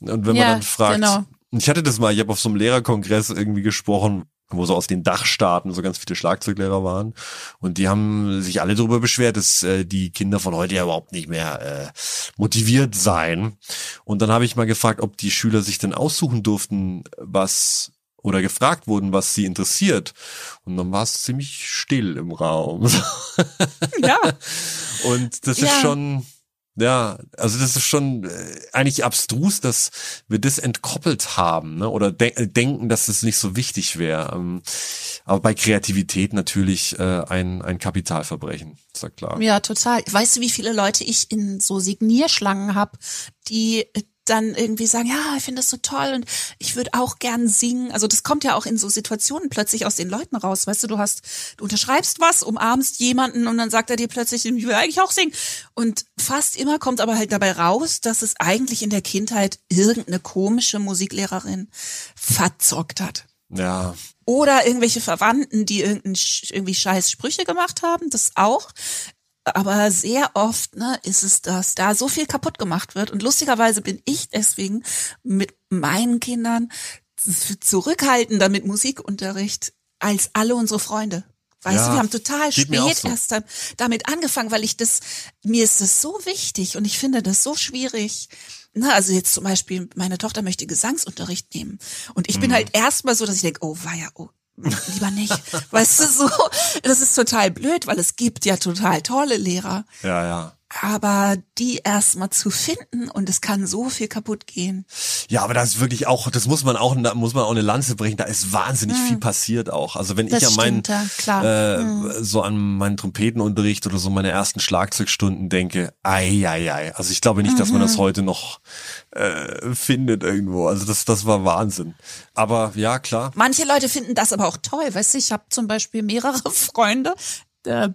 Und wenn Ja, man dann fragt, genau. ich hatte das mal, ich habe auf so einem Lehrerkongress irgendwie gesprochen, wo so aus den Dachstaaten so ganz viele Schlagzeuglehrer waren. Und die haben sich alle darüber beschwert, dass äh, die Kinder von heute ja überhaupt nicht mehr äh, motiviert seien. Und dann habe ich mal gefragt, ob die Schüler sich denn aussuchen durften, was oder gefragt wurden, was sie interessiert. Und dann war es ziemlich still im Raum. [LAUGHS] Ja. Und das ist Ja. schon, ja, also das ist schon äh, eigentlich abstrus, dass wir das entkoppelt haben, ne? Oder de äh, denken, dass es nicht so wichtig wäre. Ähm, aber bei Kreativität natürlich äh, ein, ein Kapitalverbrechen, ist ja klar. Ja, total. Weißt du, wie viele Leute ich in so Signierschlangen habe, die äh, dann irgendwie sagen, ja, ich finde das so toll und ich würde auch gern singen. Also das kommt ja auch in so Situationen plötzlich aus den Leuten raus. Weißt du, du hast, du unterschreibst was, umarmst jemanden und dann sagt er dir plötzlich, ich will eigentlich auch singen. Und fast immer kommt aber halt dabei raus, dass es eigentlich in der Kindheit irgendeine komische Musiklehrerin verzockt hat Ja, oder irgendwelche Verwandten, die irgendwie scheiß Sprüche gemacht haben, das auch. Aber sehr oft ne, ist es, dass da so viel kaputt gemacht wird. Und lustigerweise bin ich deswegen mit meinen Kindern zurückhaltender mit Musikunterricht als alle unsere Freunde. Weißt Ja, du, wir haben total spät so. erst damit angefangen, weil ich das, mir ist das so wichtig und ich finde das so schwierig. Na, also jetzt zum Beispiel, meine Tochter möchte Gesangsunterricht nehmen. Und ich bin Mhm. halt erstmal so, dass ich denke, oh, war ja, oh, lieber nicht. weißt du, so, das ist total blöd, weil es gibt ja total tolle Lehrer. ja, ja. Aber die erstmal zu finden und es kann so viel kaputt gehen. Ja, aber das ist wirklich auch, das muss man auch, da muss man auch eine Lanze brechen. Da ist wahnsinnig viel passiert auch. Also wenn Hm. Das ich an meinen, ja. Hm. äh, so an meinen Trompetenunterricht oder so meine ersten Schlagzeugstunden denke, ei, ei, ei. Also ich glaube nicht, dass man Mhm. das heute noch äh, findet irgendwo. Also das, das war Wahnsinn. Aber ja, klar. Manche Leute finden das aber auch toll. Weißt du, ich habe zum Beispiel mehrere [LAUGHS] Freunde, äh,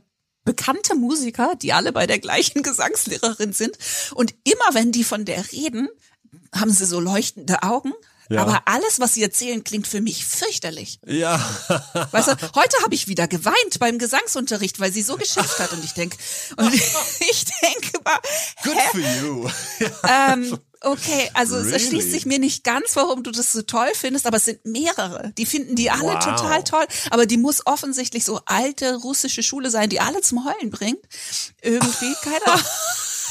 bekannte Musiker, die alle bei der gleichen [LAUGHS] Gesangslehrerin sind. Und immer wenn die von der reden, haben sie so leuchtende Augen. Ja. Aber alles, was sie erzählen, klingt für mich fürchterlich. Ja. Weißt du, heute habe ich wieder geweint beim Gesangsunterricht, weil sie so geschimpft hat. Und ich denk, [LAUGHS] und [LAUGHS] ich denke mal, Good hä? for you. Ähm, okay, also es Really? erschließt sich mir nicht ganz, warum du das so toll findest, aber es sind mehrere. Die finden die alle Wow. total toll, aber die muss offensichtlich so alte russische Schule sein, die alle zum Heulen bringt. Irgendwie, [LAUGHS] keine Ahnung.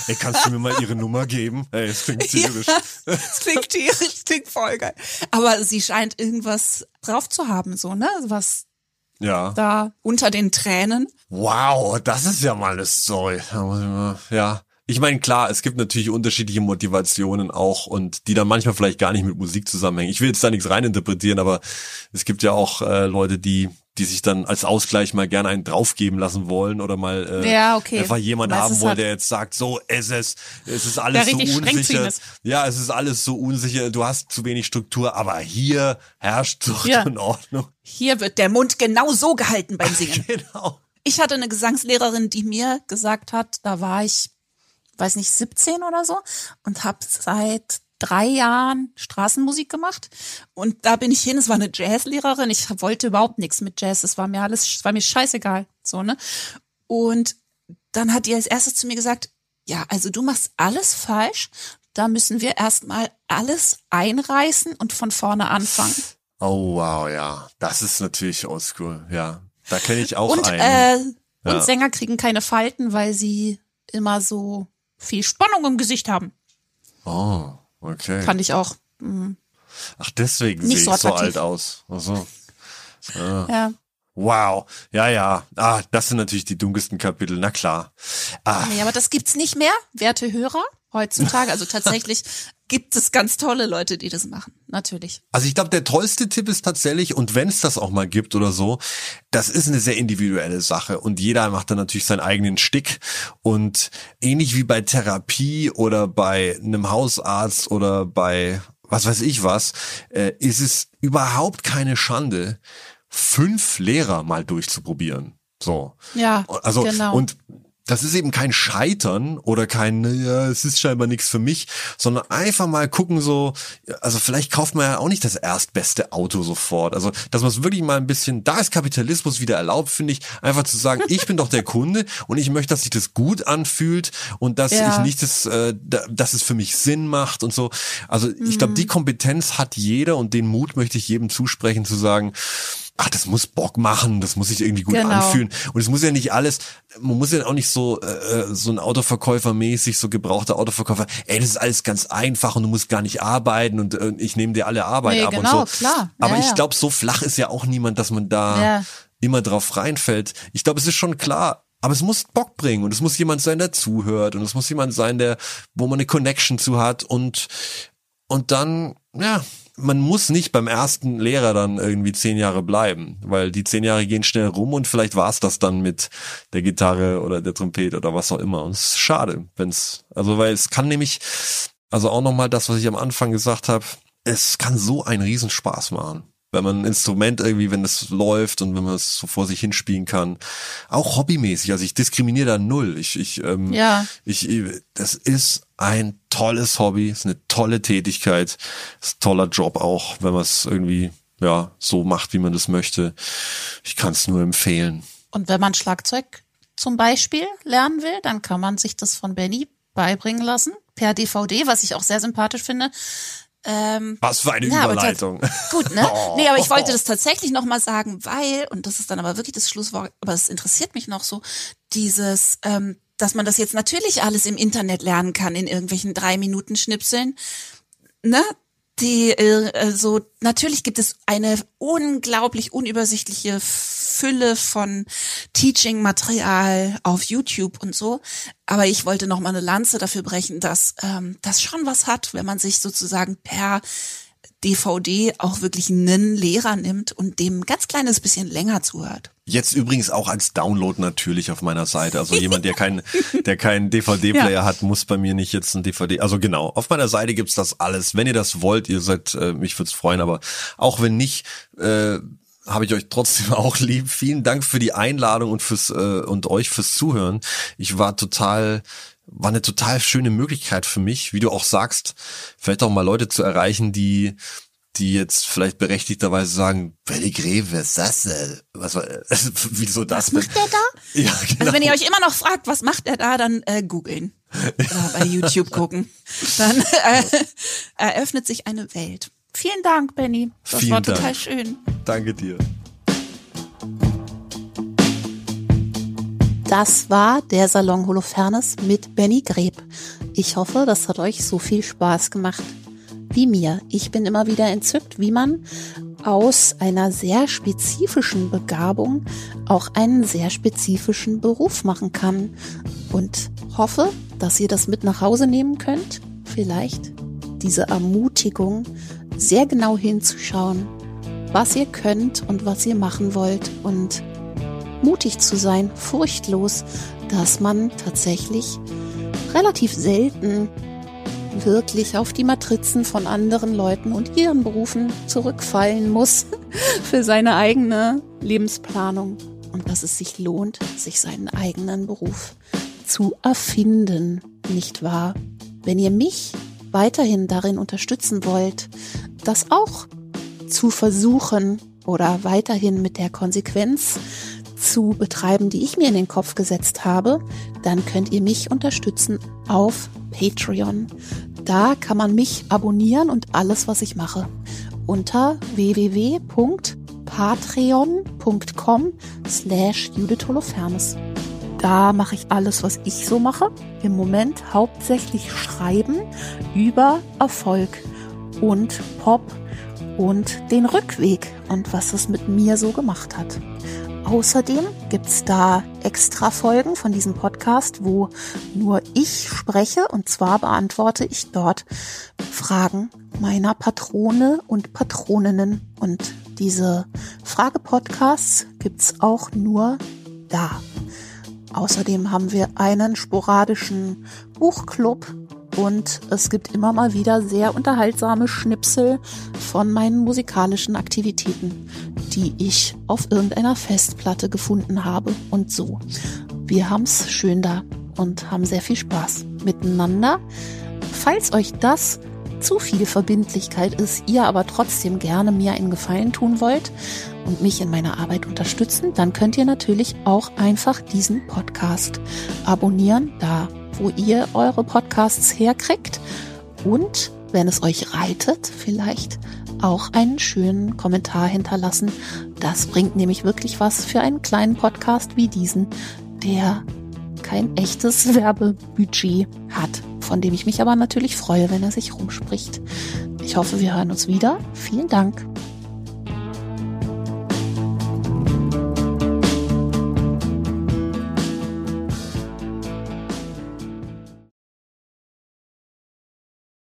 Ey, kannst du mir mal ihre Nummer geben? Ey, das klingt tierisch. Ja, das klingt tierisch, das klingt voll geil. Aber sie scheint irgendwas drauf zu haben, so, ne? Was Ja. da unter den Tränen. Wow, das ist ja mal eine Story. Ja. Ich meine, klar, es gibt natürlich unterschiedliche Motivationen auch und die dann manchmal vielleicht gar nicht mit Musik zusammenhängen. Ich will jetzt da nichts reininterpretieren, aber es gibt ja auch äh, Leute, die die sich dann als Ausgleich mal gerne einen draufgeben lassen wollen oder mal äh, Ja, okay. einfach jemand haben es wollen, hat- der jetzt sagt, so ist es, es ist alles so unsicher. Ja, es ist alles so unsicher, du hast zu wenig Struktur, aber hier herrscht Zucht Ja. und Ordnung. Hier wird der Mund genau so gehalten beim [LAUGHS] Singen. Genau. Ich hatte eine Gesangslehrerin, die mir gesagt hat, da war ich, weiß nicht, 17 oder so und habe seit drei Jahren Straßenmusik gemacht und da bin ich hin, es war eine Jazzlehrerin, ich wollte überhaupt nichts mit Jazz, es war mir alles, es war mir scheißegal, so, ne? Und dann hat die als erstes zu mir gesagt, ja, also du machst alles falsch, da müssen wir erstmal alles einreißen und von vorne anfangen. Oh wow, ja, das ist natürlich oldschool, ja. Da kenne ich auch Und, einen. äh, Ja. und Sänger kriegen keine Falten, weil sie immer so viel Spannung im Gesicht haben. oh, okay. Fand ich auch. mm, Ach, deswegen sehe so ich so alt aus. Also, Ja. wow. Ja, ja. Ah, das sind natürlich die dunkelsten Kapitel. Na klar. Ah, Nee, aber das gibt's nicht mehr, werte Hörer, heutzutage. Also tatsächlich [LAUGHS] gibt es ganz tolle Leute, die das machen. Natürlich. Also ich glaube, der tollste Tipp ist tatsächlich, und wenn es das auch mal gibt oder so, das ist eine sehr individuelle Sache und jeder macht dann natürlich seinen eigenen Stick und ähnlich wie bei Therapie oder bei einem Hausarzt oder bei was weiß ich was, äh, ist es überhaupt keine Schande, fünf Lehrer mal durchzuprobieren. So. Ja, Also, genau. und das ist eben kein Scheitern oder kein, naja, es ist scheinbar nichts für mich, sondern einfach mal gucken so, also vielleicht kauft man ja auch nicht das erstbeste Auto sofort. Also, dass man es wirklich mal ein bisschen, da ist Kapitalismus wieder erlaubt, finde ich, einfach zu sagen, ich bin doch der Kunde und ich möchte, dass sich das gut anfühlt und dass Ja. ich nicht das, äh, da- dass es für mich Sinn macht und so. Also, ich glaube, Mhm. die Kompetenz hat jeder und den Mut möchte ich jedem zusprechen, zu sagen, ach, das muss Bock machen, das muss sich irgendwie gut Genau. anfühlen. Und es muss ja nicht alles, man muss ja auch nicht so äh, so ein Autoverkäufer mäßig, so gebrauchter Autoverkäufer, ey, das ist alles ganz einfach und du musst gar nicht arbeiten und äh, ich nehme dir alle Arbeit Nee, ab genau, und so. klar. Aber Ja, ich glaube, so flach ist ja auch niemand, dass man da Ja. immer drauf reinfällt. Ich glaube, es ist schon klar, aber es muss Bock bringen und es muss jemand sein, der zuhört und es muss jemand sein, der, wo man eine Connection zu hat und und dann, ja, man muss nicht beim ersten Lehrer dann irgendwie zehn Jahre bleiben, weil die zehn Jahre gehen schnell rum und vielleicht war's das dann mit der Gitarre oder der Trompete oder was auch immer. Und es ist schade, wenn's, also weil es kann nämlich, also auch nochmal das, was ich am Anfang gesagt habe, es kann so einen Riesenspaß machen. Wenn man ein Instrument irgendwie, wenn es läuft und wenn man es so vor sich hinspielen kann. Auch hobbymäßig. Also ich diskriminiere da null. Ich, ich, ähm, Ja. ich, das ist ein tolles Hobby, ist eine tolle Tätigkeit, ist ein toller Job auch, wenn man es irgendwie ja so macht, wie man das möchte. Ich kann es nur empfehlen. Und wenn man Schlagzeug zum Beispiel lernen will, dann kann man sich das von Benny beibringen lassen per DVD, was ich auch sehr sympathisch finde. Ähm, Was für eine aber Überleitung. Gut, ne? [LAUGHS] Nee, aber ich wollte das tatsächlich nochmal sagen, weil, und das ist dann aber wirklich das Schlusswort, aber es interessiert mich noch so, dieses, ähm, dass man das jetzt natürlich alles im Internet lernen kann, in irgendwelchen drei Minuten Schnipseln. Ne? Die, äh, so, natürlich gibt es eine unglaublich unübersichtliche Fülle von Teaching-Material auf YouTube und so. Aber ich wollte noch mal eine Lanze dafür brechen, dass ähm, das schon was hat, wenn man sich sozusagen per DVD auch wirklich einen Lehrer nimmt und dem ein ganz kleines bisschen länger zuhört. Jetzt übrigens auch als Download natürlich auf meiner Seite. Also jemand, der keinen, [LAUGHS] der keinen DVD-Player hat, muss bei mir nicht jetzt ein DVD. Also genau, auf meiner Seite gibt's das alles. Wenn ihr das wollt, ihr seid, äh, mich würd's freuen, aber auch wenn nicht, äh, habe ich euch trotzdem [LAUGHS] auch lieb. Vielen Dank für die Einladung und fürs äh, und euch fürs Zuhören. Ich war total war eine total schöne Möglichkeit für mich, wie du auch sagst, vielleicht auch mal Leute zu erreichen, die die jetzt vielleicht berechtigterweise sagen, Benny Greve, wer ist das denn? Was war, [LAUGHS] wieso das? Was macht der da? [LAUGHS] Ja, genau. Also wenn ihr euch immer noch fragt, was macht er da, dann äh, googeln oder [LAUGHS] bei YouTube gucken. Dann äh, eröffnet sich eine Welt. Vielen Dank, Benny. Das Vielen war Dank. total schön. Danke dir. Das war der Salon Holofernes mit Benny Greb. Ich hoffe, das hat euch so viel Spaß gemacht wie mir. Ich bin immer wieder entzückt, wie man aus einer sehr spezifischen Begabung auch einen sehr spezifischen Beruf machen kann. Und hoffe, dass ihr das mit nach Hause nehmen könnt. Vielleicht diese Ermutigung, sehr genau hinzuschauen, was ihr könnt und was ihr machen wollt und mutig zu sein, furchtlos, dass man tatsächlich relativ selten wirklich auf die Matrizen von anderen Leuten und ihren Berufen zurückfallen muss [LAUGHS] für seine eigene Lebensplanung und dass es sich lohnt, sich seinen eigenen Beruf zu erfinden, nicht wahr? Wenn ihr mich weiterhin darin unterstützen wollt, das auch zu versuchen oder weiterhin mit der Konsequenz zu betreiben, die ich mir in den Kopf gesetzt habe, dann könnt ihr mich unterstützen auf Patreon. Da kann man mich abonnieren und alles, was ich mache, unter www.patreon.com slash Judith Holofernes. Da mache ich alles, was ich so mache. Im Moment hauptsächlich Schreiben über Erfolg und Pop und den Rückweg und was es mit mir so gemacht hat. Außerdem gibt's da extra Folgen von diesem Podcast, wo nur ich spreche und zwar beantworte ich dort Fragen meiner Patrone und Patroninnen und diese Fragepodcasts gibt's auch nur da. Außerdem haben wir einen sporadischen Buchclub und es gibt immer mal wieder sehr unterhaltsame Schnipsel von meinen musikalischen Aktivitäten, die ich auf irgendeiner Festplatte gefunden habe und so. Wir haben's schön da und haben sehr viel Spaß miteinander. Falls euch das zu viel Verbindlichkeit ist, ihr aber trotzdem gerne mir einen Gefallen tun wollt und mich in meiner Arbeit unterstützen, dann könnt ihr natürlich auch einfach diesen Podcast abonnieren, da wo ihr eure Podcasts herkriegt und wenn es euch reitet, vielleicht auch einen schönen Kommentar hinterlassen. Das bringt nämlich wirklich was für einen kleinen Podcast wie diesen, der kein echtes [LAUGHS] Werbebudget hat von dem ich mich aber natürlich freue, wenn er sich rumspricht. Ich hoffe, wir hören uns wieder. Vielen Dank.